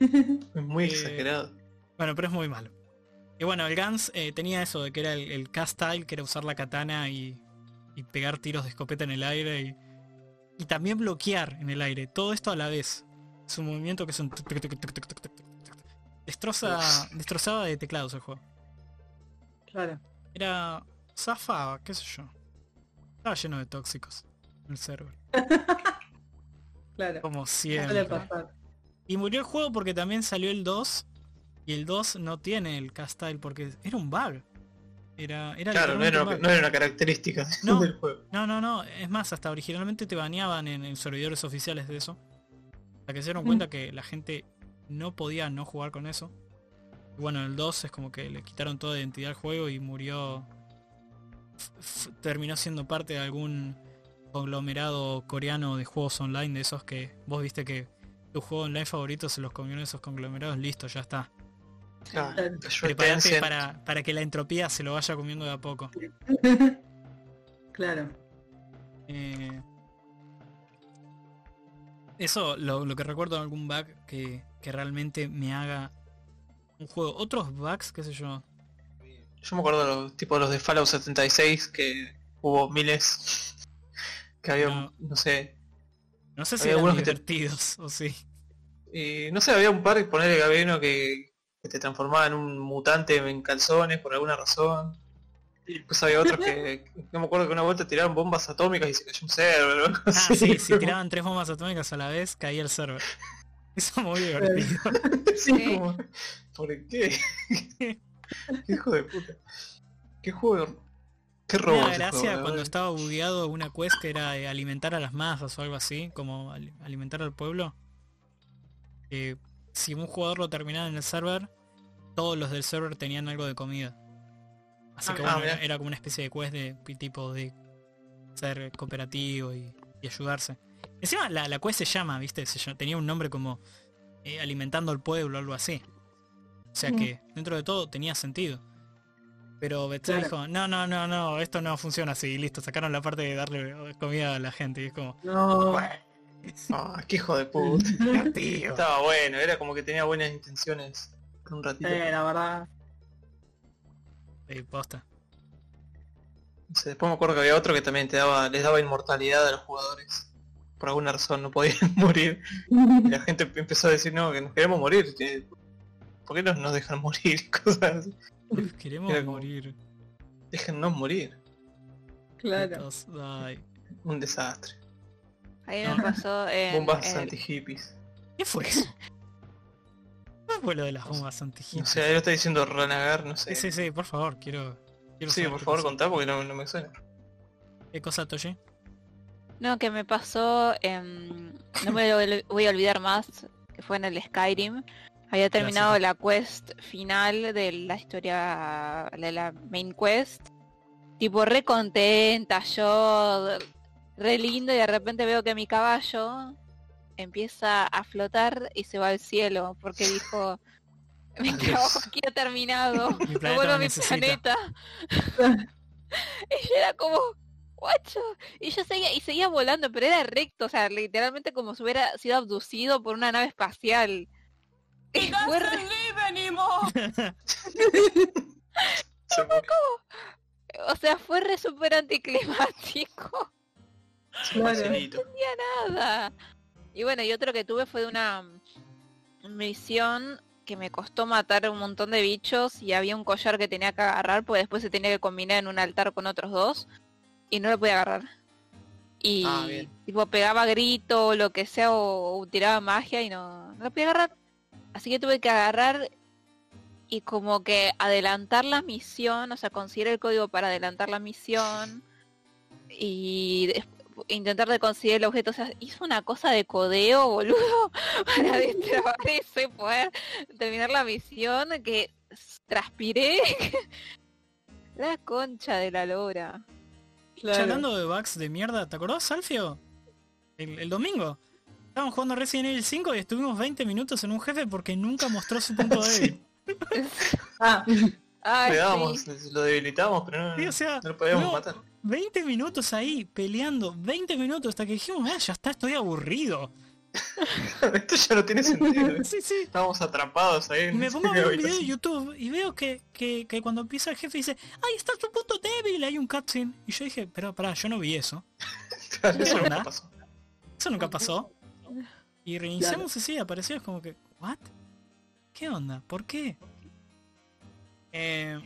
S3: Es muy eh, exagerado.
S2: Bueno, pero es muy malo. Y bueno, el Guns eh, tenía eso de que era el, cast style, que era usar la katana y, pegar tiros de escopeta en el aire y, y, también bloquear en el aire. Todo esto a la vez. Es un movimiento que es un... Destroza, destrozaba de teclados el juego.
S4: Claro.
S2: Era... Zafaba, qué sé yo. Estaba lleno de tóxicos el server.
S4: claro.
S2: Como siempre. Y murió el juego porque también salió el 2 y el 2 no tiene el cast style porque era un bug. Era, era
S3: claro, no era, una característica del juego.
S2: No, no, no. Es más, hasta originalmente te baneaban en, servidores oficiales de eso. Hasta que se dieron cuenta mm. que la gente no podía no jugar con eso. Y bueno, el 2 es como que le quitaron toda identidad al juego y murió. Terminó siendo parte de algún conglomerado coreano de juegos online de esos que vos viste que tu juego online favorito se los comió en esos conglomerados, listo, ya está.
S3: Ah,
S2: Prepárate para, para que la entropía se lo vaya comiendo de a poco.
S4: claro.
S2: Eh, eso lo, que recuerdo en algún bug que, que realmente me haga un juego. Otros bugs, qué sé yo.
S3: Yo me acuerdo de los tipos los de Fallout 76 que hubo miles que había no sé
S2: no sé si había algunos divertidos o sí.
S3: Y no sé, había un par, ponerle Gabino que, que te transformaba en un mutante en calzones por alguna razón. Y pues había otros que, no me acuerdo que una vuelta tiraron bombas atómicas y se cayó un server.
S2: Ah, sí, si tiraban tres bombas atómicas a la vez, caía el server. Eso es muy divertido.
S3: sí, Como, ¿por qué? ¿Qué hijo de puta? ¿Qué juego Qué robo.
S2: gracia cuando estaba bugueado una quest que era alimentar a las masas o algo así, como alimentar al pueblo. si un jugador lo terminaba en el server, todos los del server tenían algo de comida. Así que ah, era, como una especie de quest de tipo de ser cooperativo y, ayudarse. Encima la, la, quest se llama, viste, tenía un nombre como eh, alimentando al pueblo o algo así. O sea que dentro de todo tenía sentido. Pero Bethesda dijo, no, no, no, no, esto no funciona así, listo, sacaron la parte de darle comida a la gente y es como.
S3: No. Ah, qué hijo de puta. Estaba bueno, era como que tenía buenas intenciones un ratito.
S4: Eh, la verdad.
S2: Sí, posta.
S3: después me acuerdo que había otro que también te daba, les daba inmortalidad a los jugadores. Por alguna razón no podían morir. Y la gente empezó a decir, no, que nos queremos morir. ¿Por qué no nos dejan morir? Cosas.
S2: Queremos morir.
S3: Déjennos morir.
S4: Claro.
S3: Un desastre.
S5: Ahí me pasó en,
S3: Bombas anti-hippies.
S2: ¿Qué fue eso? ¿Qué fue lo de las bombas anti-hippies?
S3: O sea, yo está diciendo Ranagar, no sé.
S2: Sí, sí, sí, por favor, quiero... quiero
S3: sí, por favor contá porque no, no, me suena.
S2: ¿Qué cosa, Toshi?
S5: No, que me pasó... En... No me lo voy a olvidar más, que fue en el Skyrim. Había terminado la quest final de la historia de la main quest. Tipo re contenta, yo re lindo y de repente veo que mi caballo empieza a flotar y se va al cielo porque dijo mi trabajo aquí ha terminado, me vuelvo a mi planeta. y yo era como, guacho, y yo seguía, y seguía volando, pero era recto, o sea, literalmente como si hubiera sido abducido por una nave espacial.
S6: Fue venimos!
S5: o sea, fue re super anticlimático. No tenía nada. Y bueno, y otro que tuve fue de una misión que me costó matar un montón de bichos y había un collar que tenía que agarrar, pues después se tenía que combinar en un altar con otros dos y no lo podía agarrar. Y ah, tipo pegaba grito o lo que sea o, tiraba magia y no, no lo podía agarrar. Así que tuve que agarrar y como que adelantar la misión, o sea, conseguir el código para adelantar la misión. Y intentar de conseguir el objeto. O sea, hizo una cosa de codeo, boludo, para destrabar eso y poder terminar la misión que transpiré. la concha de la lora.
S2: Che, Hablando de bugs de mierda, ¿te acordás, Alfio? El, el domingo. Estábamos jugando Resident Evil 5 y estuvimos 20 minutos en un jefe porque nunca mostró su punto débil.
S4: Ah,
S5: Ay, sí.
S3: lo debilitábamos, pero no,
S2: Sí, o sea,
S3: no lo podíamos
S2: no,
S3: matar.
S2: 20 minutos ahí peleando, 20 minutos hasta que dijimos, ah, ya está, estoy aburrido.
S3: Esto ya no tiene sentido.
S2: Sí, sí.
S3: Estábamos atrapados ahí.
S2: Y
S3: en
S2: me pongo a ver un video de. YouTube y veo que, que, que cuando empieza el jefe dice, ahí está tu punto débil, hay un cutscene. Y yo dije, pero pará, yo no vi eso.
S3: Claro, Eso nunca pasó.
S2: Eso nunca pasó. Y reiniciamos y sí, apareció es como que, ¿what? ¿Qué onda? ¿Por qué? Eh,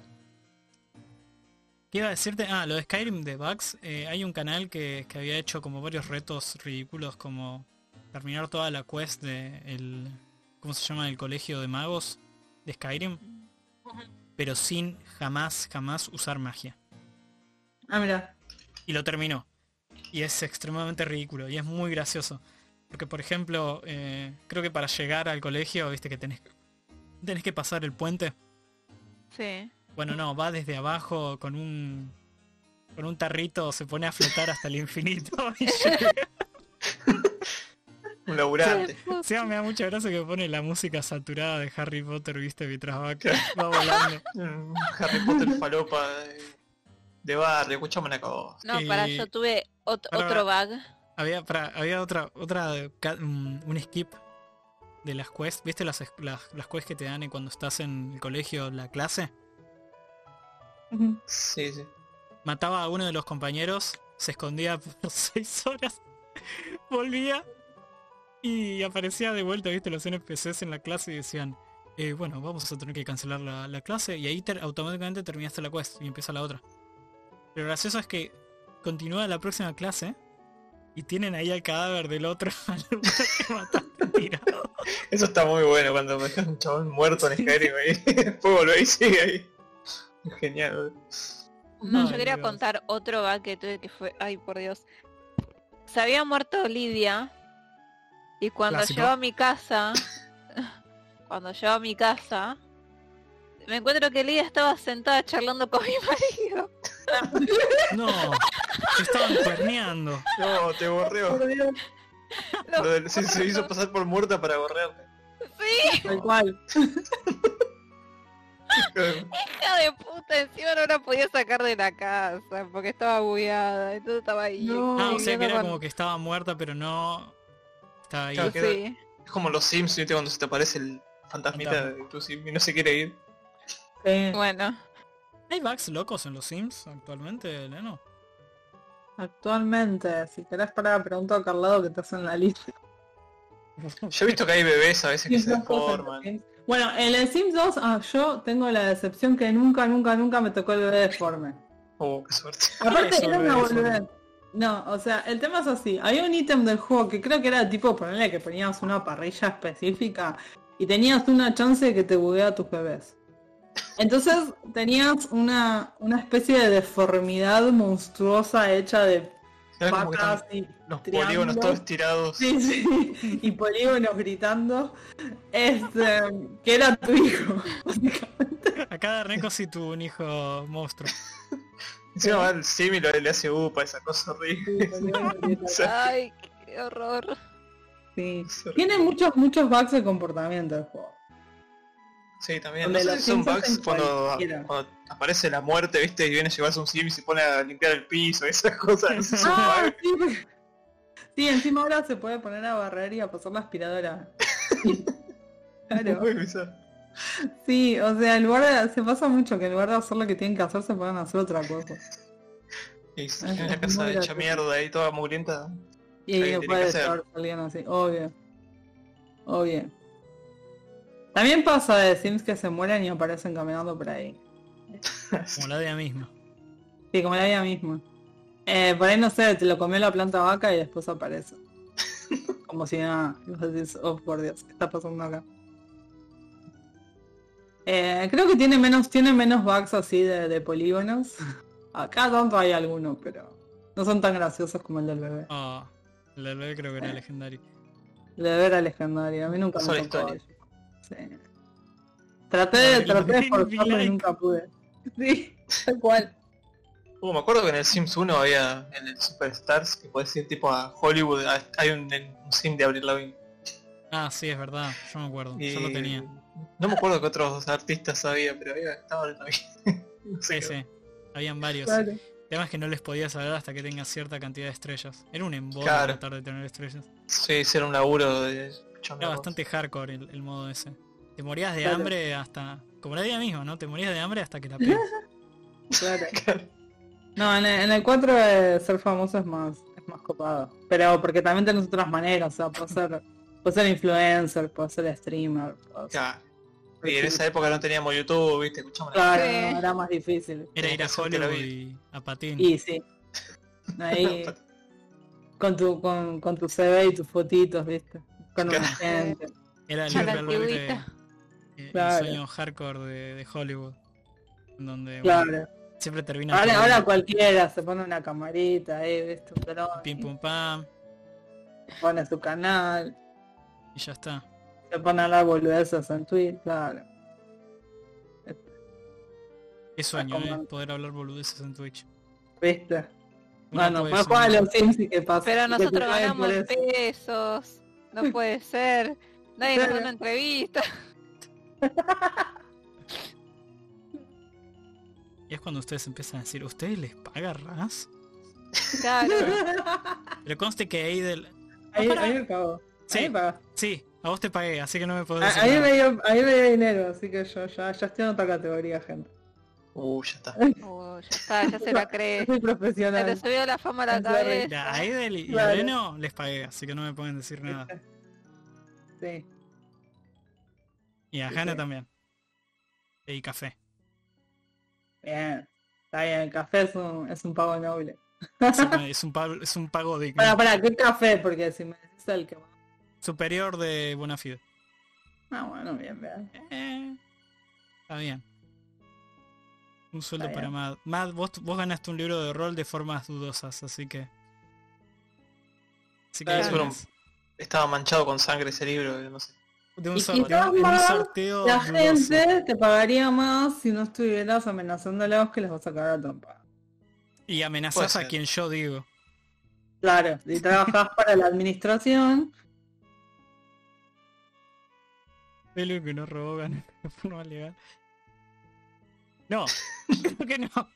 S2: ¿Qué iba a decirte? Ah, lo de Skyrim de Bugs. eh, hay un canal que, que había hecho como varios retos ridículos como terminar toda la quest de el... ¿Cómo se llama? El colegio de magos de Skyrim. Pero sin jamás, jamás usar magia.
S4: ah, mira.
S2: Y lo terminó. Y es extremadamente ridículo. Y es muy gracioso. Porque por ejemplo, eh, creo que para llegar al colegio, viste que tenés, tenés que pasar el puente.
S5: Sí.
S2: Bueno, no, va desde abajo con un con un tarrito, se pone a flotar hasta el infinito. y llega.
S3: Un laburante.
S2: Sí, me da mucha gracia que pone la música saturada de Harry Potter, viste, mientras va, va volando.
S3: Harry Potter falopa de, de barrio, escuchame una cosa.
S5: No,
S2: Eh,
S5: para, yo tuve ot-
S2: para-
S5: otro bug.
S2: Había, para- había otra, otra ca- un, skip de las quests. ¿Viste las, las, las quests que te dan cuando estás en el colegio, la clase?
S3: Sí, sí.
S2: Mataba a uno de los compañeros, se escondía por seis horas, volvía y aparecía de vuelta, viste, los NPCs en la clase y decían, eh, bueno, vamos a tener que cancelar la, la clase y ahí ter- automáticamente terminaste la quest y empieza la otra. Pero lo gracioso es que continúa la próxima clase y tienen ahí al cadáver del otro tirado.
S3: Eso está muy bueno cuando me dejas un chabón muerto en Skyrim ahí. Después volvé y sigue ahí. Genial.
S5: No, yo quería
S2: Dios.
S5: contar otro bug que tuve que fue, ay por Dios. Se había muerto Lidia y cuando
S2: Clásico.
S5: llego a mi casa, cuando llego a mi casa, me encuentro que Lidia estaba sentada charlando con mi marido.
S2: No, te estaban cuerneando.
S3: No, te borreó.
S4: Por Dios,
S5: No,
S3: Lo del- se, se hizo pasar por muerta para borrarte.
S5: sí,
S4: tal cual.
S5: hija de puta, encima no la podía sacar de la casa porque estaba bugueada, entonces estaba ahí.
S4: No.
S2: Ah, o sea que era
S5: con-
S2: como que estaba muerta pero no... Estaba ahí.
S3: Claro, que-
S5: Sí.
S3: Es como los Sims, ¿viste? Cuando se te aparece el fantasmita
S2: Fantasma.
S3: de tu Sim y no se quiere ir.
S4: Sí.
S5: Bueno,
S2: ¿Hay bugs locos en los Sims actualmente, Leno?
S4: Actualmente, si querés parar, pregunto a Carlado que estás en la lista.
S3: Yo he visto que hay bebés a veces que se deforman.
S4: Bueno, en el Sims 2 ah, yo tengo la decepción que nunca, nunca, nunca me tocó el bebé deforme.
S3: Oh, qué suerte.
S4: Aparte
S2: Eso,
S4: era una boludez. No, o sea, el tema es así. Había un ítem del juego que creo que era tipo ponerle que ponías una parrilla específica y tenías una chance de que te buguea a tus bebés. Entonces tenías una, una especie de deformidad monstruosa hecha de patas y
S3: los
S4: triángulos.
S3: polígonos todos estirados.
S4: Sí, sí, y polígonos gritando, este, que era tu hijo, básicamente.
S2: Acá Reco si tuvo un hijo monstruo.
S3: Encima va el lo- le hace upa, esa cosa horrible. Sí.
S5: ay, qué horror.
S4: Sí. Tiene muchos, muchos bugs de comportamiento el juego.
S3: Sí, también.
S4: Donde
S3: No sé
S4: los
S3: si son bugs cuando, aparece la muerte, viste, y viene a llevarse un Sim y se pone a limpiar el piso, esas cosas.
S4: Ah, sí, sí, encima ahora se puede poner a barrer y a pasar la aspiradora. Claro.
S3: Muy bizarro.
S4: Sí, o sea, en lugar de, se pasa mucho que en lugar de hacer lo que tienen que hacer se pueden hacer otra cosa.
S3: Y se-
S4: Ah,
S3: en
S4: es
S3: casa hecha mierda ahí, toda mugrienta.
S4: Y no
S3: tiene
S4: puede estar saliendo así, obvio. Obvio. También pasa de Sims que se mueren y aparecen caminando por ahí.
S2: Como la ella misma.
S4: Sí, como la vida misma. Eh, por ahí no sé, te lo comió la planta vaca y después aparece. Como si nada. Decís, oh por Dios, ¿qué está pasando acá? Eh, creo que tiene menos, tiene menos bugs así de, de polígonos. Acá tanto hay algunos, pero. No son tan graciosos como el del bebé.
S2: Oh, el del bebé creo que era legendario.
S4: El del bebé era legendario. A mí nunca me tocó.
S3: historia.
S4: Sí. Traté,
S2: Ay,
S4: traté de
S2: like.
S4: y nunca pude. Sí, tal cual.
S3: Uh, me acuerdo que en el Sims 1 había, en el Superstars, que puedes ir tipo a Hollywood, a- hay un, un sim de Avril Lavigne.
S2: Ah, sí, es verdad. Yo me acuerdo.
S3: Y
S2: Yo lo tenía.
S3: No me acuerdo que otros artistas había, pero había, estaba Avril Lavigne. No sé
S2: Sí,
S3: qué-
S2: sí. Habían varios.
S4: Claro.
S2: El tema es que no les podías hablar hasta que tengas cierta cantidad de estrellas. Era un embole
S3: Claro.
S2: tratar de tener estrellas.
S3: Sí, era un laburo de...
S2: Era bastante hardcore el, el modo ese. Te morías de
S4: Claro.
S2: hambre hasta... Como la día mismo, ¿no? Te morías de hambre hasta que la pegas.
S4: Claro. No, en el, en el 4 eh, ser famoso es más, es más copado. Pero porque también tenés otras maneras, o sea, puedes ser, puedes ser influencer, puedes ser streamer. puedes-
S3: Claro. Y en esa época no teníamos YouTube, viste, escuchamos la-
S4: Claro,
S5: Sí.
S4: no, era más difícil.
S2: Era ir a Hollywood
S3: vida.
S2: y a patín.
S4: Y sí. Ahí con tu, con, con tu CV y tus fotitos, viste. Con una
S3: Claro.
S4: gente.
S2: Era
S5: la
S2: eh,
S4: Claro.
S2: el sueño hardcore de, de Hollywood. Donde bueno,
S4: Claro.
S2: siempre termina
S4: Ahora, cualquiera se pone una camarita ahí, viste, un dron,
S2: pim pum pam
S4: pone su canal,
S2: y ya está.
S4: se pone a hablar boludeces en Twitter, claro.
S2: Qué sueño, eh, poder hablar boludeces en Twitch.
S4: ¿Viste?
S2: Uno
S4: Bueno, pues a
S2: soñar.
S4: los Sims y qué pasa.
S5: Pero
S4: Que
S5: nosotros ganamos pesos. No puede ser. Nadie nos da una entrevista.
S2: Y es cuando ustedes empiezan a decir, ¿ustedes les paga RAS?
S5: Claro.
S2: Pero conste que ahí del...
S4: Ahí, ahí me cago.
S2: Sí.
S4: Ahí me paga.
S2: Sí, a vos te pagué, así que no me podés
S4: A-
S2: decir
S4: Ahí
S2: nada.
S4: me, dio, ahí me dio dinero, así que yo ya, ya estoy en otra categoría, gente.
S3: Uh, ya está.
S5: Oh, ya está, ya se la cree.
S4: Soy
S5: Se
S4: profesional.
S5: le subió la fama a la cabeza.
S2: A Aidel y a. Leno les pagué, así que no me pueden decir nada.
S4: Sí.
S2: Y a
S4: Sí,
S2: Hanna
S4: sí.
S2: también. Y café.
S4: Bien. Está bien, el café es un, es un pago noble.
S2: Es un, es un pago, es un pago digno.
S4: Para, para, ¿qué café? Porque si me decís el que...
S2: Superior de buena fide.
S4: Ah, bueno, bien, bien.
S2: Eh, está bien. Un sueldo para. Mad. Mad, vos, vos ganaste un libro de rol de formas dudosas, así que... Así.
S3: Estaba manchado con sangre ese libro, no sé.
S2: de un,
S4: Y
S2: sor-
S4: quizás
S2: de un- de un
S4: más
S2: sorteo
S4: La
S2: dudoso.
S4: gente te pagaría más si no estuvieras amenazándolos que les vas a cagar a trompa.
S2: Y amenazás
S3: Puede
S2: a quien yo digo.
S4: Claro, si trabajas para la administración,
S2: Pelo que no roban de forma legal. No, creo que no.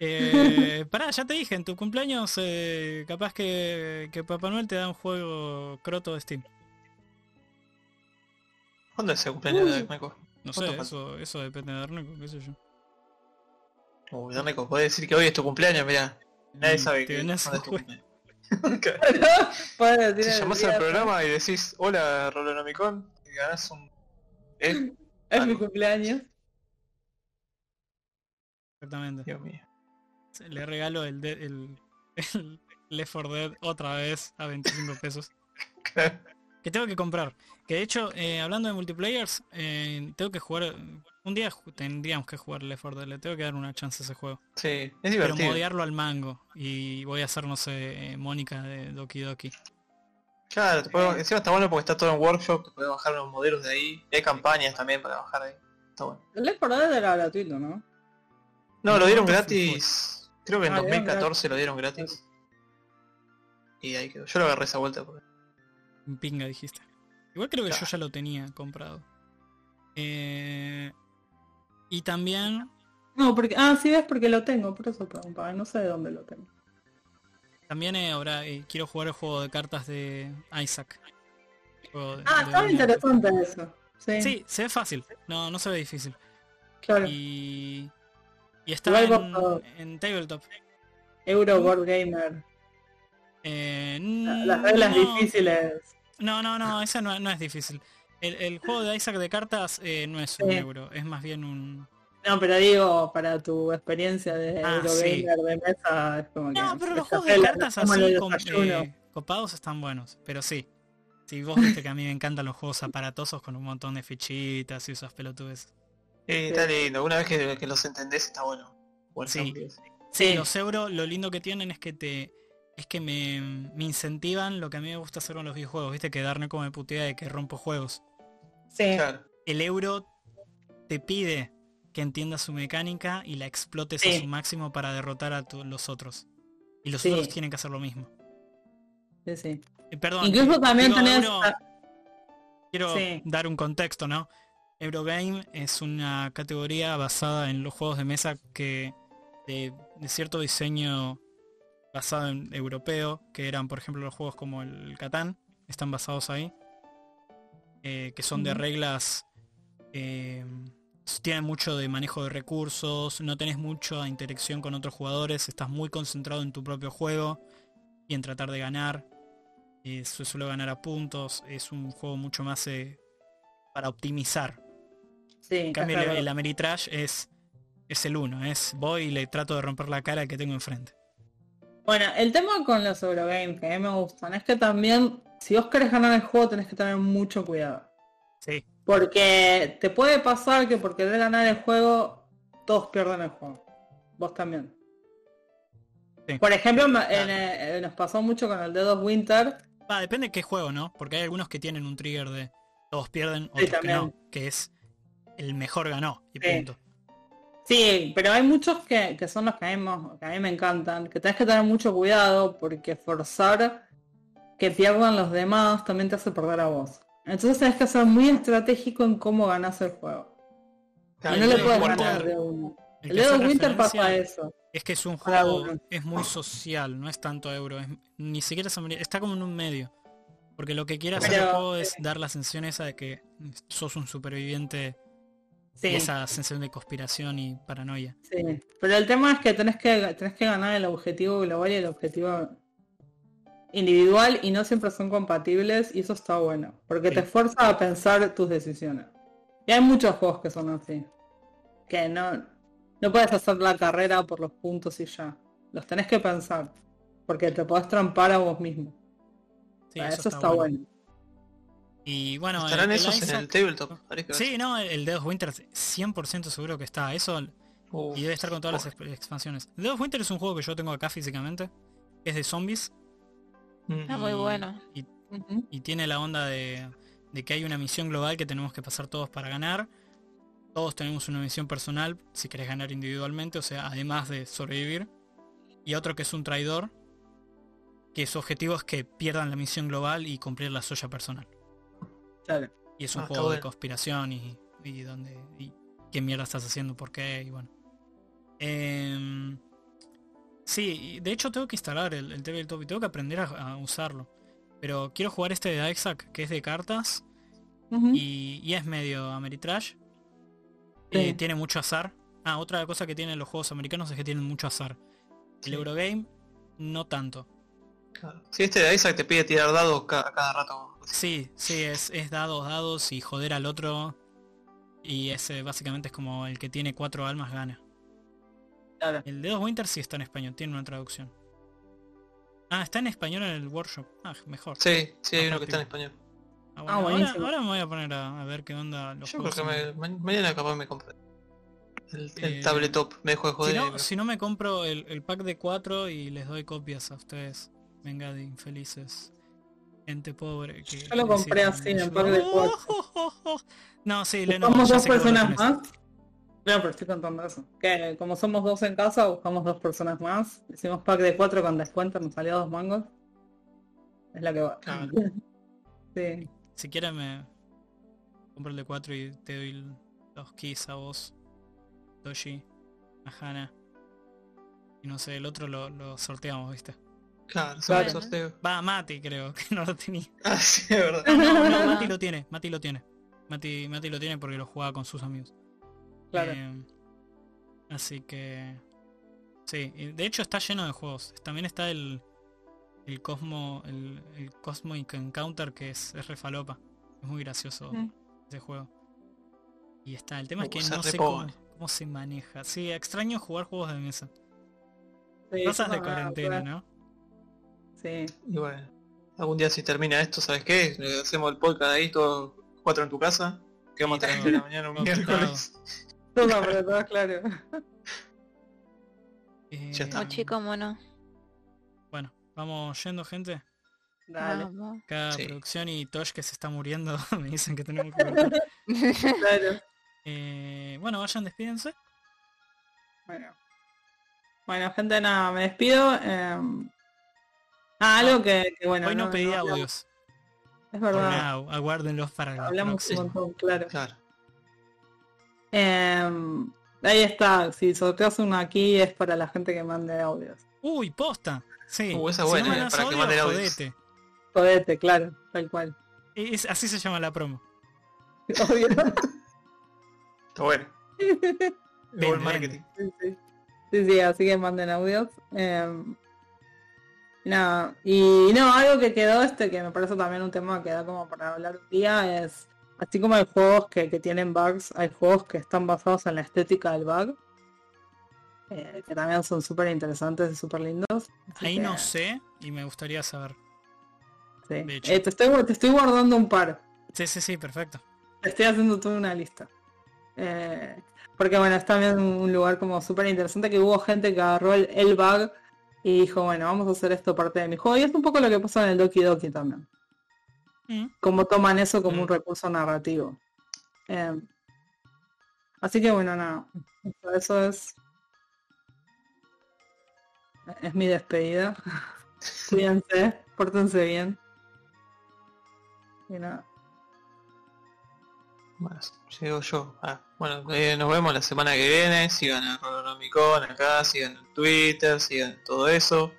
S2: Eh, pará, ya te dije, en tu cumpleaños eh, capaz que, que Papá Noel te da un juego croto de Steam.
S3: ¿Cuándo es el cumpleaños
S4: Uy.
S3: de Neko?
S2: No
S3: ¿Cuánto
S2: sé, eso, eso depende de Arneco, qué sé yo.
S3: Uy, de Neko, podés decir que hoy es tu cumpleaños, mirá. Nadie
S2: Mm,
S3: sabe
S2: te
S3: que es tu cumpleaños. Si
S4: el
S3: llamás al programa y decís, hola Rolonomicon, y ganás un... ¿Eh?
S4: Es mi cumpleaños.
S2: Exactamente.
S3: Dios mío.
S2: Le regalo el, de- el, el Left 4 Dead otra vez a 25 pesos. que tengo que comprar. Que de hecho, eh, hablando de multiplayers, eh, tengo que jugar... Un día tendríamos que jugar Left 4 Dead, le tengo que dar una chance a ese juego.
S3: Sí, es
S2: Pero
S3: divertido.
S2: modearlo al mango. Y voy a hacer, no sé, eh, Mónica de Doki Doki.
S3: Claro, te puedo- encima está bueno porque está todo en workshop, te puedes bajar unos modelos de ahí. Y hay campañas también para bajar ahí. Está bueno.
S4: El Left 4 Dead era gratuito, ¿no?
S3: No, lo dieron
S2: ¿Cuánto
S3: gratis. Creo que en
S4: Ah, lo dieron
S3: 2014 lo dieron gratis. Y ahí quedó. Yo lo agarré esa vuelta porque...
S2: Un pinga dijiste. Igual creo que yo ya lo tenía comprado. Eh, y también
S4: No, porque... Ah, sí, ves porque lo tengo, por eso preguntaba, no sé de dónde lo tengo.
S2: También eh, ahora eh, quiero jugar el juego de cartas de Isaac. De-
S4: Ah,
S2: dominio.
S4: interesante eso. Sí,
S2: Sí, se ve fácil. No, no se ve difícil.
S4: claro.
S2: Y, y está en, en tabletop.
S4: Euro Board Gamer.
S2: Eh,
S4: Las reglas
S2: no,
S4: difíciles.
S2: No, no, no, esa no, no es difícil. El, el juego de Isaac de cartas eh, no es un
S4: Sí.
S2: euro, es más bien un...
S4: No, pero digo, para tu experiencia de
S2: Ah,
S4: Eurogamer
S2: sí.
S4: de mesa, es como que...
S2: No, pero los juegos de cartas
S4: como
S2: así
S4: del
S2: com-
S4: desayuno.
S2: eh, copados están buenos, pero sí. Si vos viste que a mí me encantan los juegos aparatosos con un montón de fichitas y esas pelotudes.
S3: Sí, está lindo. Una vez que, que los entendés está bueno. o al
S2: Sí. Sí, los euro lo lindo que tienen es que te es que me, me incentivan lo que a mí me gusta hacer con los videojuegos, viste, que darme como me putea de que rompo juegos.
S4: Sí,
S3: Claro.
S2: El euro te pide que entiendas su mecánica y la explotes a su máximo para derrotar a tu- los otros. Y los
S4: Sí.
S2: otros tienen que hacer lo mismo.
S4: sí, sí.
S2: Eh, perdón.
S4: Incluso
S2: eh,
S4: también tenés...
S2: euro- Quiero
S4: Sí.
S2: dar un contexto, ¿no? Eurogame es una categoría basada en los juegos de mesa que de, de cierto diseño basado en europeo, que eran por ejemplo los juegos como el Catán, están basados ahí, eh, que son de reglas, eh, tienen mucho de manejo de recursos, no tenés mucha interacción con otros jugadores, estás muy concentrado en tu propio juego y en tratar de ganar. Eh, se suele ganar a puntos, es un juego mucho más eh, para optimizar.
S4: Sí,
S2: En cambio el, Ameritrash es, es el uno, es voy y le trato de romper la cara que tengo enfrente.
S4: Bueno, el tema con los Eurogames que a mí me gustan es que también, si vos querés ganar el juego, tenés que tener mucho cuidado.
S2: Sí,
S4: Porque te puede pasar que por querer ganar el juego, todos pierden el juego. Vos también.
S2: Sí.
S4: Por ejemplo, en, eh, nos pasó mucho con el Dead of Winter.
S2: Va, depende de qué juego, ¿no? Porque hay algunos que tienen un trigger de todos pierden,
S4: Sí,
S2: otros que no, que es el mejor ganó y
S4: Sí.
S2: punto.
S4: Sí, pero hay muchos que, que son los que a, mí, que a mí me encantan, que tenés que tener mucho cuidado porque forzar que pierdan los demás también te hace perder a vos. Entonces tenés que ser muy estratégico en cómo ganás el juego.
S3: Claro,
S4: y no le puedes ganar de uno.
S2: El
S4: of Winter pasa eso.
S2: Es que es un juego, es muy social, no es tanto euro, es- ni siquiera es está como en un medio. Porque lo que quiere hacer el juego es
S4: eh,
S2: dar la sensación esa de que sos un superviviente
S4: Sí,
S2: esa sensación de conspiración y paranoia.
S4: sí. Pero el tema es que tenés que tenés que ganar el objetivo global y el objetivo individual y no siempre son compatibles y eso está bueno. Porque
S2: Sí.
S4: te fuerza a pensar tus decisiones. Y hay muchos juegos que son así. Que no, no puedes hacer la carrera por los puntos y ya. Los tenés que pensar. Porque te podés trampar a vos mismo.
S2: Sí,
S4: eso, está, bueno.
S2: Y bueno,
S3: ¿Estarán
S2: el- el
S3: esos en el tabletop?
S2: Sí, no, el Dead of Winter 100% seguro que está. Eso
S3: Uf,
S2: y debe estar con todas las expansiones. Dead of Winter es un juego que yo tengo acá físicamente. Es de zombies.
S5: Está muy bueno.
S2: y tiene la onda de, de que hay una misión global que tenemos que pasar todos para ganar. Todos tenemos una misión personal si querés ganar individualmente, o sea, además de sobrevivir. Y otro que es un traidor, que su objetivo es que pierdan la misión global y cumplir la suya personal.
S4: Claro.
S2: Y es un
S3: Ah,
S2: juego de conspiración y, y donde y qué mierda estás haciendo, por qué y bueno. Em, sí, de hecho tengo que instalar el, el tabletop y tengo que aprender a, a usarlo. Pero quiero jugar este de Isaac, que es de cartas y, y es medio Ameritrash. Eh, tiene mucho azar. Ah, otra cosa que tienen los juegos americanos es que tienen mucho azar. El. Eurogame, no tanto.
S3: Claro. Sí, este de Isaac te pide tirar dados ca- a cada rato.
S2: Sí, sí, es, es dados, dados y joder al otro. Y ese básicamente es como el que tiene cuatro almas gana.
S4: Claro.
S2: El de dos Winter sí está en español, tiene una traducción. Ah, está en español en el workshop. Ah, mejor.
S3: Sí, sí, hay uno que está en español.
S2: Ah,
S4: Ah,
S2: bueno, ahora,
S4: buenísimo.
S2: ahora me voy a poner a, a ver qué onda los
S3: Yo creo
S2: juegos.
S3: que
S2: en-
S3: me- ma- mañana capaz me compré. El, el
S2: Eh,
S3: tabletop me dejó de
S2: Si
S3: joder.
S2: no,
S3: pero-
S2: si no me compro el, el pack de cuatro y les doy copias a ustedes. Venga de infelices. Gente pobre. Que
S4: Yo lo compré así, en
S2: ayuda.
S4: pack de cuatro.
S2: No, sí, Lenovo.
S4: Buscamos
S2: ya
S4: dos
S2: sé que vos lo
S4: personas más. Claro, pero estoy contando eso. Que como somos dos en casa, buscamos dos personas más. Hicimos pack de cuatro con descuento, nos salió dos mangos. Es la que va. Sí.
S2: Si quieren me compro el de 4 y te doy los keys a vos, Toshi, a Hana. Y no sé, el otro lo, lo sorteamos, ¿viste?
S3: Claro,
S4: Claro.
S3: sorteo.
S2: Va, Mati creo, que no lo tenía.
S3: Ah, sí, es verdad.
S2: No, no, no, Mati lo tiene, Mati lo tiene. Mati, Mati lo tiene porque lo jugaba con sus amigos.
S4: Claro.
S2: Eh, así que... Sí, de hecho está lleno de juegos. También está el, el Cosmo, el, el Cosmic Encounter que es, es refalopa. Es muy gracioso
S4: Mm.
S2: ese juego. Y está, el tema es
S3: Uh,
S2: que no sé cómo, cómo se maneja. Sí, extraño jugar juegos de mesa.
S4: Sí,
S2: Cosas de cuarentena, ¿no?
S4: Sí.
S3: Y bueno, algún día si termina esto, ¿sabes qué? Le hacemos el podcast ahí, todos cuatro en tu casa. Que vamos a de la mañana un
S2: todo
S3: miércoles.
S4: Todo apretado, claro.
S2: Eh,
S3: Ya está.
S5: Como chico mono.
S2: Bueno, vamos yendo gente.
S4: Dale.
S5: Vamos.
S3: Sí.
S2: producción y Tosh que se está muriendo me dicen que tenemos que cortar.
S4: Claro.
S2: Eh, bueno, vayan, despídense.
S4: Bueno. Bueno, gente, nada, me despido. eh, Ah, algo que, que, bueno.
S2: Hoy no, pedí audios.
S4: Es verdad.
S2: aguárdenlos para la
S4: Hablamos un montón, claro.
S3: Claro.
S4: Eh, ahí está. Si sorteas uno aquí es para la gente que mande audios.
S2: Uy, posta. Sí.
S3: Uh, esa
S2: Si
S3: buena,
S2: no
S3: eh, para que manden audios.
S2: jodete.
S4: Jodete, claro, tal cual.
S2: Es- así se llama la promo.
S4: Obvio.
S3: Está bueno.
S2: Ven,
S3: Buen marketing.
S4: Sí, sí. Sí, sí, así que manden audios. Eh, nada, y no, algo que quedó, este que me parece también un tema que da como para hablar un día, es, así como hay juegos que, que tienen bugs, hay juegos que están basados en la estética del bug, eh, que también son súper interesantes y súper lindos. Así
S2: Ahí
S4: que,
S2: no sé y me gustaría saber.
S4: sí. Eh, te, estoy, te estoy guardando un par.
S2: Sí, sí, sí, perfecto.
S4: Te estoy haciendo toda una lista. Eh, porque bueno, es también un lugar como súper interesante que hubo gente que agarró el, el bug y dijo, bueno, vamos a hacer esto parte de mi juego. Y es un poco lo que pasa en el Doki Doki también.
S2: Mm.
S4: Cómo toman eso como un
S3: Mm.
S4: recurso narrativo. Eh, así que bueno, nada. Eso, eso es... Es mi despedida. Cuídense, pórtense bien. Y nada.
S3: Bueno, llego yo. Ah, bueno, eh, nos vemos la semana que viene. Sigan a Ronomicon acá, sigan en Twitter, sigan todo eso.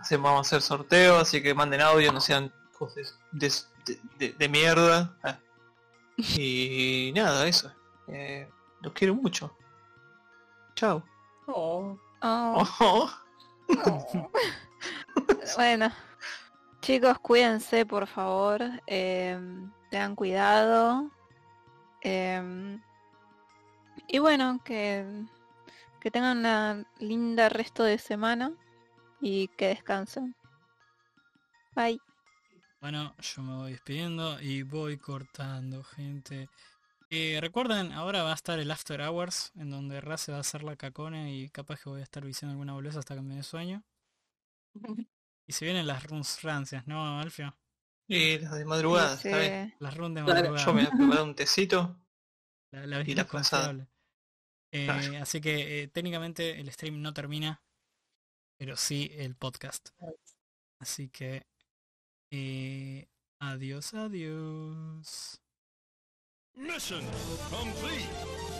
S3: Hacemos, vamos a hacer sorteo, así que manden audio, no sean cosas de, de- de- de mierda. Ah. Y nada, eso. Eh, los quiero mucho. Chao.
S4: Oh.
S5: Oh,
S3: Oh.
S5: bueno. Chicos, cuídense, por favor. em, tengan cuidado. em, y bueno, que, que tengan una linda resto de semana y que descansen. Bye.
S2: Bueno, yo me voy despidiendo y voy cortando, gente. Eh, recuerden, ahora va a estar el After Hours, en donde Race va a hacer la cacona y capaz que voy a estar diciendo alguna boleza hasta que me dé sueño. Y se vienen las runs rancias, ¿no, Alfio?
S3: Y las de madrugada,
S5: Sí,
S3: ¿sabes?
S2: Las runs de madrugada.
S3: Yo me voy a preparar un tecito.
S2: La, la
S3: y la pasada.
S2: Eh,
S3: Claro.
S2: Así que eh, técnicamente el stream no termina, pero sí el podcast. Así que eh, adiós, adiós.
S7: Mission complete.